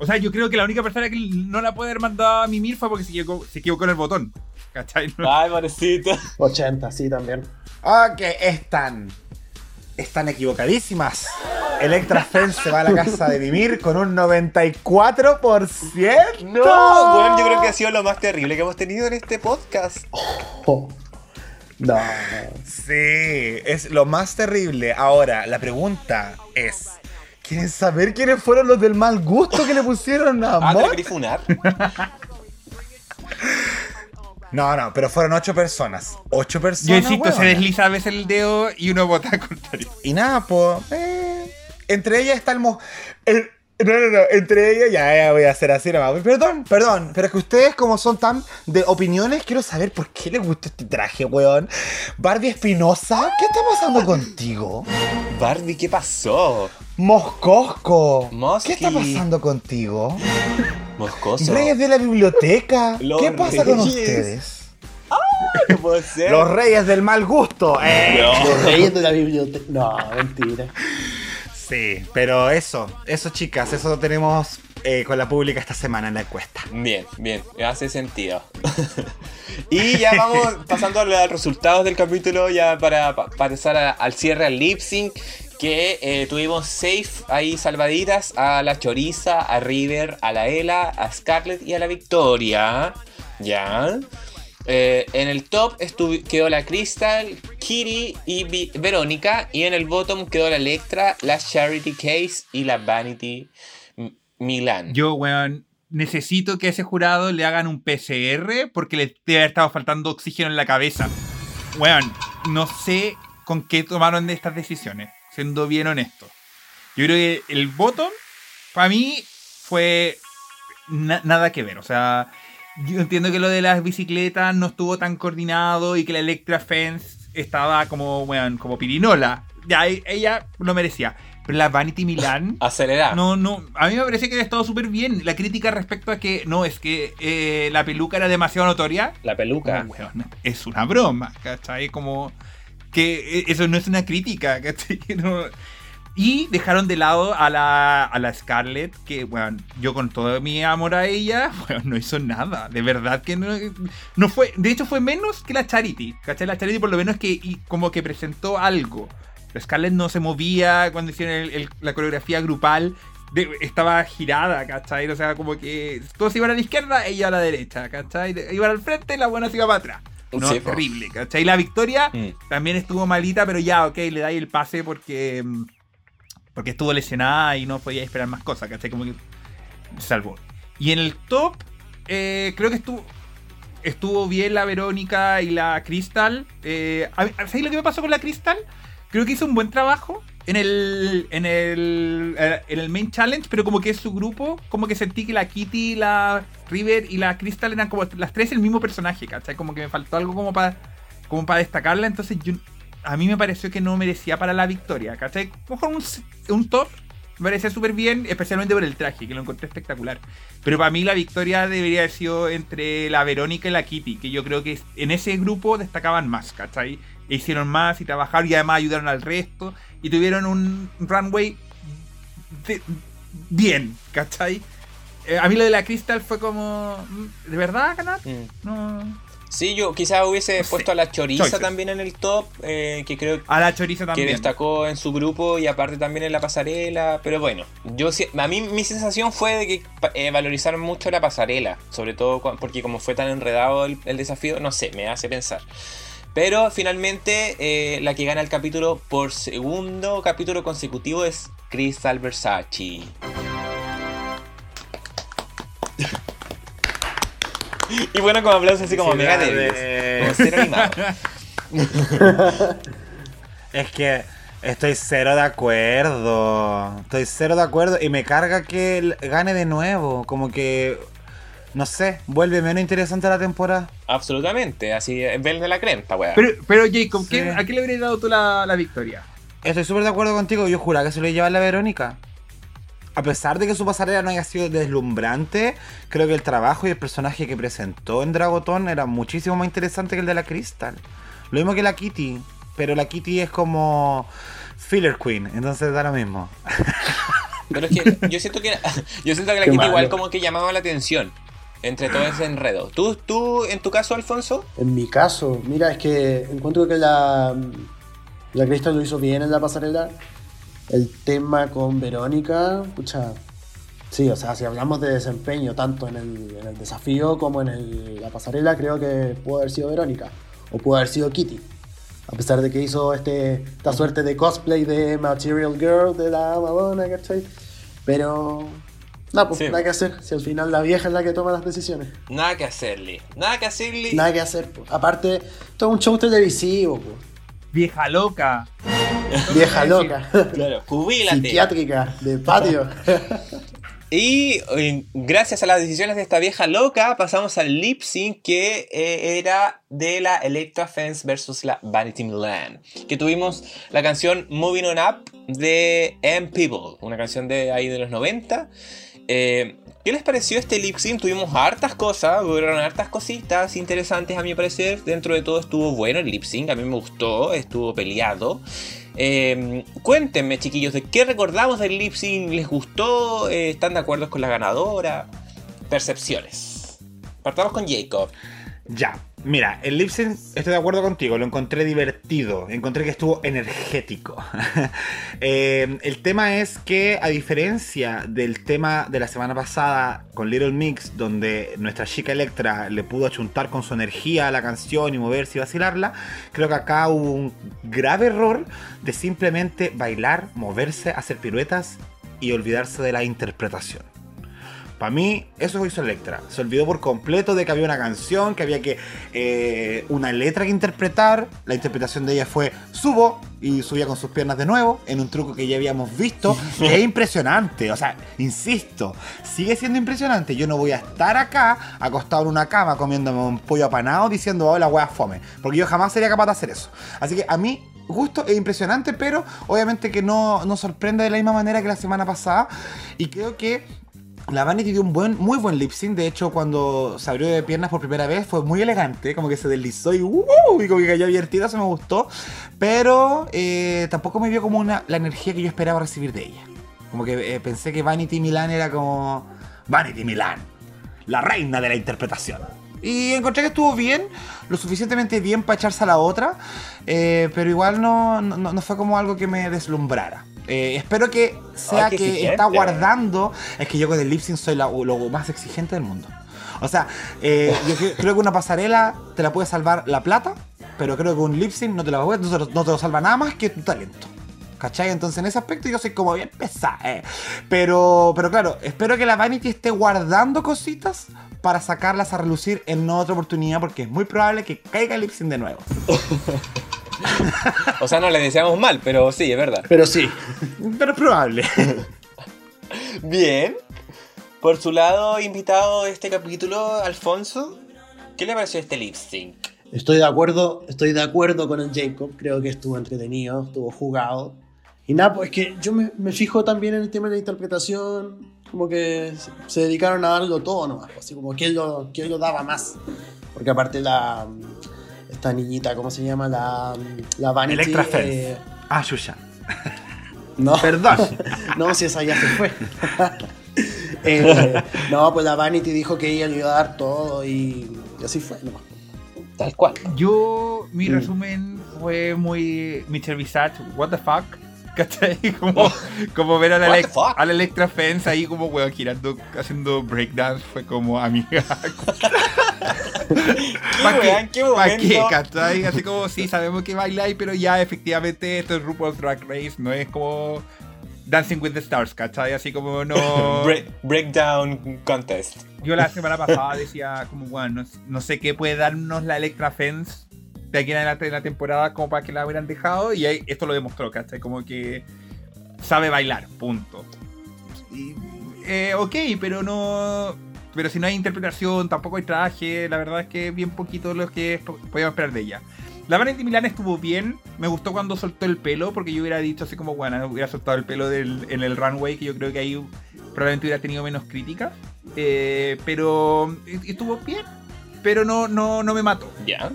O sea, yo creo que la única persona que no la puede haber mandado a mimir fue porque se equivocó, se equivocó en el botón. ¿Cachai? No- Ay, pobrecito. 80, sí, también. Ok, están. Están equivocadísimas. Electra Fence se va a la casa de Mimir con un 94%. No, weón, yo creo que ha sido lo más terrible que hemos tenido en este podcast. Oh. No. Sí, es lo más terrible. Ahora, la pregunta es: ¿quieren saber quiénes fueron los del mal gusto que le pusieron a Ah. No, no, pero fueron ocho personas. Ocho Yo personas. insisto, se desliza a veces el dedo y uno vota al contrario. Y nada, pues. entre ellas está el, mo- el- No, no, no. Entre ellas, ya, ya voy a hacer así nomás. Perdón, perdón. Pero es que ustedes, como son tan de opiniones, quiero saber por qué les gusta este traje, weón. Barbie Espinosa, ¿qué está pasando contigo? Barbie, ¿qué pasó? Moscosco, Mosqui. ¿qué está pasando contigo? Moscoso. Reyes de la biblioteca, Los ¿qué pasa con ustedes? ¿Qué puede ser? Los reyes del mal gusto, eh. Los reyes de la biblioteca. No, mentira. Sí, pero eso, eso chicas, eso tenemos eh, con la pública esta semana en la encuesta. Bien, bien, hace sentido. y ya vamos pasando a los resultados del capítulo, ya para, pa- pasar a- al cierre al lip sync. Que eh, tuvimos safe ahí salvaditas a la Choriza, a River, a la Ela, a Scarlett y a la Victoria. Ya. Eh, en el top quedó la Crystal, Kitty y Verónica. Y en el bottom quedó la Electra, la Charity Case y la Vanity Milan. Yo, weón, necesito que a ese jurado le hagan un PCR porque le debe haber estado faltando oxígeno en la cabeza. Weón, no sé con qué tomaron estas decisiones, siendo bien honesto. Yo creo que el bottom para mí fue na- nada que ver. O sea, yo entiendo que lo de las bicicletas no estuvo tan coordinado y que la Electra Fence estaba como, weón, como pirinola. Ya, ella lo merecía. Pero la Vanity Milan. Acelerar. No, no, a mí me parece que ha estado súper bien. La crítica respecto a que no, es que eh, la peluca era demasiado notoria. La peluca. Como, weón, es una broma, ¿cachai? Como que eh, eso no es una crítica, ¿cachai? No- Y dejaron de lado a la, a la Scarlett, que, bueno, yo con todo mi amor a ella, bueno, no hizo nada. De verdad que no, no fue. De hecho, fue menos que la Charity. ¿Cachai? La Charity, por lo menos, que y como que presentó algo. La Scarlett no se movía cuando hicieron el- el- la coreografía grupal. de- estaba girada, ¿cachai? O sea, como que todos iban a la izquierda, ella a la derecha, ¿cachai? Iban al frente, la buena se iba para atrás. No, Sí, terrible, ¿cachai? La victoria Mm. también estuvo malita, pero ya, ok, le dais el pase porque mm, porque estuvo lesionada y no podía esperar más cosas, ¿cachai? Como que salvó. Y en el top, eh, creo que estuvo estuvo bien la Verónica y la Crystal. Eh, ¿Sabéis lo que me pasó con la Crystal? Creo que hizo un buen trabajo en el, en el, eh, en el main challenge, pero como que es su grupo, como que sentí que la Kitty, la River y la Crystal eran como las tres el mismo personaje, ¿cachai? Como que me faltó algo como para como para destacarla, entonces a mí me pareció que no merecía para la victoria, ¿cachai? Mejor un, un top me parecía súper bien, especialmente por el traje, que lo encontré espectacular. Pero para mí la victoria debería haber sido entre la Verónica y la Kitty, que yo creo que en ese grupo destacaban más, ¿cachai? E hicieron más y trabajaron y además ayudaron al resto y tuvieron un runway de- bien, ¿cachai? Eh, a mí lo de la Crystal fue como... ¿De verdad ganar? Mm. No... Sí, yo quizás hubiese puesto a la choriza Choices. también en el top, eh, que creo A la choriza que también. destacó en su grupo y aparte también en la pasarela. Pero bueno, yo a mí mi sensación fue de que eh, valorizaron mucho la pasarela, sobre todo porque como fue tan enredado el, el desafío, no sé, me hace pensar. Pero finalmente eh, la que gana el capítulo por segundo capítulo consecutivo es Crystal Versace. Y bueno, como aplausos así como mega débiles. Como cero animado. Es que estoy cero de acuerdo. Estoy cero de acuerdo. Y me carga que él gane de nuevo. Como que. No sé, vuelve menos interesante la temporada. Absolutamente, así, es de la crenta, weá. Pero, pero Jacob, ¿qué- Sí. ¿a qué le habrías dado tú la, la victoria? Estoy súper de acuerdo contigo. Yo juraba que se lo iba a llevar la Verónica. A pesar de que su pasarela no haya sido deslumbrante, creo que el trabajo y el personaje que presentó en Dragoton era muchísimo más interesante que el de la Crystal. Lo mismo que la Kitty, pero la Kitty es como filler queen, entonces da lo mismo. Pero es que yo siento que yo siento que la Qué Kitty malo. igual como que llamaba la atención entre todo ese enredo. ¿Tú, tú en tu caso, Alfonso? En mi caso, mira, es que encuentro que la, la Crystal lo hizo bien en la pasarela. El tema con Verónica, pucha, sí, o sea, si hablamos de desempeño tanto en el, en el desafío como en el- la pasarela, creo que pudo haber sido Verónica o pudo haber sido Kitty. A pesar de que hizo este, esta suerte de cosplay de Material Girl de la Madonna, ¿cachai? Pero, nada, pues Sí. nada que hacer. Si al final la vieja es la que toma las decisiones. Nada que hacerle. Nada que hacerle. Nada que hacer, pues. Aparte, todo un show televisivo, pues. Vieja loca. Vieja loca. Claro, jubílate. Psiquiátrica, de patio. Y eh, gracias a las decisiones de esta vieja loca, pasamos al lip sync que eh, era de la Electra Fence versus la Vanity Milan. Que tuvimos la canción Moving On Up de M People, una canción de ahí de los 90. Eh, ¿Qué les pareció este lip sync? Tuvimos hartas cosas, hubieron hartas cositas interesantes a mi parecer. Dentro de todo estuvo bueno el lip sync, a mí me gustó, estuvo peleado. Eh, cuéntenme, chiquillos, ¿de qué recordamos del lip sync? ¿Les gustó? Eh, ¿Están de acuerdo con la ganadora? Percepciones. Partamos con Jacob. Ya, mira, el lip estoy de acuerdo contigo, lo encontré divertido, encontré que estuvo energético. Eh, el tema es que, a diferencia del tema de la semana pasada con Little Mix, donde nuestra chica Electra le pudo achuntar con su energía a la canción y moverse y vacilarla, creo que acá hubo un grave error de simplemente bailar, moverse, hacer piruetas y olvidarse de la interpretación. Para mí, eso hizo Electra. Se olvidó por completo de que había una canción, que había que eh, una letra que interpretar. La interpretación de ella fue subo y subía con sus piernas de nuevo, en un truco que ya habíamos visto. que es impresionante. O sea, insisto, sigue siendo impresionante. Yo no voy a estar acá, acostado en una cama, comiéndome un pollo apanado, diciendo, oh, la wea fome. Porque yo jamás sería capaz de hacer eso. Así que a mí gusto es impresionante, pero obviamente que no, no sorprende de la misma manera que la semana pasada. Y creo que la Vanity dio un buen, muy buen lip sync. De hecho, cuando se abrió de piernas por primera vez, fue muy elegante. Como que se deslizó y, uh, y como que cayó divertida. Eso me gustó. Pero eh, tampoco me vio como una, la energía que yo esperaba recibir de ella. Como que eh, pensé que Vanity Milan era como. Vanity Milan, la reina de la interpretación. Y encontré que estuvo bien, lo suficientemente bien para echarse a la otra, eh, pero igual no, no, no fue como algo que me deslumbrara. Eh, espero que sea Ay, que exigente. está guardando. Es que yo con el lip sync soy la- lo más exigente del mundo. O sea, eh, yo cre- creo que una pasarela te la puede salvar la plata, pero creo que un lip sync no te, la, puede- no te lo- no te lo salva nada más que tu talento. ¿Cachai? Entonces en ese aspecto yo soy como bien pesada. eh. Pero, pero claro, espero que la Vanity esté guardando cositas para sacarlas a relucir en otra oportunidad porque es muy probable que caiga el lip sync de nuevo. O sea, no le deseamos mal, pero sí, es verdad. Pero sí. Pero es probable. Bien. Por su lado, invitado de este capítulo, Alfonso, ¿qué le pareció este lip sync? Estoy de acuerdo, estoy de acuerdo con el Jacob. Creo que estuvo entretenido, estuvo jugado. Y nada, pues que yo me, me fijo también en el tema de la interpretación. Como que se, dedicaron a algo todo nomás. Así como quién lo, quién lo daba más. Porque aparte la. Esta niñita, ¿cómo se llama? La, la Vanity. Electra eh, Ah, Shusha. no, Perdón. no, si esa ya se fue. Eh, no, pues la Vanity dijo que ella le iba a dar todo y, y así fue nomás. Tal cual. Yo, mi Mm. resumen fue muy Mr. Visage, what the fuck. ¿Cachai? Como, como ver a la, a Electra Fence ahí como weón girando, haciendo breakdance, fue como amiga. ¿Para qué? qué ¿Para qué? ¿Cachai? Así como sí, sabemos que bailáis, pero ya efectivamente esto es RuPaul's Drag Race, no es como Dancing with the Stars, ¿cachai? Así como no... Break- breakdown contest. Yo la semana pasada decía, como, bueno, no, no sé qué puede darnos la Electra Fence de aquí en adelante de la temporada como para que la hubieran dejado. Y esto lo demostró, ¿cachai? Como que sabe bailar, punto. Eh, ok, pero no. Pero si no hay interpretación, tampoco hay traje. La verdad es que bien poquito lo que po- podíamos esperar de ella. La Vanity Milán estuvo bien. Me gustó cuando soltó el pelo, porque yo hubiera dicho así como, bueno, hubiera soltado el pelo del- en el runway, que yo creo que ahí probablemente hubiera tenido menos críticas. Eh, pero estuvo bien. Pero no, no, no me mató. Ya.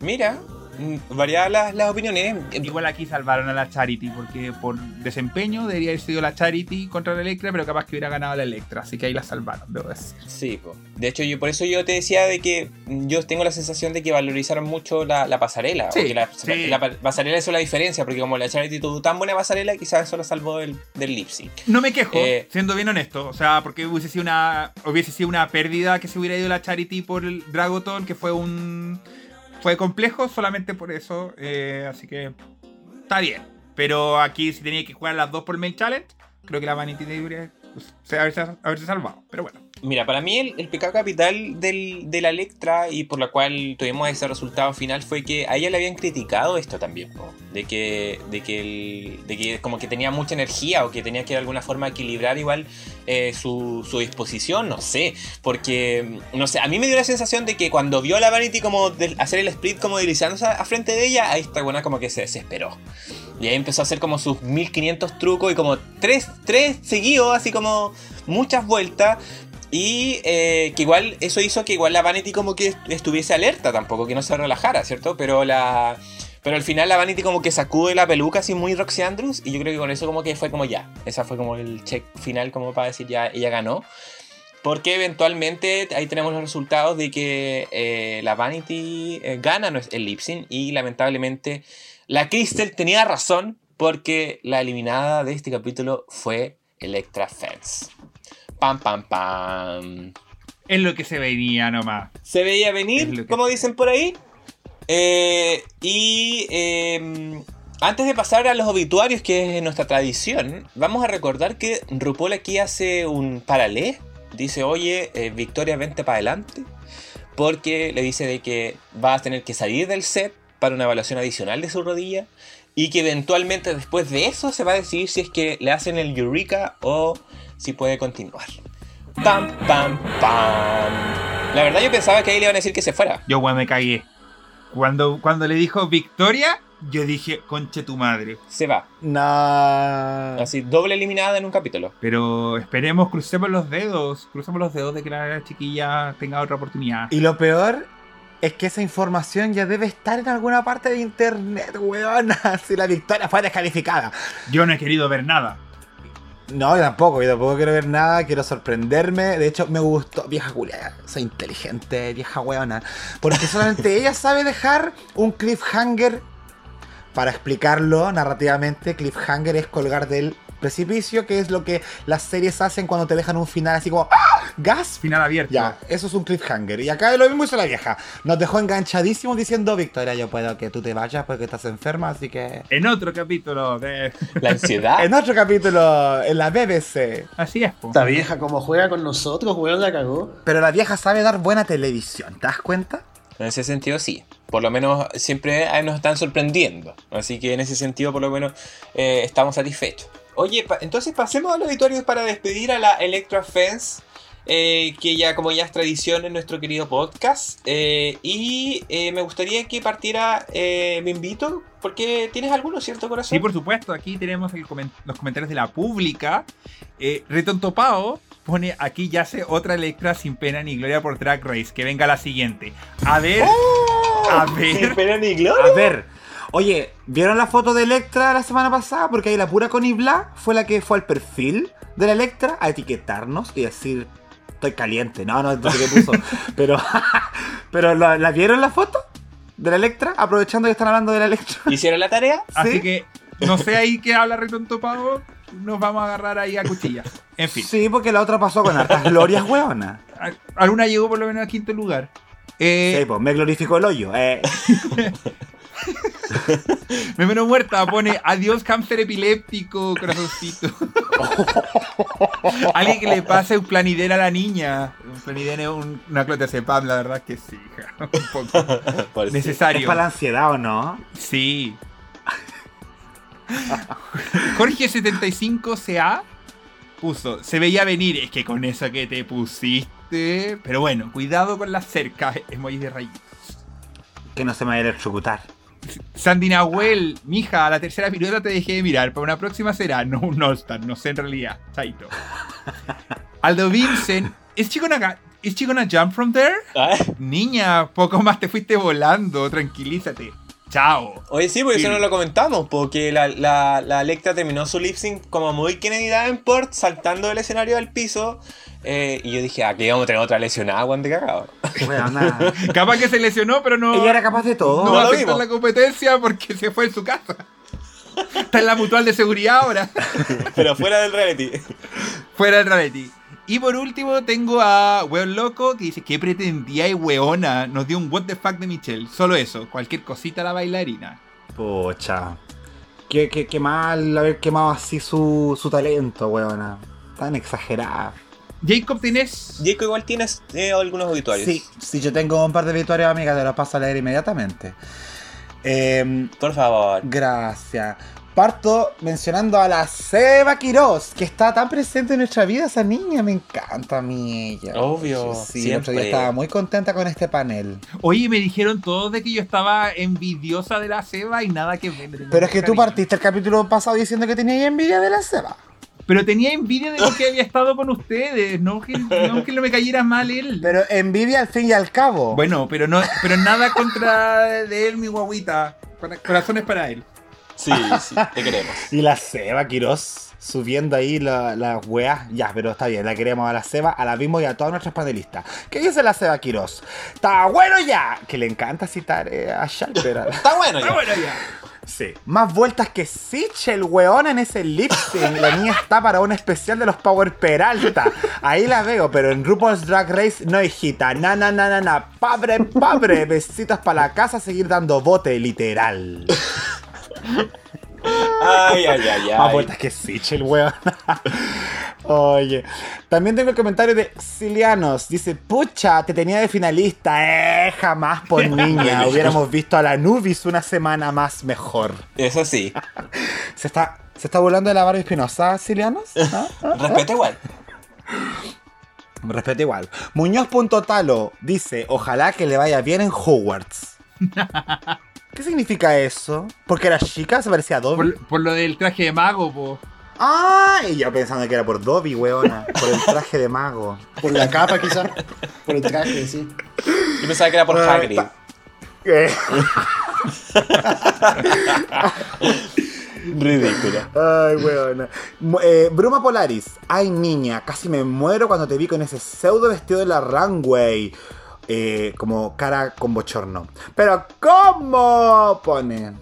Mira, mm, variadas las, las opiniones. Igual aquí salvaron a la Charity, porque por desempeño debería haber sido la Charity contra la Electra, pero capaz que hubiera ganado la Electra, así que ahí la salvaron, debo decir. Sí, po. de hecho yo por eso yo te decía de que mm, yo tengo la sensación de que valorizaron mucho la, la pasarela. Sí, porque la, sí. la pa- pasarela hizo la diferencia, porque como la Charity tuvo tan buena pasarela, quizás eso la salvó del, del lip sync. No me quejo, Eh, siendo bien honesto, o sea, porque hubiese sido una hubiese sido una pérdida que se hubiera ido la Charity por el Dragoton, que fue un fue complejo solamente por eso, eh, así que está bien. Pero aquí si tenía que jugar las dos por el main challenge, creo que la Vanity debería pues, haberse, haberse salvado, pero bueno. Mira, para mí el, pecado capital del, de la Electra y por la cual tuvimos ese resultado final fue que a ella le habían criticado esto también, po, de que de que, el- de que como que tenía mucha energía o que tenía que de alguna forma equilibrar igual eh, su, su disposición, no sé, porque no sé, a mí me dio la sensación de que cuando vio a la Vanity como de- hacer el split como deslizándose a, a frente de ella, ahí está buena como que se desesperó. Y ahí empezó a hacer como sus 1500 trucos y como tres, tres seguidos, así como muchas vueltas. Y eh, que igual eso hizo que igual la Vanity como que est- estuviese alerta tampoco, que no se relajara, ¿cierto? Pero la... Pero al final la Vanity como que sacude la peluca así muy Roxy Andrews y yo creo que con eso como que fue como ya. Esa fue como el check final como para decir ya ella ganó. Porque eventualmente ahí tenemos los resultados de que eh, la Vanity eh, gana el lip sync y lamentablemente la Crystal tenía razón porque la eliminada de este capítulo fue Electra Fence. Pam, pam, pam. Es lo que se venía nomás. Se veía venir, que- como dicen por ahí. Eh, y eh, antes de pasar a los obituarios, que es nuestra tradición, vamos a recordar que RuPaul aquí hace un paralé dice, oye, eh, Victoria, vente para adelante. Porque le dice de que va a tener que salir del set para una evaluación adicional de su rodilla. Y que eventualmente después de eso se va a decidir si es que le hacen el Eureka o si puede continuar. Pam, pam, pam. La verdad yo pensaba que ahí le iban a decir que se fuera. Yo, weón, me cagué. Cuando, cuando le dijo Victoria, yo dije, conche tu madre. Se va. No. Así, doble eliminada en un capítulo. Pero esperemos, crucemos los dedos. Crucemos los dedos de que la chiquilla tenga otra oportunidad. Y lo peor es que esa información ya debe estar en alguna parte de internet, weona. Si la victoria fue descalificada. Yo no he querido ver nada. No, yo tampoco, yo tampoco quiero ver nada, quiero sorprenderme. De hecho, me gustó, vieja Julia, soy inteligente, vieja weona. Porque solamente ella sabe dejar un cliffhanger. Para explicarlo narrativamente, cliffhanger es colgar del precipicio, que es lo que las series hacen cuando te dejan un final así como ¡Ah! ¡Gas! Final abierto. Ya, eso es un cliffhanger. Y acá lo mismo hizo la vieja. Nos dejó enganchadísimos diciendo, Victoria, yo puedo que tú te vayas porque estás enferma, así que... En otro capítulo de. La ansiedad. En otro capítulo, en la BBC. Así es, po. Esta vieja como juega con nosotros, weón, la cagó. Pero la vieja sabe dar buena televisión, ¿te das cuenta? En ese sentido, sí. Por lo menos siempre nos están sorprendiendo. Así que en ese sentido, por lo menos, eh, estamos satisfechos. Oye, pa- entonces pasemos a los para despedir a la Electra Fence. eh, que ya como ya es tradición en nuestro querido podcast. Eh, y eh, me gustaría que partiera eh, Me Invito, porque tienes alguno, ¿cierto, corazón? Sí, por supuesto. Aquí tenemos el los comentarios de la pública. Retontopao pone aquí yace otra Electra sin pena ni gloria por Drag Race. Que venga la siguiente. A ver. A ver. Sin pena ni gloria. A ver, oye, ¿vieron la foto de Electra la semana pasada? Porque ahí la pura Connie Bla fue la que fue al perfil de la Electra a etiquetarnos y decir, estoy caliente. No, no, no sé qué puso. pero, pero ¿la, la vieron la foto de la Electra? Aprovechando que están hablando de la Electra. ¿Hicieron la tarea? Así Sí. que no sé ahí qué habla Retontopao. Nos vamos a agarrar ahí a cuchillas. En fin. Sí, porque la otra pasó con hartas glorias, huevona. A- Alguna llegó por lo menos a quinto lugar. Eh, Sí, pues me glorificó el hoyo. Eh, Me menos muerta pone adiós cáncer epiléptico, corazoncito. Alguien que le pase un planider a la niña. Un planider es un- una clotazepam, la verdad que sí. Un poco Por si- ¿Es necesario. para la ansiedad o no? Sí. Jorge75CA puso, se veía venir, es que con eso que te pusiste. Pero bueno, cuidado con las cercas, emoji de rayitos. Que no se me vaya a electrocutar. Sandy Nahuel, mija, a la tercera pirueta te dejé de mirar. Para una próxima será. No un All-Star, no sé en realidad. Chaito. Aldo Vincent, ¿es chico una, ¿es chico una jump from there? Ah, Niña, poco más te fuiste volando, tranquilízate. Chao. Oye, sí, porque Sí. eso no lo comentamos, porque la, la, la Electra terminó su lip sync como muy Kennedy Davenport, saltando del escenario al piso. eh, y yo dije, ah, que vamos a tener otra lesionada, guante cagado. Huevona. Capaz que se lesionó, pero no, Ella era capaz de todo. no No va a lo aceptar vimos. la competencia porque se fue en su casa. Está en la mutual de seguridad ahora. Pero fuera del reality. Fuera del reality. Y por último tengo a Weón Loco que dice, ¿qué pretendía y weona? Nos dio un what the fuck de Michelle. Solo eso, cualquier cosita a la bailarina. Pocha. Qué, qué, qué mal haber quemado así su, su talento, weona. Tan exagerada. Jacob tenés... Jaco igual tienes eh, algunos auditorios. Sí, sí, yo tengo un par de victorias, amiga, te las paso a leer inmediatamente. Em, Por favor. gracias. Parto mencionando a la Seba Quiroz, que está tan presente en nuestra vida, esa niña, me encanta a mí ella. Obvio, Sí, el otro día siempre. estaba muy contenta con este panel. Oye, me dijeron todos de que yo estaba envidiosa de la Seba y nada que ver. Pero es que tú partiste el capítulo pasado diciendo que tenías envidia de la Seba. Pero tenía envidia de lo que había estado con ustedes, no que no, que no me cayera mal él. Pero envidia al fin y al cabo. Bueno, pero no, pero nada contra de él, mi guaguita. Para- Corazones para él. Sí, sí, te queremos. Y la Seba Quiroz subiendo ahí las la weas. Ya, pero está bien, la queremos a la Seba, a la Bimbo y a todas nuestras panelistas. ¿Qué dice la Seba Quiroz? ¡Está bueno ya! Que le encanta citar eh, a Shalper. Está bueno ya. bueno, ya. sí. Más vueltas que Sichel, weón, en ese lip sync. La niña está para un especial de los Power Peralta. Ahí la veo, pero en RuPaul's Drag Race no hijita. Na, na, na, na, na. Pabre, pabre. Besitos para la casa, seguir dando bote, literal. Ay, ay, ay, Más ay. vueltas que Sichel, weón. Oye, también tengo el comentario de Cilianos. Dice, pucha, te tenía de finalista. Eh, jamás por niña. Hubiéramos visto a la Nubis una semana más mejor. Eso sí. ¿Se está, ¿se está burlando de la Barbie Espinosa, Cilianos? ¿Ah? ¿Ah? Respeto igual. Respeto igual. Muñoz.talo dice, ojalá que le vaya bien en Hogwarts. ¿Qué significa eso? ¿Porque era chica? ¿Se parecía a Dobby? Por, por lo del traje de mago, po. ¡Ay! Yo pensando que era por Dobby, weona. Por el traje de mago. Por la capa, quizás. Por el traje, sí. Yo pensaba que era por Ah, Hagrid. Eh, Ridículo. Ay, weona. Eh, Bruma Polaris. Ay, niña, casi me muero cuando te vi con ese pseudo vestido de la runway. Eh, como cara con bochorno. Pero, ¿cómo? Pone.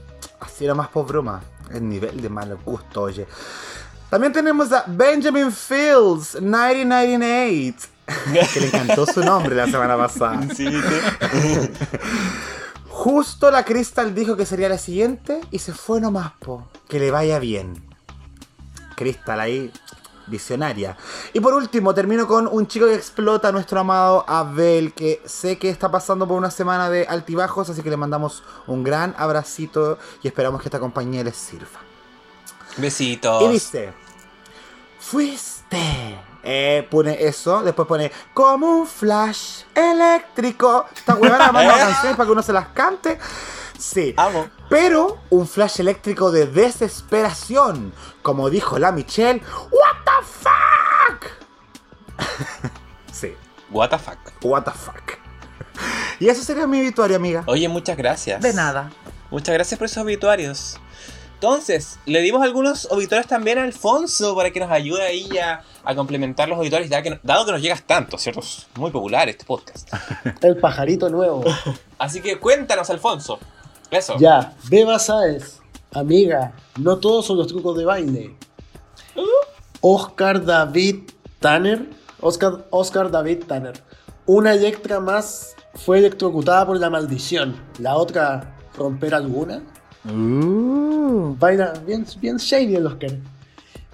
Así era más por Bruma. El nivel de mal gusto, oye. También tenemos a Benjamin Fields, 1998. que le encantó su nombre la semana pasada. Sí, ¿viste? Justo la Crystal dijo que sería la siguiente y se fue nomás, po. Que le vaya bien. Crystal ahí, visionaria. Y por último, termino con un chico que explota a nuestro amado Abel, que sé que está pasando por una semana de altibajos, así que le mandamos un gran abracito y esperamos que esta compañía les sirva. Besitos. Y dice, fuiste. Eh, pone eso, después pone como un flash eléctrico. Esta huevona manda canciones para que uno se las cante. Sí. Amo. Pero un flash eléctrico de desesperación. Como dijo la Michelle, ¿What the fuck? sí, What the fuck. what the fuck. Y eso sería mi obituario, amiga. Oye, muchas gracias. De nada. Muchas gracias por esos obituarios. Entonces, le dimos algunos obituarios también a Alfonso para que nos ayude ahí a, a complementar los obituarios, ya que, dado que nos llegas tanto, ¿cierto? Es muy popular este podcast. El pajarito nuevo. Así que cuéntanos, Alfonso. Eso. Ya, Beba Sáez. Amiga, no todos son los trucos de baile. Oscar David Tanner. Oscar, Oscar David Tanner. Una Electra más fue electrocutada por la maldición. La otra, romper alguna. Uh, Baila bien, bien shady el Oscar.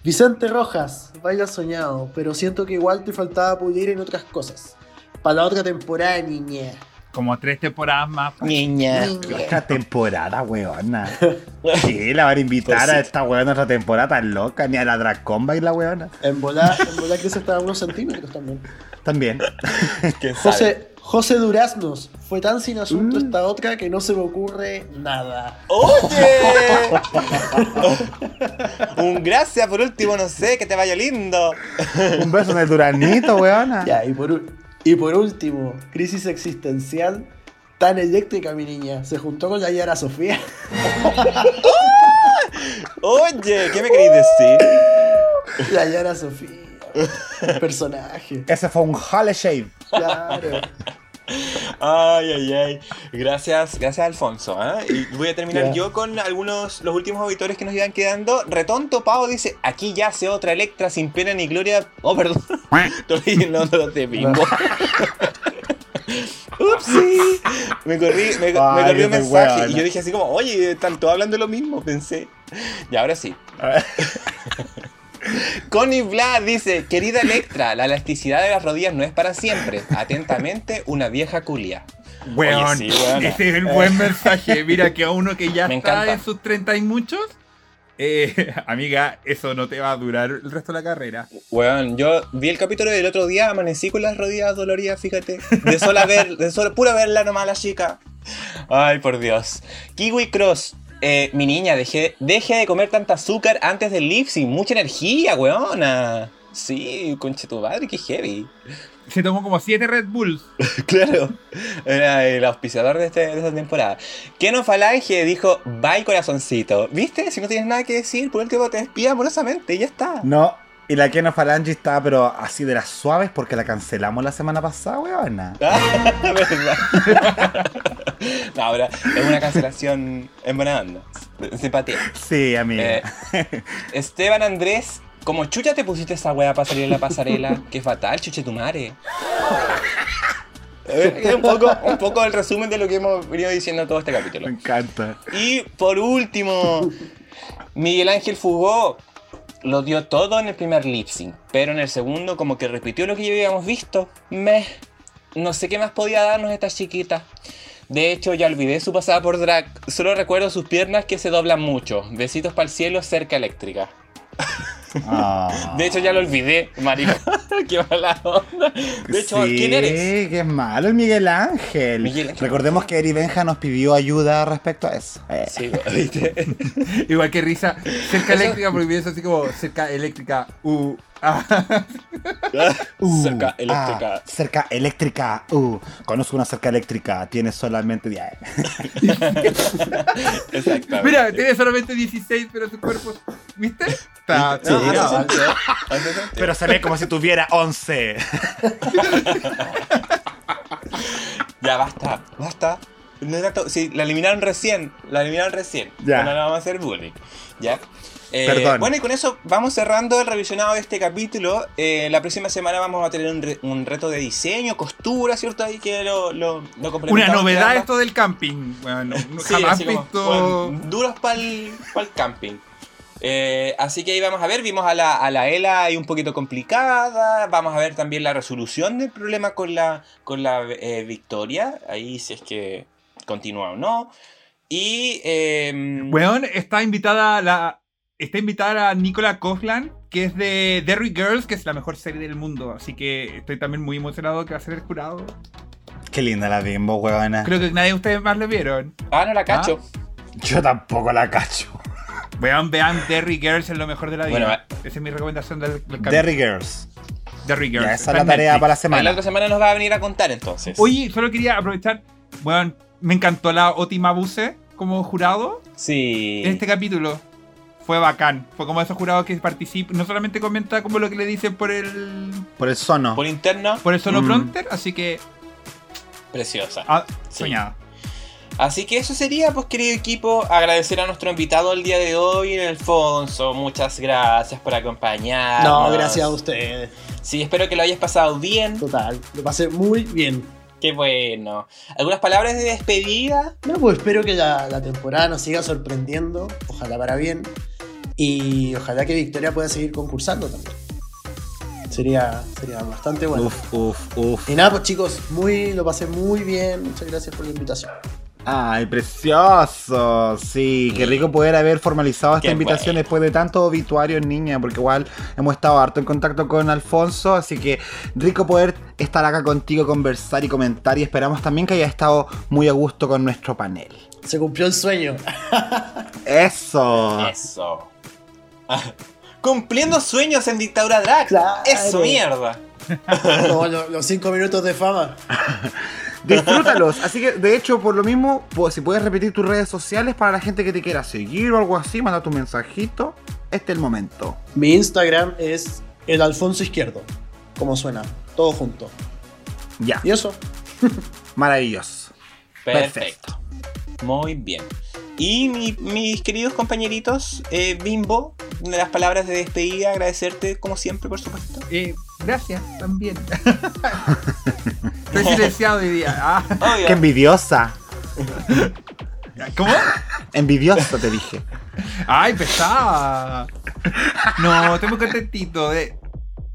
Vicente Rojas, baila soñado, pero siento que igual te faltaba pulir en otras cosas. Para la otra temporada, niña. Como tres temporadas más. Niña. otra temporada, weona. ¿Qué? ¿La van a invitar Pues sí. a esta weona otra temporada tan loca? Ni a la Dracomba y la weona. En volar, en volar crece hasta unos centímetros también. También. ¿Quién sabe? José, José Duraznos, fue tan sin asunto esta otra que no se me ocurre nada. ¡Oye! Un gracias por último, no sé, que te vaya lindo. Un beso en el duranito, weona. Ya, y por, u- y por último, crisis existencial. Tan eléctrica, mi niña. Se juntó con la Yara Sofía. Oye, ¿qué me queréis decir? La Yara Sofía. Personaje. Ese fue un Halle Shave. Claro. Ay, ay, ay. Gracias, gracias Alfonso. ¿eh? Y voy a terminar yo con algunos, los últimos auditores que nos iban quedando. Retonto Pau dice, aquí yace otra Electra sin pena ni gloria. Oh, perdón. Los de Bimbo. Upsi. Me corrí, me, me Ay, corrí un mensaje y yo dije así como, oye, están todos hablando lo mismo, pensé. Y ahora sí. Connie Vlad dice, querida Electra, la elasticidad de las rodillas no es para siempre. Atentamente, una vieja culia. Weón, Oye, sí, weona. ese es el buen mensaje. Mira que a uno que ya Me está encanta. en sus treinta y muchos, eh, amiga, eso no te va a durar el resto de la carrera. Weón, yo vi el capítulo del otro día, amanecí con las rodillas doloridas, fíjate. De sola ver, de sola, pura verla nomás la chica. Ay, por Dios. Kiwi Cross. Eh, mi niña, deje, deje de comer tanta azúcar antes del lip sync. Mucha energía, weona. Sí, conche tu madre, qué heavy. Se tomó como siete Red Bulls. Claro, era el auspiciador de, este- de esta temporada. Keno Falange dijo, bye corazoncito. ¿Viste? Si no tienes nada que decir, por último te despide amorosamente y ya está. No, y la Keno Falange está, pero así de las suaves porque la cancelamos la semana pasada, weona. Ah, no, ahora es una cancelación en buena onda. Simpatía. Sí, amiga. Eh, Esteban Andrés, como chucha te pusiste esa wea para salir en la pasarela. Qué fatal, chuche tu madre. Es un poco, un poco el resumen de lo que hemos venido diciendo todo este capítulo. Me encanta. Y por último, Miguel Ángel Fugó. Lo dio todo en el primer lip sync, pero en el segundo como que repitió lo que ya habíamos visto. Me, no sé qué más podía darnos esta chiquita. De hecho, ya olvidé su pasada por drag. Solo recuerdo sus piernas que se doblan mucho. Besitos para el cielo, cerca eléctrica. Ah. De hecho, ya lo olvidé, marico. qué mala onda. De hecho, Sí, ¿quién eres? qué malo el Miguel Ángel. Miguel Ángel. Recordemos que Eri Benja nos pidió ayuda respecto a eso. Eh. Sí, ¿viste? Igual que risa, cerca Eso- eléctrica, porque es así como cerca eléctrica. Uh, ah. Uh, cerca eléctrica. ah, cerca eléctrica. Uh, conozco una cerca eléctrica. Tiene solamente 10. Exactamente. Mira, tiene solamente 16, pero su cuerpo. ¿Viste? Está Sí, No. Pero se ve como si tuviera 11. Ya basta, basta. No sí, la eliminaron recién, la eliminaron recién. Ya. No la vamos a hacer bullying. ¿Ya? Eh, Perdón. Bueno, y con eso vamos cerrando el revisionado de este capítulo. Eh, la próxima semana vamos a tener un, re- un reto de diseño, costura, ¿cierto? Ahí que lo, lo, lo Una novedad esto del camping. Bueno, no- Sí, jamás como, bueno, duros para el camping. Eh, así que ahí vamos a ver, vimos a la, a la Ela ahí un poquito complicada, vamos a ver también la resolución del problema con la, con la eh, Victoria, ahí si es que continúa o no. Y... eh, Weón, está invitada la. Está invitada a Nicola Coughlan, que es de Derry Girls, que es la mejor serie del mundo. Así que estoy también muy emocionado que va a ser el jurado. Qué linda la bimbo, huevona. Creo que nadie de ustedes más la vieron. Ah, no la cacho. Yo tampoco la cacho. Vean, vean Derry Girls es lo mejor de la vida. Bueno, va- Esa es mi recomendación del, del capítulo. Derry Girls. Derry Girls. Ya, esa es la tarea Netflix. para la Ahí la semana. otra semana nos va a venir a contar entonces. Oye, solo quería aprovechar. Bueno, me encantó la Oti Mabuse como jurado Sí. en este capítulo. Fue bacán. Fue como esos jurados que participan. No solamente comenta como lo que le dicen por el. Por el sono. Por interno, por el solo Mm. prompter, así que. preciosa. Ah, Sí. soñada. Así que eso sería, pues querido equipo, agradecer a nuestro invitado el día de hoy, Alfonso. Muchas gracias por acompañarnos. No, gracias a ustedes. Sí, espero que lo hayas pasado bien. Total, lo pasé muy bien. Qué bueno. ¿Algunas palabras de despedida? No, pues espero que la, la temporada nos siga sorprendiendo. Ojalá para bien. Y ojalá que Victoria pueda seguir concursando también. Sería, sería bastante bueno. Uf, uf, uf. Y nada, pues chicos, muy, lo pasé muy bien. Muchas gracias por la invitación. Ay, precioso. Sí, qué rico poder haber formalizado esta Qué invitación bueno. después de tanto obituario en niña, porque igual hemos estado harto en contacto con Alfonso, así que rico poder estar acá contigo, conversar y comentar y esperamos también que haya estado muy a gusto con nuestro panel. Se cumplió el sueño. Eso. Eso. Cumpliendo sueños en dictadura drag. Claro. Eso, mierda. Lo- los cinco minutos de fama. Disfrútalos. Así que, de hecho, por lo mismo, pues, si puedes repetir tus redes sociales para la gente que te quiera seguir o algo así, manda tu mensajito. Este es el momento. Mi Instagram es el Alfonso Izquierdo. Como suena, todo junto. Ya, Y eso. maravilloso. Perfecto. Muy bien. Y mi- mis queridos compañeritos, eh, Bimbo, las palabras de despedida, agradecerte como siempre, por supuesto. Eh, gracias, también. Estoy silenciado hoy día. Ah. Qué envidiosa. ¿Cómo? Envidiosa, te dije. Ay, pesada. No, estoy muy contentito de,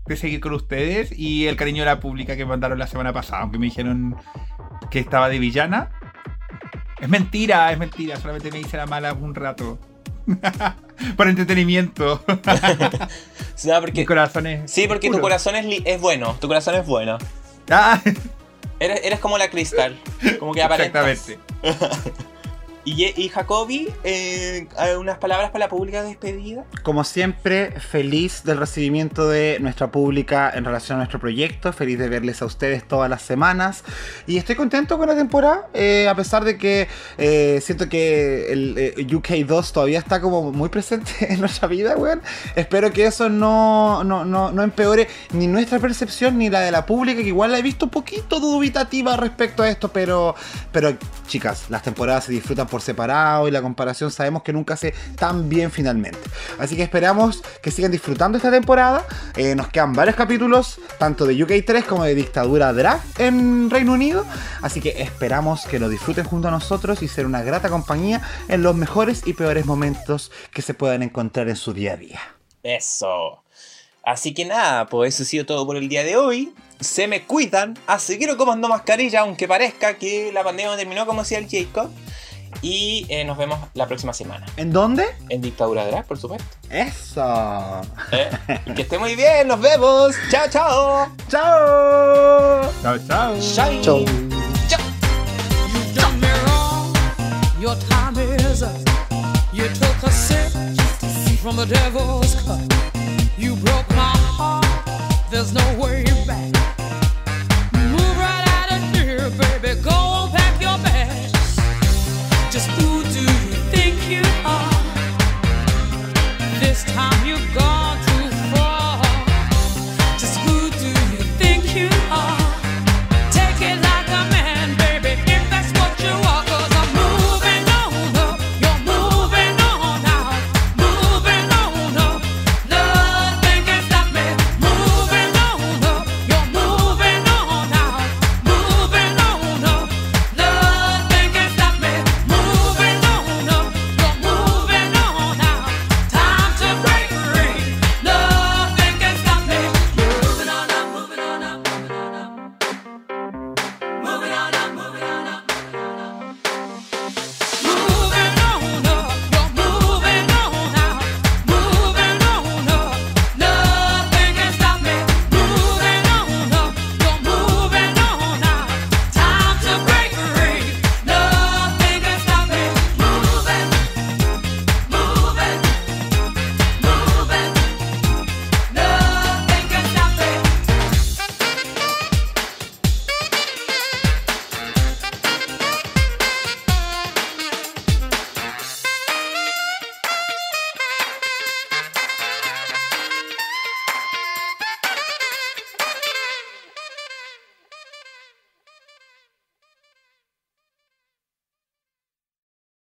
de seguir con ustedes y el cariño de la pública que me mandaron la semana pasada, aunque me dijeron que estaba de villana. Es mentira, es mentira, solamente me hice la mala un rato. Para entretenimiento. No, porque- Mi corazón es. sí, porque tu corazón es bueno. Tu corazón es bueno. Ah, Eres, eres como la cristal. Como que aparentas. exactamente. Y, y Jacobi, eh, unas palabras para la pública de despedida. Como siempre, feliz del recibimiento de nuestra pública en relación a nuestro proyecto. Feliz de verles a ustedes todas las semanas. Y estoy contento con la temporada, eh, a pesar de que eh, siento que el eh, UK2 todavía está como muy presente en nuestra vida, weón. Espero que eso no, no, no, no empeore ni nuestra percepción ni la de la pública, que igual la he visto un poquito dubitativa respecto a esto, pero, pero chicas, las temporadas se disfrutan por separado y la comparación sabemos que nunca hace tan bien finalmente. Así que esperamos que sigan disfrutando esta temporada. Eh, nos quedan varios capítulos, tanto de UK3 como de Dictadura Drag en Reino Unido. Así que esperamos que lo disfruten junto a nosotros y ser una grata compañía en los mejores y peores momentos que se puedan encontrar en su día a día. Eso. Así que nada, pues eso ha sido todo por el día de hoy. Se me cuidan, a seguir comando mascarilla, aunque parezca que la pandemia terminó como decía el Jacob. Y eh, nos vemos la próxima semana. ¿En dónde? En Dictadura Drag, por supuesto. Eso. Eh, que esté muy bien, nos vemos. Chao, chao. ¡Chao! Chao, chao. Chao. Wrong. Your time is up. You took a sip from the devil's cup. You broke my heart. There's no way back. this time.